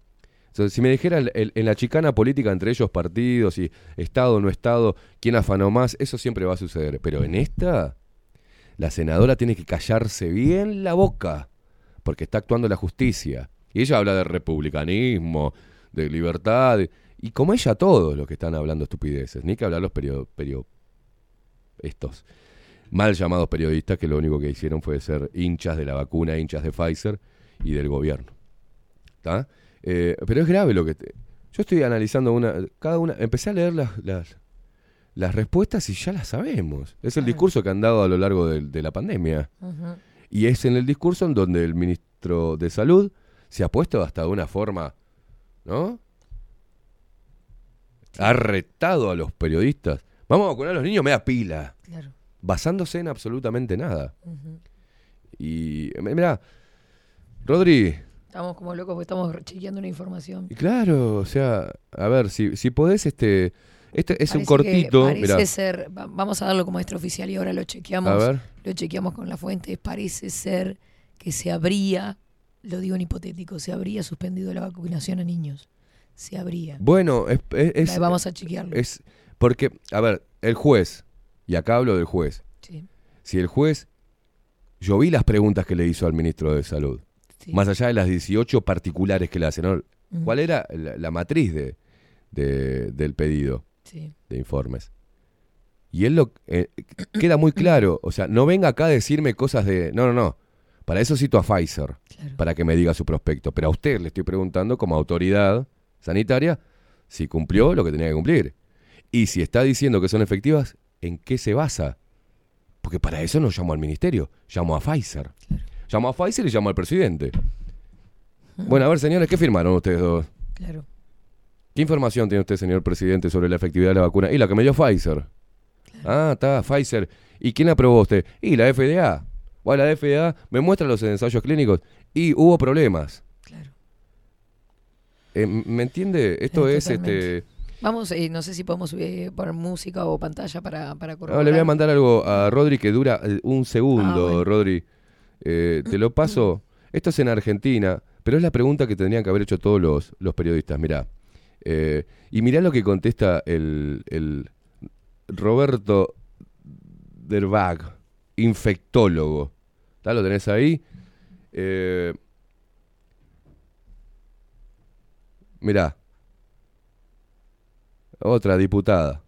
Entonces, si me dijeran el- en la chicana política entre ellos partidos y Estado, no Estado, quién afanó más, eso siempre va a suceder. Pero en esta, la senadora tiene que callarse bien la boca, porque está actuando la justicia. Y ella habla de republicanismo, de libertad, y como ella todos los que están hablando estupideces, ni que hablar los perio, perio- estos mal llamados periodistas que lo único que hicieron fue ser hinchas de la vacuna, hinchas de Pfizer y del gobierno. Eh, pero es grave lo que... te- yo estoy analizando una... Cada una... Empecé a leer las, las respuestas y ya las sabemos. Es el discurso que han dado a lo largo de, la pandemia. Y es en el discurso en donde el ministro de Salud se ha puesto hasta de una forma, ¿no? Ha retado a los periodistas. Vamos a vacunar a los niños, me da pila. Claro. Basándose en absolutamente nada. Y, mira, Rodri, Estamos como locos porque estamos chequeando una información. y claro, o sea, a ver, si, si podés, este, este es un que cortito, Parece mirá. ser, va- vamos a darlo como extraoficial y ahora lo chequeamos. A ver. Lo chequeamos con la fuente. Parece ser que se habría, lo digo en hipotético, se habría suspendido la vacunación a niños. Se habría. Bueno, es, vamos a chequearlo. Es porque, a ver, el juez, y acá hablo del juez. Sí. Si el juez, yo vi las preguntas que le hizo al ministro de Salud, más allá de las 18 particulares que le hacen. ¿cuál era la, la matriz de, de- del pedido Sí. de informes? Y él lo eh, queda muy claro, o sea, no venga acá a decirme cosas de, no, no, no, para eso cito a Pfizer, para que me diga su prospecto, pero a usted le estoy preguntando como autoridad sanitaria si cumplió lo que tenía que cumplir. Y si está diciendo que son efectivas, ¿en qué se basa? Porque para eso no llamo al ministerio, llamo a Pfizer. Llamo a Pfizer y llamo al presidente. Bueno, a ver, señores, ¿qué firmaron ustedes dos? Claro. ¿Qué información tiene usted, señor presidente, sobre la efectividad de la vacuna? Y la que me dio Pfizer. Ah, está, Pfizer. ¿Y quién aprobó usted? Y la FDA. Bueno, la FDA me muestra los ensayos clínicos y hubo problemas. Claro. Eh, ¿Me entiende? Esto Sí, es este. Vamos, eh, no sé si podemos eh, poner música o pantalla para, para Ah, corroborar. le voy a mandar algo a Rodri que dura eh, un segundo, Ah, bueno. Rodri. Eh, te lo paso. Esto es en Argentina, pero es la pregunta que tendrían que haber hecho todos los, los periodistas. Mirá. Eh, y mirá lo que contesta el, el Roberto Derbag, infectólogo. ¿Tá? ¿Lo tenés ahí? Eh, mirá. Otra diputada.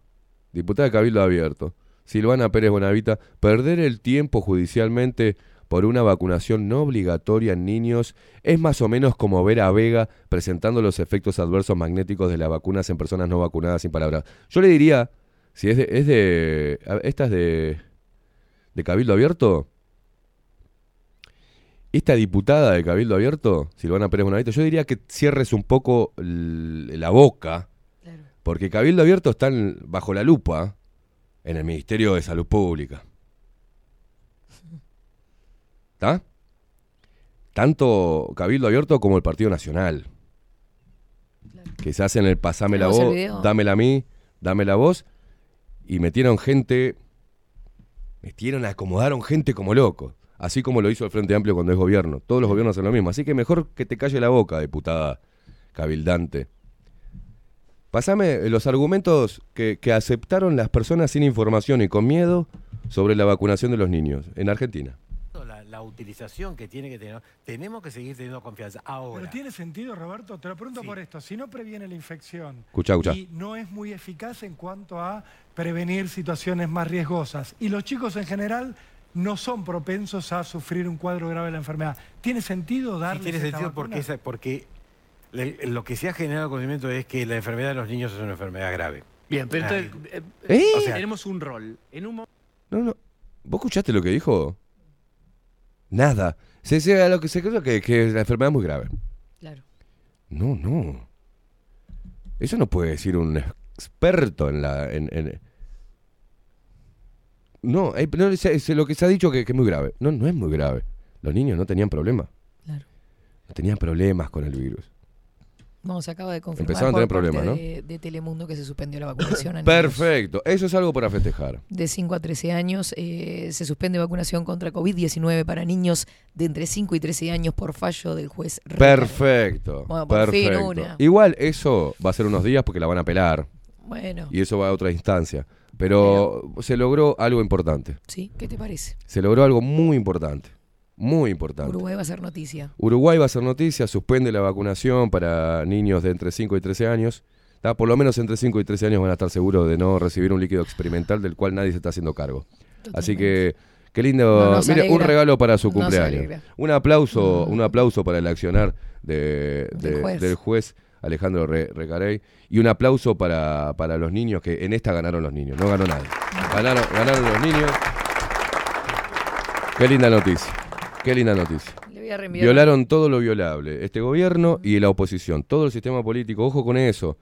Diputada de Cabildo Abierto. Silvana Pérez Bonavita. Perder el tiempo judicialmente por una vacunación no obligatoria en niños es más o menos como ver a Vega presentando los efectos adversos magnéticos de las vacunas en personas no vacunadas sin palabras. Yo le diría, si es de... Es de ¿Esta es de, de Cabildo Abierto? Esta diputada de Cabildo Abierto, Silvana Pérez Bonavita, yo diría que cierres un poco la boca, porque Cabildo Abierto está en- bajo la lupa en el Ministerio de Salud Pública. ¿Está? tanto Cabildo Abierto como el Partido Nacional. Que se hacen el pasame la ¿Tenemos el voz, dámela a mí, dame la voz. Y metieron gente, metieron, acomodaron gente como loco. Así como lo hizo el Frente Amplio cuando es gobierno. Todos los gobiernos hacen lo mismo. Así que mejor que te calle la boca, diputada cabildante. Pasame los argumentos que, que aceptaron las personas sin información y con miedo sobre la vacunación de los niños en Argentina. La, utilización que tiene que tener, tenemos que seguir teniendo confianza. Ahora, Pero tiene sentido, Roberto, te lo pregunto por esto, si no previene la infección Escuchá, escuchá. y no es muy eficaz en cuanto a prevenir situaciones más riesgosas y los chicos en general no son propensos a sufrir un cuadro grave de la enfermedad, ¿tiene sentido sí darles tiene esta sentido vacuna? porque, esa- porque le- lo que se ha generado conocimiento es que la enfermedad de los niños es una enfermedad grave. Bien, pero entonces, eh, ¿Eh? o sea, tenemos un rol. En un No, no. ¿Vos escuchaste lo que dijo? Nada. Se dice a lo que se cree que, que la enfermedad es muy grave. Claro. No, no. Eso no puede decir un experto en la. En, en- No, hay- no, es- es lo que se ha dicho que, que es muy grave. No, no es muy grave. Los niños no tenían problema. Claro. No tenían problemas con el virus. No, se acaba de confirmar Empezaron a tener problemas, ¿no? de, de Telemundo que se suspendió la vacunación Perfecto. Eso es algo para festejar. de 5 a 13 años. eh, se suspende vacunación contra COVID-19 para niños de entre 5 y 13 años por fallo del juez. Perfecto. Bueno, por fin perfecto. una. Igual eso va a ser unos días porque la van a apelar. Bueno, Y eso va a otra instancia. Pero se logró algo importante. ¿sí? ¿Qué te parece? Se logró algo muy importante. Muy importante. Uruguay va a ser noticia. Uruguay va a hacer noticia, suspende la vacunación para niños de entre 5 y 13 años. ¿tá? Por lo menos entre 5 y 13 años van a estar seguros de no recibir un líquido experimental del cual nadie se está haciendo cargo. Así que, qué lindo. No, nos Mire, un regalo para su cumpleaños. Un aplauso, un aplauso para el accionar de- Del de- juez. del juez Alejandro Re- Recarey. Y un aplauso para, para los niños, que en esta ganaron los niños, no ganó nadie. Ganaron, ganaron los niños. Qué linda noticia. Qué linda noticia. Le voy a reenviar. Violaron todo lo violable. Este gobierno y la oposición. Todo el sistema político. Ojo con eso.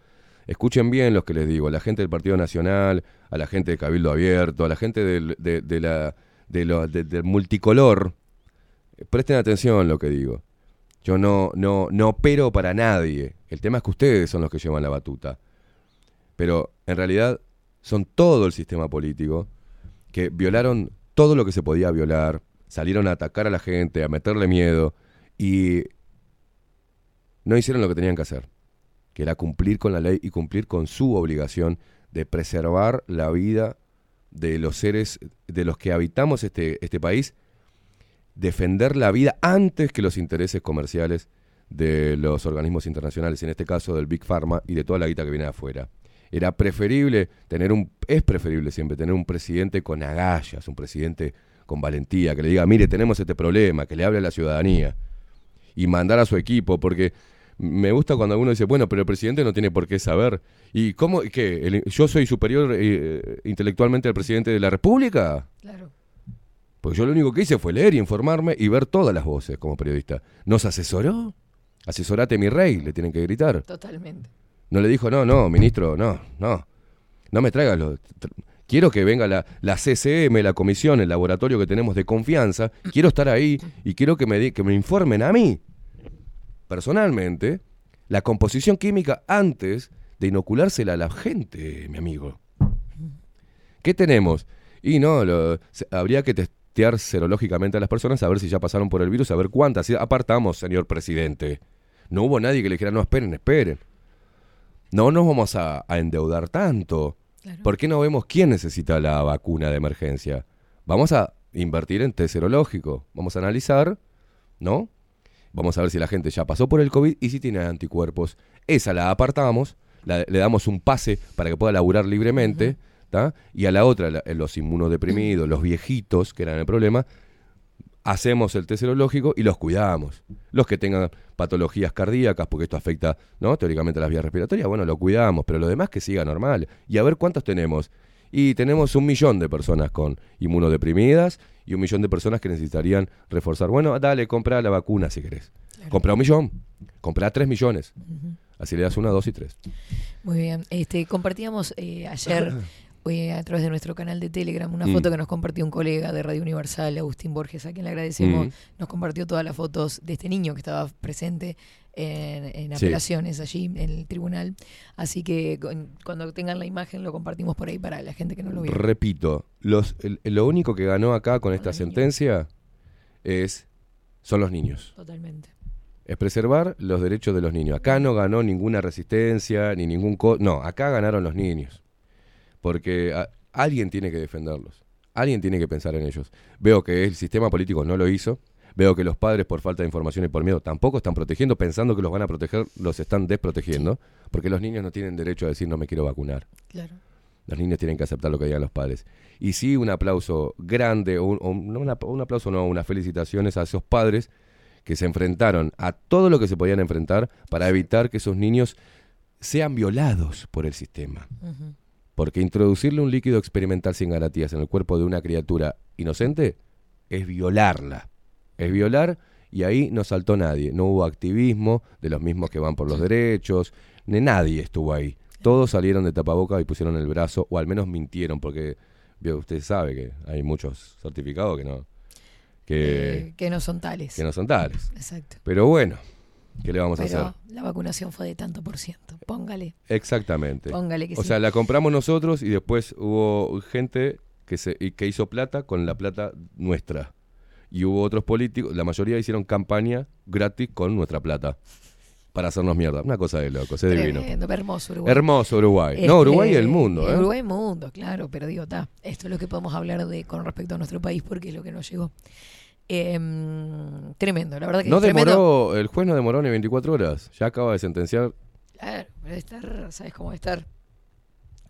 Escuchen bien los que les digo. A la gente del Partido Nacional, a la gente de Cabildo Abierto, a la gente del, de, de la, de lo- de- del multicolor. Eh, Presten atención a lo que digo. Yo no, no, no opero para nadie. El tema es que ustedes son los que llevan la batuta. Pero en realidad son todo el sistema político que violaron todo lo que se podía violar, salieron a atacar a la gente, a meterle miedo y no hicieron lo que tenían que hacer, que era cumplir con la ley y cumplir con su obligación de preservar la vida de los seres de los que habitamos este, este país, defender la vida antes que los intereses comerciales de los organismos internacionales, en este caso del Big Pharma y de toda la guita que viene de afuera. Era preferible tener un, es preferible siempre tener un presidente con agallas, un presidente con valentía, que le diga, mire, tenemos este problema, que le hable a la ciudadanía y mandar a su equipo, porque me gusta cuando alguno dice, bueno, pero el presidente no tiene por qué saber. ¿Y cómo? ¿Qué? El- ¿Yo soy superior eh, intelectualmente al presidente de la República? Claro. Porque yo lo único que hice fue leer y informarme y ver todas las voces como periodista. ¿Nos asesoró? Asesorate mi rey, le tienen que gritar. Totalmente. No le dijo, no, no, ministro, no, no. No me traigas los... Quiero que venga la, la CCM, la comisión, el laboratorio que tenemos de confianza. Quiero estar ahí y quiero que me, que me informen a mí, personalmente, la composición química antes de inoculársela a la gente, mi amigo. ¿Qué tenemos? Y no, lo- habría que testear serológicamente a las personas a ver si ya pasaron por el virus, a ver cuántas. Apartamos, señor presidente. No hubo nadie que le dijera, no, esperen, esperen. No nos vamos a endeudar tanto. ¿Por qué no vemos quién necesita la vacuna de emergencia? Vamos a invertir en test serológico. Vamos a analizar, ¿no? Vamos a ver si la gente ya pasó por el COVID y si tiene anticuerpos. Esa la apartamos, la- le damos un pase para que pueda laburar libremente, ¿tá? Y a la otra, la- los inmunodeprimidos, los viejitos, que eran el problema, hacemos el test serológico y los cuidamos. Los que tengan patologías cardíacas, porque esto afecta, ¿no? Teóricamente a las vías respiratorias, bueno, lo cuidamos, pero lo demás que siga normal. Y a ver cuántos tenemos. Y tenemos un millón de personas con inmunodeprimidas y un millón de personas que necesitarían reforzar. Bueno, dale, compra la vacuna si querés. Compra un millón, compra tres millones. Así le das una, dos y tres. Muy bien. Este, compartíamos eh, ayer eh, a través de nuestro canal de Telegram una Mm. foto que nos compartió un colega de Radio Universal, Agustín Borges, a quien le agradecemos. Mm. Nos compartió todas las fotos de este niño que estaba presente en, en Sí. apelaciones allí en el tribunal. Así que con- cuando tengan la imagen lo compartimos por ahí para la gente que no lo vio. Repito, los, el- lo único que ganó acá con esta sentencia es son los niños. Totalmente. Es preservar los derechos de los niños. Acá no ganó ninguna resistencia ni ningún co no, acá ganaron los niños. Porque a- alguien tiene que defenderlos. Alguien tiene que pensar en ellos. Veo que el sistema político no lo hizo. Veo que los padres por falta de información y por miedo tampoco están protegiendo, pensando que los van a proteger, los están desprotegiendo, porque los niños no tienen derecho a decir no me quiero vacunar. Claro. Los niños tienen que aceptar lo que digan los padres. Y sí, un aplauso grande, o un, o un- no una- un aplauso, no, unas felicitaciones a esos padres que se enfrentaron a todo lo que se podían enfrentar para evitar que esos niños sean violados por el sistema. Porque introducirle un líquido experimental sin garantías en el cuerpo de una criatura inocente es violarla. Es violar y ahí no saltó nadie. No hubo activismo de los mismos que van por los derechos. Ni nadie estuvo ahí. Todos salieron de tapaboca y pusieron el brazo, o al menos mintieron, porque usted sabe que hay muchos certificados que no, que, Eh, que no son tales. que no son tales. Exacto. Pero bueno, ¿qué le vamos a hacer? la vacunación fue de tanto por ciento. Póngale. Exactamente. Póngale que o sí. sea, la compramos nosotros y después hubo gente que se que hizo plata con la plata nuestra. Y hubo otros políticos, la mayoría hicieron campaña gratis con nuestra plata para hacernos mierda. Una cosa de locos, es divino. Hermoso Uruguay. Hermoso Uruguay. Este, no, Uruguay y el mundo, ¿eh? Uruguay y mundo, claro, pero digo, está. Esto es lo que podemos hablar de con respecto a nuestro país porque es lo que nos llegó. Em, tremendo, la verdad que No tremendo. demoró, el juez no demoró ni 24 horas. Ya acaba de sentenciar. Claro, debe estar, ¿sabes cómo debe estar?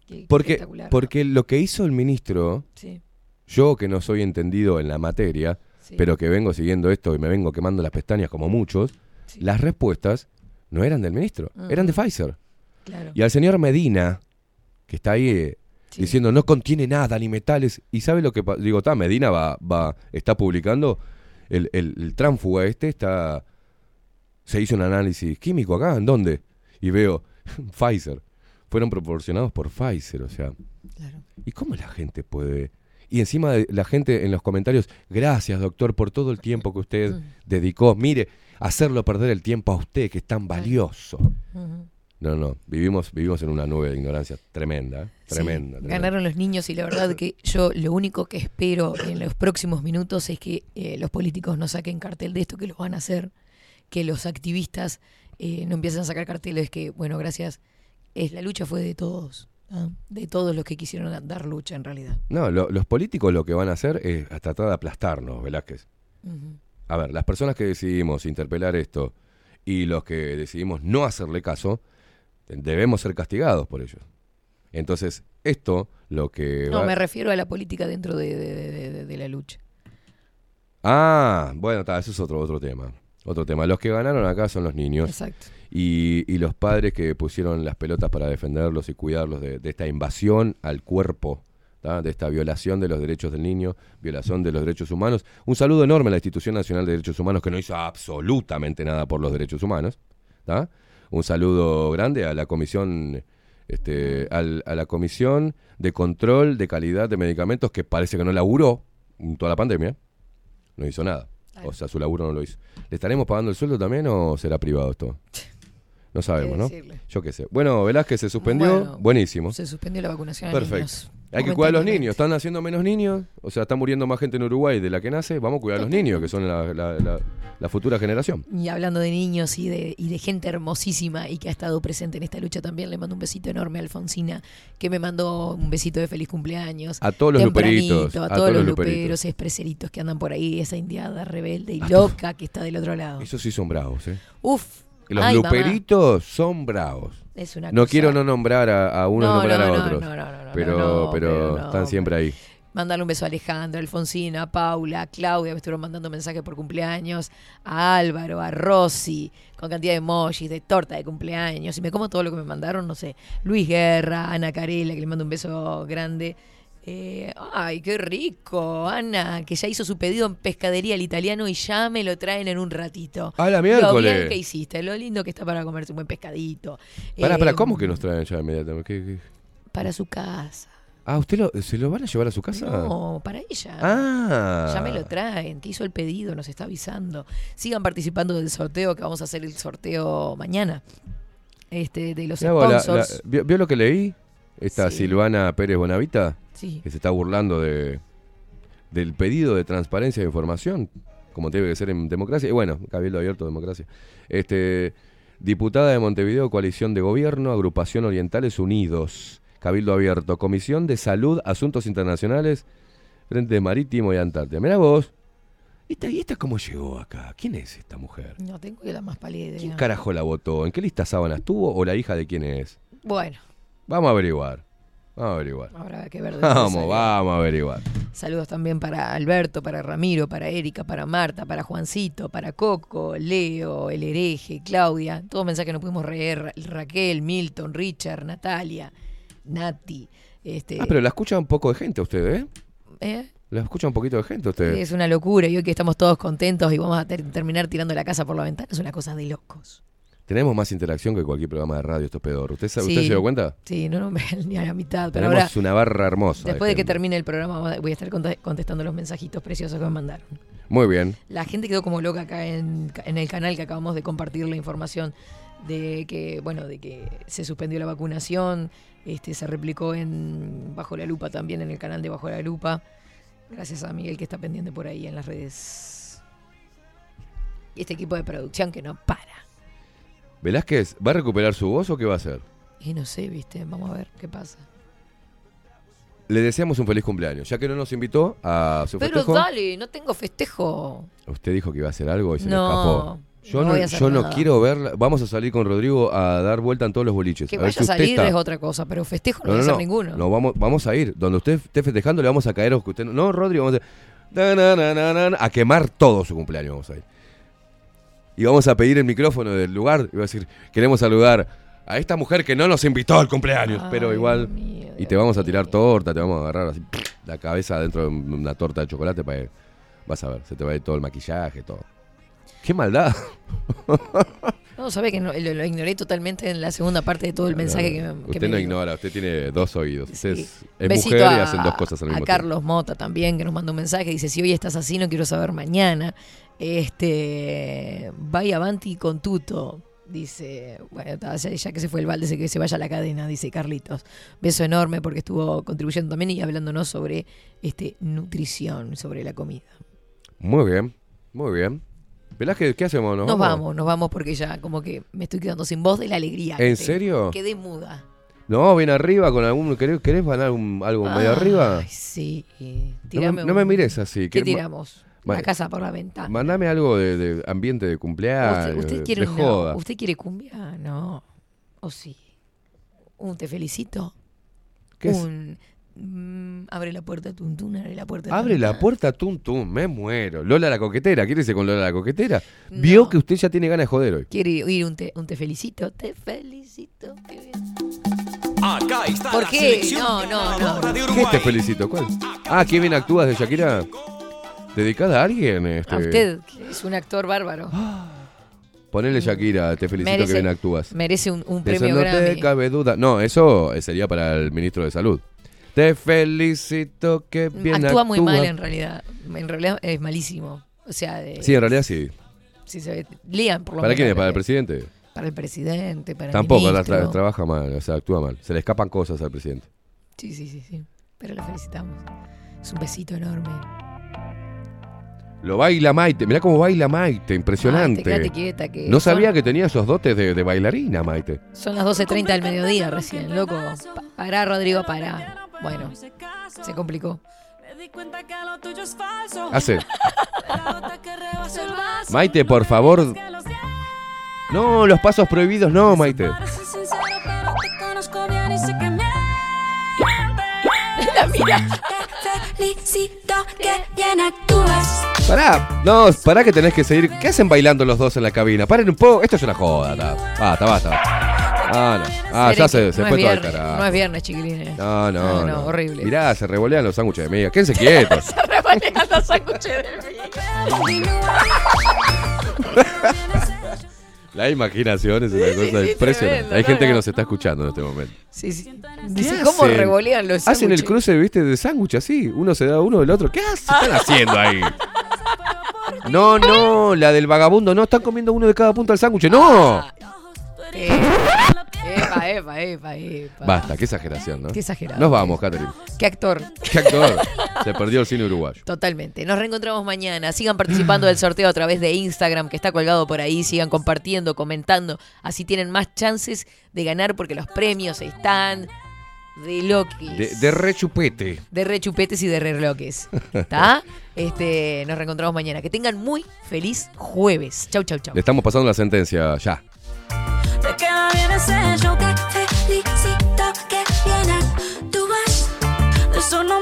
Qué- Porque, espectacular. porque lo que hizo el ministro, Sí. yo que no soy entendido en la materia, Sí. pero que vengo siguiendo esto y me vengo quemando las pestañas como muchos, las respuestas no eran del ministro, eran de. Pfizer. Claro. Y al señor Medina, que está ahí diciendo no contiene nada ni metales, y sabe lo que digo, está, Medina va, va, está publicando el, el, el tránfuga este, está se hizo un análisis químico acá, ¿en dónde? Y veo Pfizer. Fueron proporcionados por Pfizer, o sea. ¿Y cómo la gente puede? Y encima de la gente en los comentarios, gracias doctor por todo el tiempo que usted dedicó. Mire, hacerlo perder el tiempo a usted, que es tan valioso. No, no, vivimos, vivimos en una nube de ignorancia tremenda. Sí, tremenda. Ganaron los niños y la verdad que yo lo único que espero en los próximos minutos es que eh, los políticos no saquen cartel de esto, que lo van a hacer, que los activistas eh, no empiecen a sacar carteles, que bueno, gracias, es la lucha fue de todos, ¿ah? de todos los que quisieron dar lucha en realidad. No, lo- los políticos lo que van a hacer es tratar de aplastarnos, Velázquez. A ver, las personas que decidimos interpelar esto y los que decidimos no hacerle caso, debemos ser castigados por ello. Entonces, esto lo que... No, va- me refiero a la política dentro de, de- de- de- de la lucha. Ah, bueno, ta, eso es otro, otro tema. Otro tema. Los que ganaron acá son los niños. Exacto. Y, y los padres que pusieron las pelotas para defenderlos y cuidarlos de, de esta invasión al cuerpo, ¿ta? de esta violación de los derechos del niño, violación de los derechos humanos. Un saludo enorme a la Institución Nacional de Derechos Humanos que no hizo absolutamente nada por los derechos humanos. ¿ta? Un saludo grande a la comisión. Este, al- a la Comisión de Control de Calidad de Medicamentos que parece que no laburó en toda la pandemia. No hizo nada. O sea, su laburo no lo hizo. ¿Le estaremos pagando el sueldo también o será privado esto? No sabemos, ¿no? Yo qué sé. Bueno, Velázquez se suspendió. Bueno, Buenísimo. Se suspendió la vacunación a Perfecto. niños. Hay que cuidar a los niños. Están naciendo menos niños. O sea, está muriendo más gente en Uruguay de la que nace. Vamos a cuidar a los niños, que son la, la- la- la futura generación. Y hablando de niños y de, y de gente hermosísima y que ha estado presente en esta lucha también, le mando un besito enorme a Alfonsina, que me mandó un besito de feliz cumpleaños. A todos los luperitos, A, a todos, los luperos, luperitos. expreseritos que andan por ahí, esa indiada rebelde y loca que está del otro lado. Esos sí son bravos, ¿eh? Uf. Los Ay, mamá. luperitos son bravos. Es una no cosa- quiero no nombrar a, a uno No, nombrar no, a otros. no, no, no, no, pero, pero, están siempre ahí. Mandarle un beso a Alejandra, a Alfonsina, a Paula, a Claudia, me estuvieron mandando mensajes por cumpleaños, a Álvaro, a Rosy, con cantidad de emojis, de torta de cumpleaños. Y me como todo lo que me mandaron, no sé. Luis Guerra, Ana Carela, que le mando un beso grande. Eh, ay, qué rico, Ana, que ya hizo su pedido en pescadería al italiano y ya me lo traen en un ratito. ¡A la Lo bien miércoles! que hiciste, lo lindo que está para comerse un buen pescadito. Pará, Eh, ¿cómo que nos traen ya inmediatamente? ¿Qué- qué? Para su casa. Ah, ¿usted lo, se lo van a llevar a su casa? No, para ella. Ah. Ya me lo traen, que hizo el pedido, nos está avisando. Sigan participando del sorteo, que vamos a hacer el sorteo mañana. Este, de los la- sponsors. la- ¿vio, vio lo que leí? Esta Sí. Silvana Pérez Bonavita, Sí. que se está burlando de del pedido de transparencia de información, como debe que ser en democracia. Y bueno, Cabildo Abierto, democracia. Este, diputada de Montevideo, coalición de gobierno, agrupación Orientales Unidos, Cabildo Abierto, Comisión de Salud, Asuntos Internacionales, Frente Marítimo y Antártida. Mirá vos. ¿Y esta, y esta cómo llegó acá? ¿Quién es esta mujer? No tengo la más pálida idea. ¿Quién carajo la votó? ¿En qué lista sábanas tuvo o la hija de quién es? Bueno, Vamos a averiguar. Vamos a averiguar. habrá que ver. Vamos, vamos a averiguar. Saludos también para Alberto, para Ramiro, para Erika, para Marta, para Juancito, para Coco, Leo, El Hereje, Claudia. Todos mensajes que no pudimos leer. Ra- Raquel, Milton, Richard, Natalia, Nati. Este, Ah, pero la escucha un poco de gente usted, ¿eh? ¿eh? La escucha un poquito de gente usted. Es una locura. Y hoy que estamos todos contentos y vamos a ter- terminar tirando la casa por la ventana, es una cosa de locos. Tenemos más interacción que cualquier programa de radio, esto es pedor. ¿Usted, Sí. ¿usted se dio cuenta? Sí, no, no ni a la mitad. Pero Tenemos ahora, una barra hermosa. después de que gente. termine el programa, voy a estar conte- contestando los mensajitos preciosos que me mandaron. Muy bien. La gente quedó como loca acá en, en el canal que acabamos de compartir la información de que, bueno, de que se suspendió la vacunación, este, se replicó en Bajo la Lupa también, en el canal de Bajo la Lupa. Gracias a Miguel que está pendiente por ahí en las redes. Y este equipo de producción que no para. Velázquez, ¿va a recuperar su voz o qué va a hacer? Y no sé, viste, vamos a ver qué pasa. Le deseamos un feliz cumpleaños. Ya que no nos invitó a su Pero festejo, dale, no tengo festejo. usted dijo que iba a hacer algo y se No, le escapó. Yo no no, voy a hacer yo no nada. quiero verla. Vamos a salir con Rodrigo a dar vuelta en todos los boliches. Que a ver vaya si a usted salir está. es otra cosa, pero festejo no, No, voy a no, hacer no. ninguno. No, vamos, vamos a ir. Donde usted esté festejando, le vamos a caer. Que usted, no, Rodrigo, vamos a, na, na, na, na, na, na, a quemar todo su cumpleaños. Vamos a ir. Y vamos a pedir el micrófono del lugar. Y va a decir: Queremos saludar a esta mujer que no nos invitó al cumpleaños. pero igual. y te vamos a tirar torta, te vamos a agarrar así la cabeza dentro de una torta de chocolate para que. Vas a ver, se te va a ir todo el maquillaje, todo. ¡Qué maldad! No, sabe que no- lo, lo ignoré totalmente en la segunda parte de todo el mensaje que, me- que Usted me no ignora, usted tiene dos oídos. Usted es, mujer y a- hacen dos cosas al a mismo tiempo. Carlos Mota también, que nos mandó un mensaje. Dice: Si hoy estás así, no quiero saber mañana. Este. Vaya avanti con tuto. Dice, bueno, ya, que se fue el balde, que se vaya a la cadena, dice Carlitos. Beso enorme porque estuvo contribuyendo también y hablándonos sobre este nutrición, sobre la comida. Muy bien, muy bien. Velázquez, ¿qué hacemos? Nos, vamos? nos vamos porque ya como que me estoy quedando sin voz de la alegría. ¿En serio? Quedé muda. No, bien arriba con algún. ¿Querés, querés ganar un- algo medio Ay, arriba? Sí. No me, no me mires así. ¿Qué que- tiramos? La casa por la ventana. Mandame algo de, de ambiente de cumpleaños. ¿Usted, quiere de joda. ¿Usted quiere cumbia? No. ¿O sí? ¿Un te felicito? ¿Qué es? Un mm, abre la puerta tuntún, abre la puerta Abre la tuntún. puerta, tum, me muero. Lola la coquetera, ¿quiere irse con Lola la coquetera? Vio que usted ya tiene ganas de joder hoy. ¿Quiere oír un te, un te felicito? Te felicito. qué bien. Acá está ¿Por la qué? selección No, no, no. ¿Qué te felicito? ¿Cuál? Ah, qué bien actúas de Shakira. ¿Dedicada a alguien? Este, A usted, que es un actor bárbaro. Ponele Shakira, te felicito Merece- que bien actúas. merece un- un De eso premio no Grammy. te cabe duda. No, eso eh, sería para el ministro de Salud. Te felicito que bien Actúa muy mal en realidad. En realidad es malísimo. O sea, de, Sí, en realidad sí. si se ve- lean por lo ¿Para menos quién es? la ¿Para el presidente? Para el presidente, para Tampoco, el la tra- trabaja mal, o sea, actúa mal. Se le escapan cosas al presidente. Sí, sí, sí, sí. Pero lo felicitamos. Es un besito enorme. Lo baila Maite, mirá cómo baila Maite, impresionante. Maite, quédate quieta, que no sabía son- que tenía esos dotes de, de bailarina, Maite. Son las 12.30 del mediodía recién, loco. Pa- pará, Rodrigo, pará. Bueno, se complicó. Hace. Maite, por favor. No, los pasos prohibidos no, Maite. La mira. Felicito que bien actúas. Pará, no, pará que tenés que seguir. ¿Qué hacen bailando los dos en la cabina? Paren un poco, esto es una joda. ta. Basta, basta. Ah, no. Ah, ya se, se no fue todo viernes, carajo. No es viernes, chiquilines. No, no, No, no. no, horrible. Mirá, se revolean los sándwiches de miga. Quédense quietos. Se revolean los sándwiches de La imaginación es una Sí, cosa sí, impresionante. tremendo, Hay no, gente que no. nos está escuchando en este momento. Sí, sí. ¿Qué Dice, ¿cómo hacen? revolean los Hacen el cruce, viste, de sándwich así. Uno se da uno del otro. ¿Qué hace- están haciendo ahí? No, no, la del vagabundo. No, están comiendo uno de cada punta del sándwich. ¡No! Epa, epa, epa, epa. Basta, qué exageración, ¿no? Qué exagerado. Nos vamos, Catherine. Qué actor. Qué actor. Se perdió el cine uruguayo. Totalmente. Nos reencontramos mañana. Sigan participando del sorteo a través de Instagram, que está colgado por ahí. Sigan compartiendo, comentando. Así tienen más chances de ganar porque los premios están de loquis. De, de rechupete. De rechupetes y de reloques. ¿Está? Este, nos reencontramos mañana. Que tengan muy feliz jueves. Chau, chau, chau. Le estamos pasando la sentencia ya. Porque va bien ese yo te felicito que vienes. Tú vas, de eso no